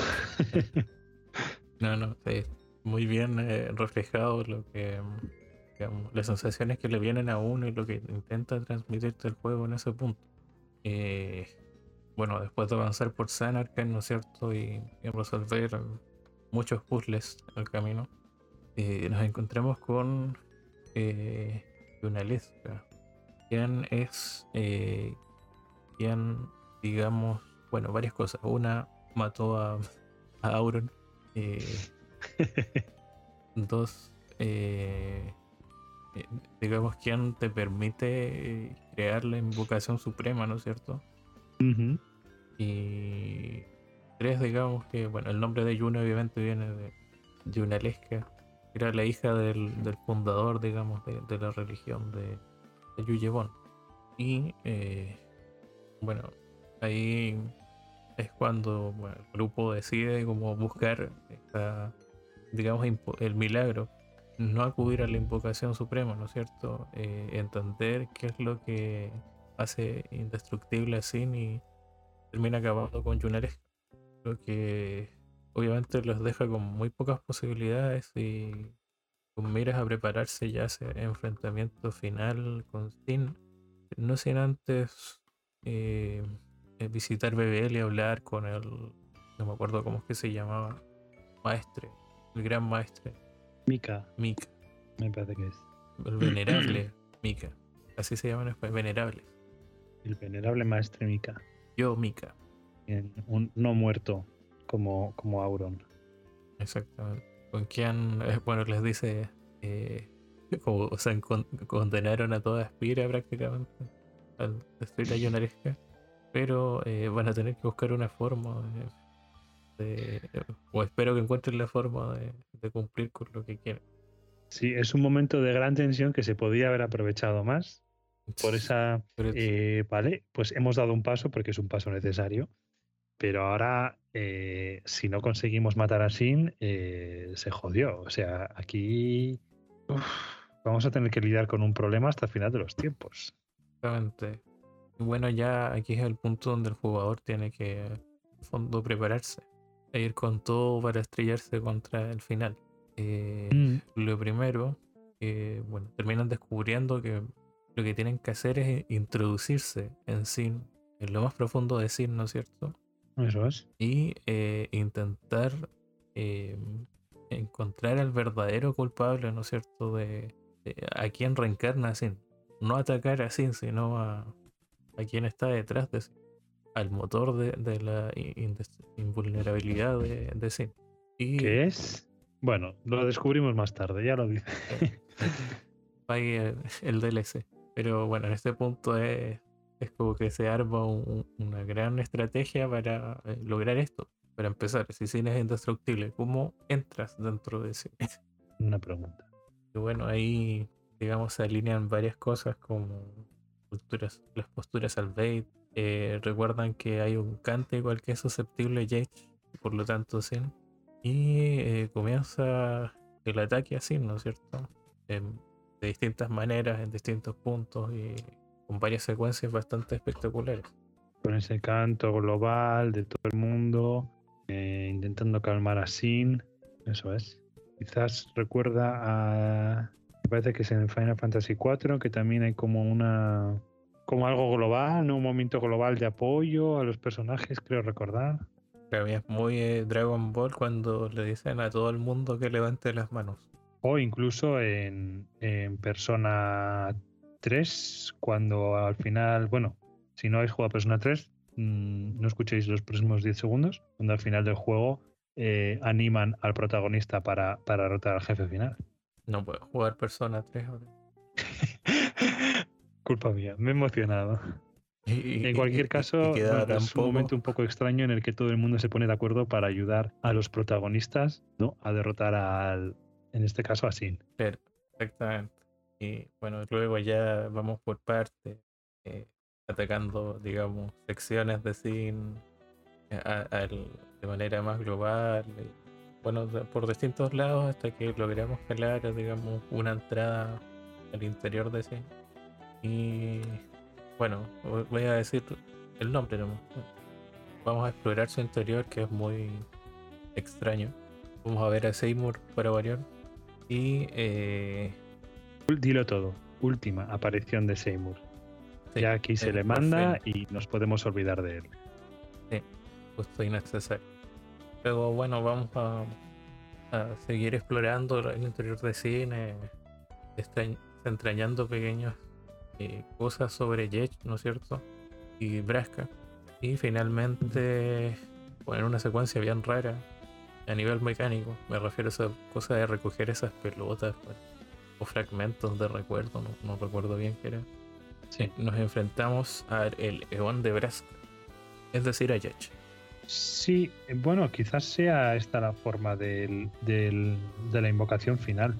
no, no, muy bien eh, reflejado lo que las sensaciones que le vienen a uno y lo que intenta transmitirte el juego en ese punto. Eh, bueno, después de avanzar por San ¿no es cierto? Y, resolver muchos puzzles en el camino, eh, nos encontramos con eh, Yunalesca, quien es quien, digamos, bueno, varias cosas. Una, mató a, Auron. Eh, dos, eh, eh, digamos, quien te permite crear la invocación suprema, ¿no es cierto? Y tres, digamos que, bueno, el nombre de Yuna obviamente viene de Yunalesca, era la hija del, fundador, digamos, de, la religión de, de Yuyebon. Y, bueno, ahí es cuando el grupo decide como buscar digamos el milagro. No acudir a la invocación suprema no es cierto eh, entender qué es lo que hace indestructible a Sin y termina acabando con Junares lo que obviamente los deja con muy pocas posibilidades y con miras a prepararse ya ese enfrentamiento final con Sin. No sin antes eh, visitar BBL y hablar con el, no me acuerdo cómo es que se llamaba, maestre, el gran maestre. Mika. Mika. Me parece que es. El venerable Mika. Así se llama en español, venerable. El venerable maestre Mika. Yo, Mika. Un no muerto como, como Auron. Exactamente. Con quien, eh, bueno, les dice, eh, como, o sea, condenaron a toda Espira prácticamente al destruir a Yonaresca pero eh, van a tener que buscar una forma de, o espero que encuentren la forma de, cumplir con lo que quieren. Sí, es un momento de gran tensión que se podía haber aprovechado más. Por esa, eh, vale, pues hemos dado un paso porque es un paso necesario, pero ahora eh, si no conseguimos matar a Sin, se jodió. O sea, aquí vamos a tener que lidiar con un problema hasta el final de los tiempos. Exactamente. Bueno, ya aquí es el punto donde el jugador tiene que, en fondo, prepararse e ir con todo para estrellarse contra el final. Eh, mm. Lo primero, bueno, terminan descubriendo que lo que tienen que hacer es introducirse en Sin, en lo más profundo de Sin, ¿no es cierto? Eso es. Y eh, intentar eh, encontrar al verdadero culpable, ¿no es cierto?, de, a quien reencarna Sin. No atacar a Sin, sino a, a quién está detrás de al motor de, la invulnerabilidad de, de. Y, ¿Qué es? Bueno, lo descubrimos más tarde, ya lo dice. Pague el, DLC. Pero bueno, en este punto es, es como que se arma una gran estrategia para eh, lograr esto. Para empezar, si Sin es indestructible, ¿cómo entras dentro de Sin? Una pregunta. Y bueno, ahí digamos se alinean varias cosas como las posturas al bait. Eh, recuerdan que hay un cante igual que es susceptible a por lo tanto Sin. Y eh, comienza el ataque así, ¿no es cierto? de distintas maneras, en distintos puntos y con varias secuencias bastante espectaculares. Con ese canto global de todo el mundo, eh, intentando calmar a Sin, eso es. Quizás recuerda a me parece que es en Final Fantasy IV, que también hay como una como algo global, ¿no? Un momento global de apoyo a los personajes, creo recordar. Para mí es muy eh, Dragon Ball cuando le dicen a todo el mundo que levante las manos. O incluso en, en Persona 3, cuando al final, bueno, si no habéis jugado a Persona 3, mm, no escuchéis los próximos 10 segundos, cuando al final del juego eh, animan al protagonista para, para derrotar al jefe final. No puedo jugar Persona 3 ahora. Culpa mía, me he emocionado. Y- En y- cualquier y- caso, y queda bueno, es un momento un poco extraño en el que todo el mundo se pone de acuerdo para ayudar a los protagonistas, ¿no? A derrotar al, en este caso, a Sin. Claro, exactamente. Y bueno, luego ya vamos por partes, eh, atacando, digamos, secciones de Sin eh, a- al- de manera más global. eh, bueno, por distintos lados hasta que logramos calar, digamos, una entrada al interior de Sin. Y bueno, vo- voy a decir el nombre nomás. Vamos a explorar su interior, que es muy extraño. Vamos a ver a Seymour para variar. Y eh, Dilo todo. Última aparición de Seymour. sí, ya aquí se le manda y nos podemos olvidar de él. justo innecesario. Luego, bueno, vamos a, a seguir explorando el interior de cine, extrañ- entrañando pequeñas eh, cosas sobre Yech, ¿no es cierto? Y Braska. Y finalmente, bueno, en una secuencia bien rara, a nivel mecánico, me refiero a esa cosa de recoger esas pelotas pues, o fragmentos de recuerdo, no, no recuerdo bien qué era. Sí. Nos enfrentamos al Eon de Braska, es decir, a Yech. Sí, bueno, quizás sea esta la forma del, del- de la invocación final.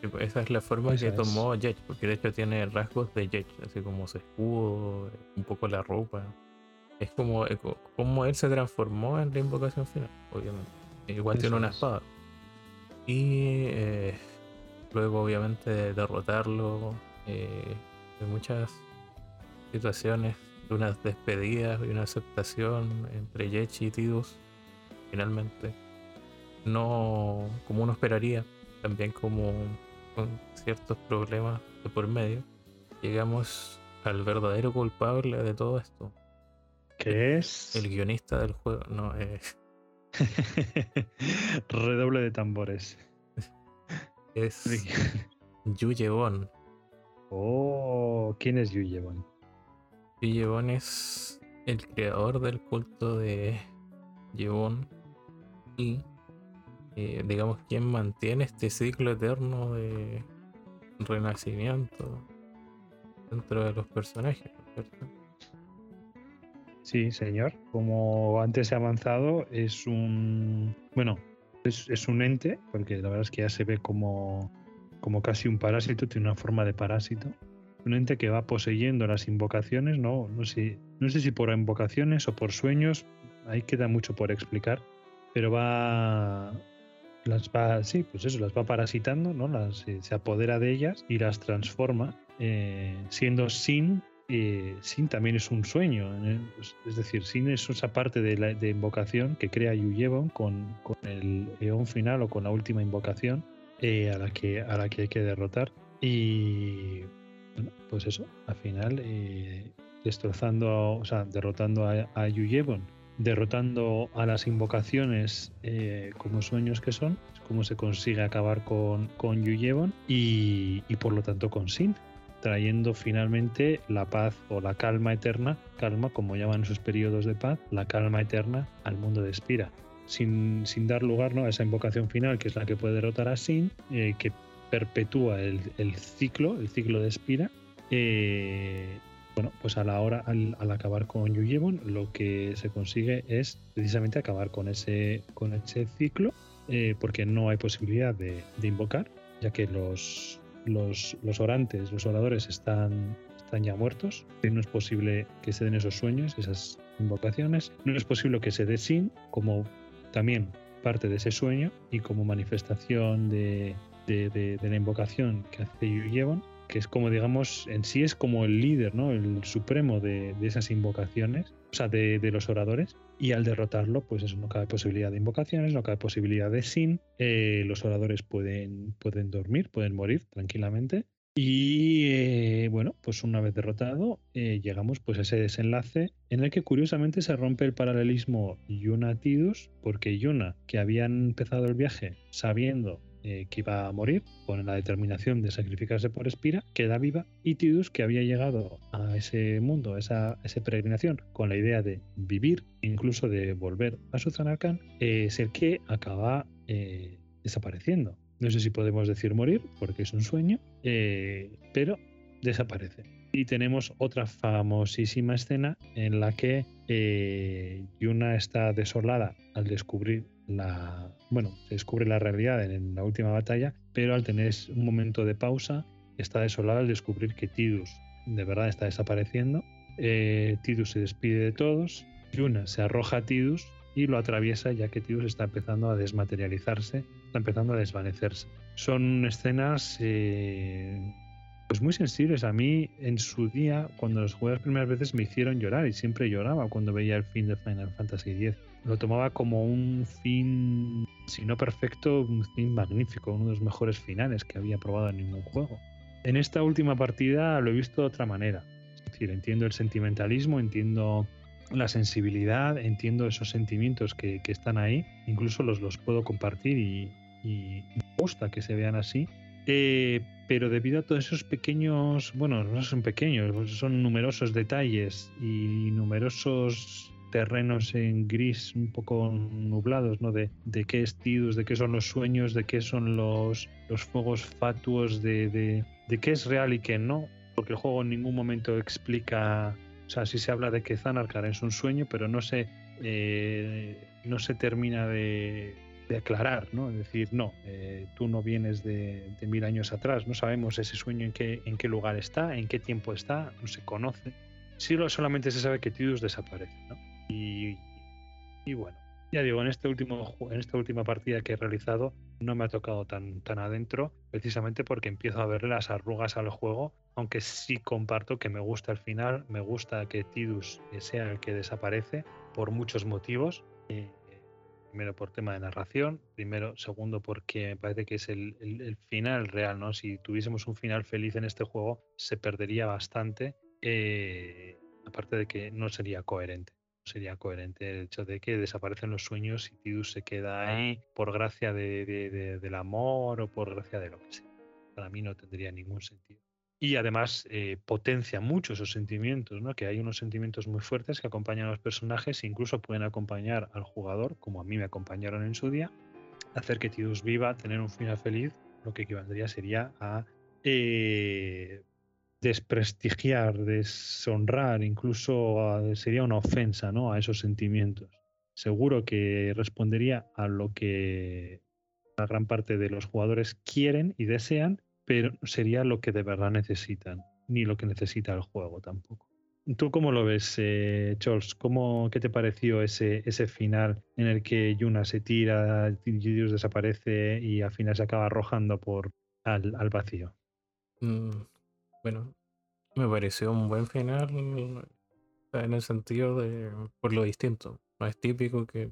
Sí, pues, Esa es la forma Esa que es. tomó Yech, porque de hecho tiene rasgos de Yech, así como su escudo, un poco la ropa. Es como, eh, co- como él se transformó en la invocación final, obviamente. Igual tiene una es. espada. Y eh, luego, obviamente, de derrotarlo, eh, hay muchas situaciones de unas despedidas y una aceptación entre Yech y Tidus, finalmente. No como uno esperaría, también como con ciertos problemas de por medio, llegamos al verdadero culpable de todo esto, Que es. el guionista del juego. No, eh, Redoble de tambores. es Yu Yevon. Oh, ¿quién es Yu Yevon es el creador del culto de Yevon y, eh, digamos, quien mantiene este ciclo eterno de renacimiento dentro de los personajes, ¿no es ¿cierto? Sí, señor. Como antes he avanzado, es un. Bueno, es, es un ente, porque la verdad es que ya se ve como, como casi un parásito, tiene una forma de parásito. Un ente que va poseyendo las invocaciones, no, no, sé, no sé si por invocaciones o por sueños, ahí queda mucho por explicar, pero va. Las va, sí, pues eso, las va parasitando, ¿no? Las, se- se apodera de ellas y las transforma, eh, siendo sin eh, Sin también es un sueño. ¿eh? Es- decir, Sin es esa parte de, la, invocación que crea Yuyevon con, con el eón final o con la última invocación eh, a, la que, a la que hay que derrotar. Y bueno, pues eso, al final eh, destrozando, o sea, derrotando a, a Yuyevon, derrotando a las invocaciones eh, como sueños que son, es como se consigue acabar con, con Yuyevon y, y por lo tanto con Sin trayendo finalmente la paz o la calma eterna, calma como llaman esos periodos de paz, la calma eterna al mundo de Spira, sin, sin dar lugar ¿no? a esa invocación final que es la que puede derrotar a Sin, eh, que perpetúa el, ciclo, el ciclo de Spira. eh, bueno, pues a la hora, al, acabar con Yuyevon, lo que se consigue es precisamente acabar con ese, ciclo, eh, porque no hay posibilidad de, invocar, ya que los, orantes, los oradores están, están ya muertos. No es posible que se den esos sueños, esas invocaciones. No es posible que se dé sin, como también parte de ese sueño y como manifestación de, de, la invocación que hace Yevon, que es como, digamos, en sí es como el líder, ¿no? El supremo de, de esas invocaciones, o sea, de, de los oradores. Y al derrotarlo, pues eso, no cabe posibilidad de invocaciones, no cabe posibilidad de sin. Eh, los oradores pueden, pueden dormir, pueden morir tranquilamente. Y eh, bueno, pues una vez derrotado, eh, llegamos pues a ese desenlace en el que curiosamente se rompe el paralelismo Yuna-Tidus, porque Yuna, que había empezado el viaje sabiendo eh, que iba a morir, con la determinación de sacrificarse por Espira, queda viva, y Tidus, que había llegado a ese mundo, a esa, esa peregrinación, con la idea de vivir, incluso de volver a su Zanarkand, es el que acaba desapareciendo. No sé si podemos decir morir, porque es un sueño, eh, pero desaparece. Y tenemos otra famosísima escena en la que eh, Yuna está desolada al descubrir la. Bueno, se descubre la realidad en, la última batalla, pero al tener un momento de pausa, está desolada al descubrir que Tidus de verdad está desapareciendo. Eh, Tidus se despide de todos. Yuna se arroja a Tidus y lo atraviesa ya que Tidus está empezando a desmaterializarse, está empezando a desvanecerse. Son escenas eh, pues muy sensibles. A mí en su día, cuando los jugué las primeras veces, me hicieron llorar y siempre lloraba cuando veía el fin de Final Fantasy X. Lo tomaba como un fin, si no perfecto, un fin magnífico, uno de los mejores finales que había probado en ningún juego. En esta última partida lo he visto de otra manera. Es decir, entiendo el sentimentalismo, entiendo la sensibilidad, entiendo esos sentimientos que, están ahí, incluso los, los puedo compartir y, me gusta que se vean así. Eh, pero debido a todos esos pequeños, bueno, no son pequeños, son numerosos detalles y numerosos terrenos en gris un poco nublados, ¿no? De, de qué es de qué son los sueños, de qué son los, los fuegos fatuos, de, de, qué es real y qué no, porque el juego en ningún momento explica o sea, sí se habla de que Zanarkar es un sueño, pero no se, eh, no se termina de, aclarar, ¿no? Decir, no, eh, tú no vienes de, mil años atrás, no sabemos ese sueño en qué, en qué lugar está, en qué tiempo está, no se conoce. Sí, solamente se sabe que Tidus desaparece, ¿no? Y, y bueno, ya digo, en, este último, en esta última partida que he realizado no me ha tocado tan, tan adentro, precisamente porque empiezo a ver las arrugas al juego, aunque sí comparto que me gusta el final, me gusta que Tidus sea el que desaparece por muchos motivos. Eh, primero por tema de narración, primero, segundo porque me parece que es el, final real, ¿no? Si tuviésemos un final feliz en este juego, se perdería bastante, eh, aparte de que no sería coherente sería coherente el hecho de que desaparecen los sueños y Tidus se queda ahí por gracia de, del amor o por gracia de lo que sea. Para mí no tendría ningún sentido. Y además eh, potencia mucho esos sentimientos, ¿no? que hay unos sentimientos muy fuertes que acompañan a los personajes e incluso pueden acompañar al jugador, como a mí me acompañaron en su día, hacer que Tidus viva, tener un final feliz, lo que equivaldría sería a eh, desprestigiar, deshonrar, incluso sería una ofensa ¿no? a esos sentimientos. Seguro que respondería a lo que la gran parte de los jugadores quieren y desean, pero sería lo que de verdad necesitan, ni lo que necesita el juego tampoco. ¿Tú cómo lo ves, eh, Charles? ¿Cómo, ¿Qué te pareció ese, ese final en el que Yuna se tira, Dios desaparece y al final se acaba arrojando por al, al vacío? Mm, bueno, me pareció un buen final en el sentido de por lo distinto. No es típico que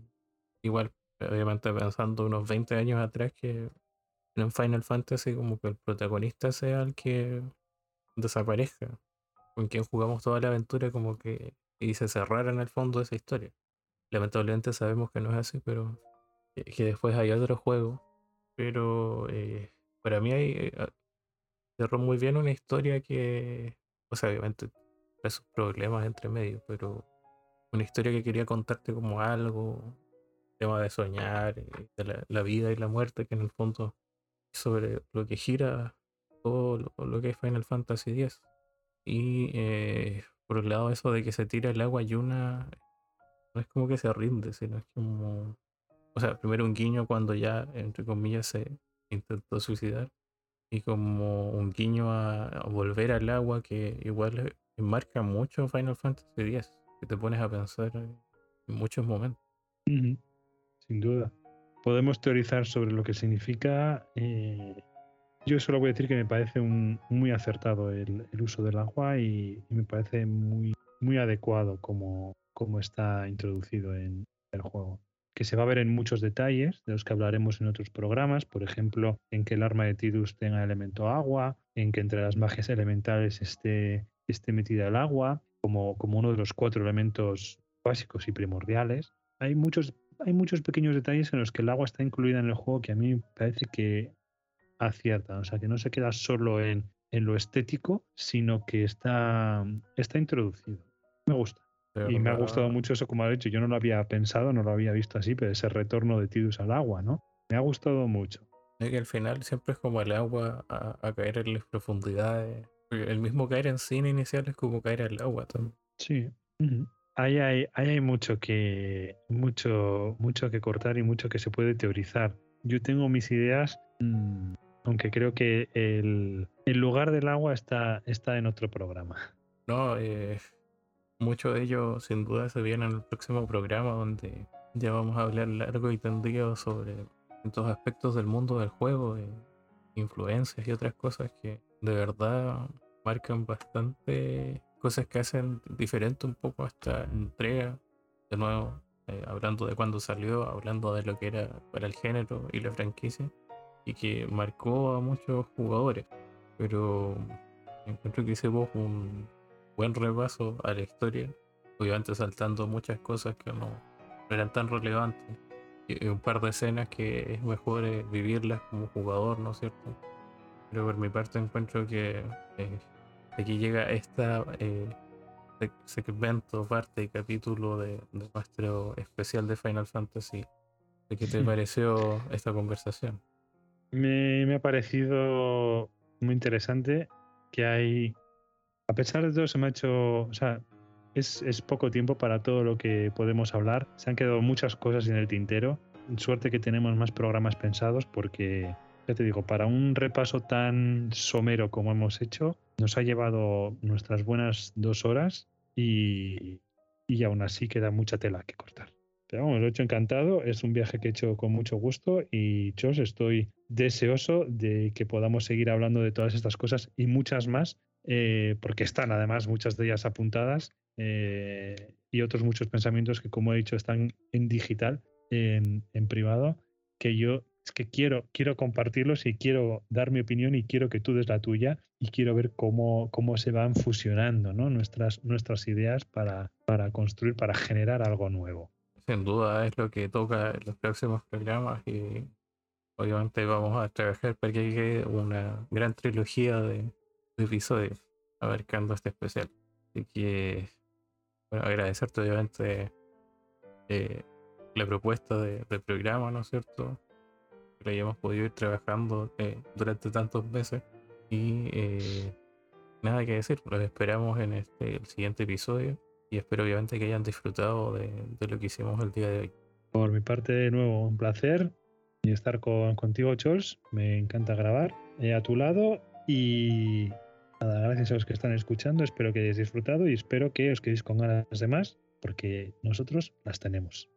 igual, obviamente pensando unos 20 años atrás que en Final Fantasy como que el protagonista sea el que desaparezca, con quien jugamos toda la aventura como que y se cerrara en el fondo esa historia. Lamentablemente sabemos que no es así, pero que después hay otro juego. Pero eh, para mí hay, eh, cerró muy bien una historia que, o sea, obviamente, esos problemas entre medio, pero una historia que quería contarte como algo, tema de soñar, eh, de la, vida y la muerte, que en el fondo sobre lo que gira todo lo, que es Final Fantasy X. Y eh, por un lado, eso de que se tira el agua y una no es como que se rinde, sino es como. O sea, primero un guiño cuando ya, entre comillas, se intentó suicidar y como un guiño a, volver al agua que igual marca mucho Final Fantasy X, que te pones a pensar en muchos momentos. Sin duda. Podemos teorizar sobre lo que significa. Eh, yo solo voy a decir que me parece un, muy acertado el, uso del agua y, me parece muy, adecuado como, como está introducido en el juego. que se va a ver en muchos detalles, de los que hablaremos en otros programas, por ejemplo, en que el arma de Tidus tenga elemento agua, en que entre las magias elementales esté, esté metida el agua, como, como uno de los cuatro elementos básicos y primordiales. Hay muchos, hay muchos pequeños detalles en los que el agua está incluida en el juego que a mí me parece que acierta, o sea, que no se queda solo en, en lo estético, sino que está, está introducido. Me gusta. y me ha gustado mucho eso, como ha dicho. Yo no lo había pensado, no lo había visto así, pero ese retorno de Tidus al agua, ¿no? Me ha gustado mucho. Es que al final siempre es como el agua a, caer en las profundidades. El mismo caer en cine inicial es como caer al agua también. Sí. Ahí, hay, hay mucho que mucho, mucho que cortar y mucho que se puede teorizar. Yo tengo mis ideas mm, aunque creo que el, lugar del agua está, está en otro programa. No, eh, mucho de ello sin duda se viene en el próximo programa donde ya vamos a hablar largo y tendido sobre estos aspectos del mundo del juego, influencias y otras cosas que de verdad marcan bastante cosas que hacen diferente un poco esta entrega. De nuevo, eh, hablando de cuándo salió, hablando de lo que era para el género y la franquicia y que marcó a muchos jugadores. Pero encuentro que hicimos un buen repaso a la historia, obviamente saltando muchas cosas que no, eran tan relevantes. Y un par de escenas que es mejor eh, vivirlas como jugador, ¿no es cierto? Pero por mi parte encuentro que eh, aquí llega esta eh, segmento, parte y capítulo de, de, nuestro especial de Final Fantasy. ¿De qué te pareció esta conversación? Me, ha parecido muy interesante que hay, a pesar de todo, se me ha hecho, o sea, es, es, poco tiempo para todo lo que podemos hablar. Se han quedado muchas cosas en el tintero. Suerte que tenemos más programas pensados porque, ya te digo, para un repaso tan somero como hemos hecho, nos ha llevado nuestras buenas dos horas y, y aún así queda mucha tela que cortar. Pero vamos, lo he hecho encantado. Es un viaje que he hecho con mucho gusto y, Chos, estoy deseoso de que podamos seguir hablando de todas estas cosas y muchas más, eh, porque están además muchas de ellas apuntadas eh, y otros muchos pensamientos que, como he dicho, están en digital, en, privado, que yo es que quiero, quiero compartirlos y quiero dar mi opinión y quiero que tú des la tuya y quiero ver cómo, cómo se van fusionando nuestras, nuestras ideas para, para construir, para generar algo nuevo. Sin duda es lo que toca en los próximos programas y obviamente vamos a trabajar para que llegue una gran trilogía de, episodios abarcando este especial. Así que, bueno, agradecerte obviamente eh, la propuesta de, del programa, ¿no es cierto? Que lo hayamos podido ir trabajando eh, durante tantos meses y eh, nada que decir, los esperamos en este el siguiente episodio y espero obviamente que hayan disfrutado de, lo que hicimos el día de hoy. Por mi parte, de nuevo, un placer estar con, contigo, Charles. Me encanta grabar eh, a tu lado y nada, gracias a los que están escuchando. Espero que hayáis disfrutado y espero que os quedéis con ganas de más porque nosotros las tenemos.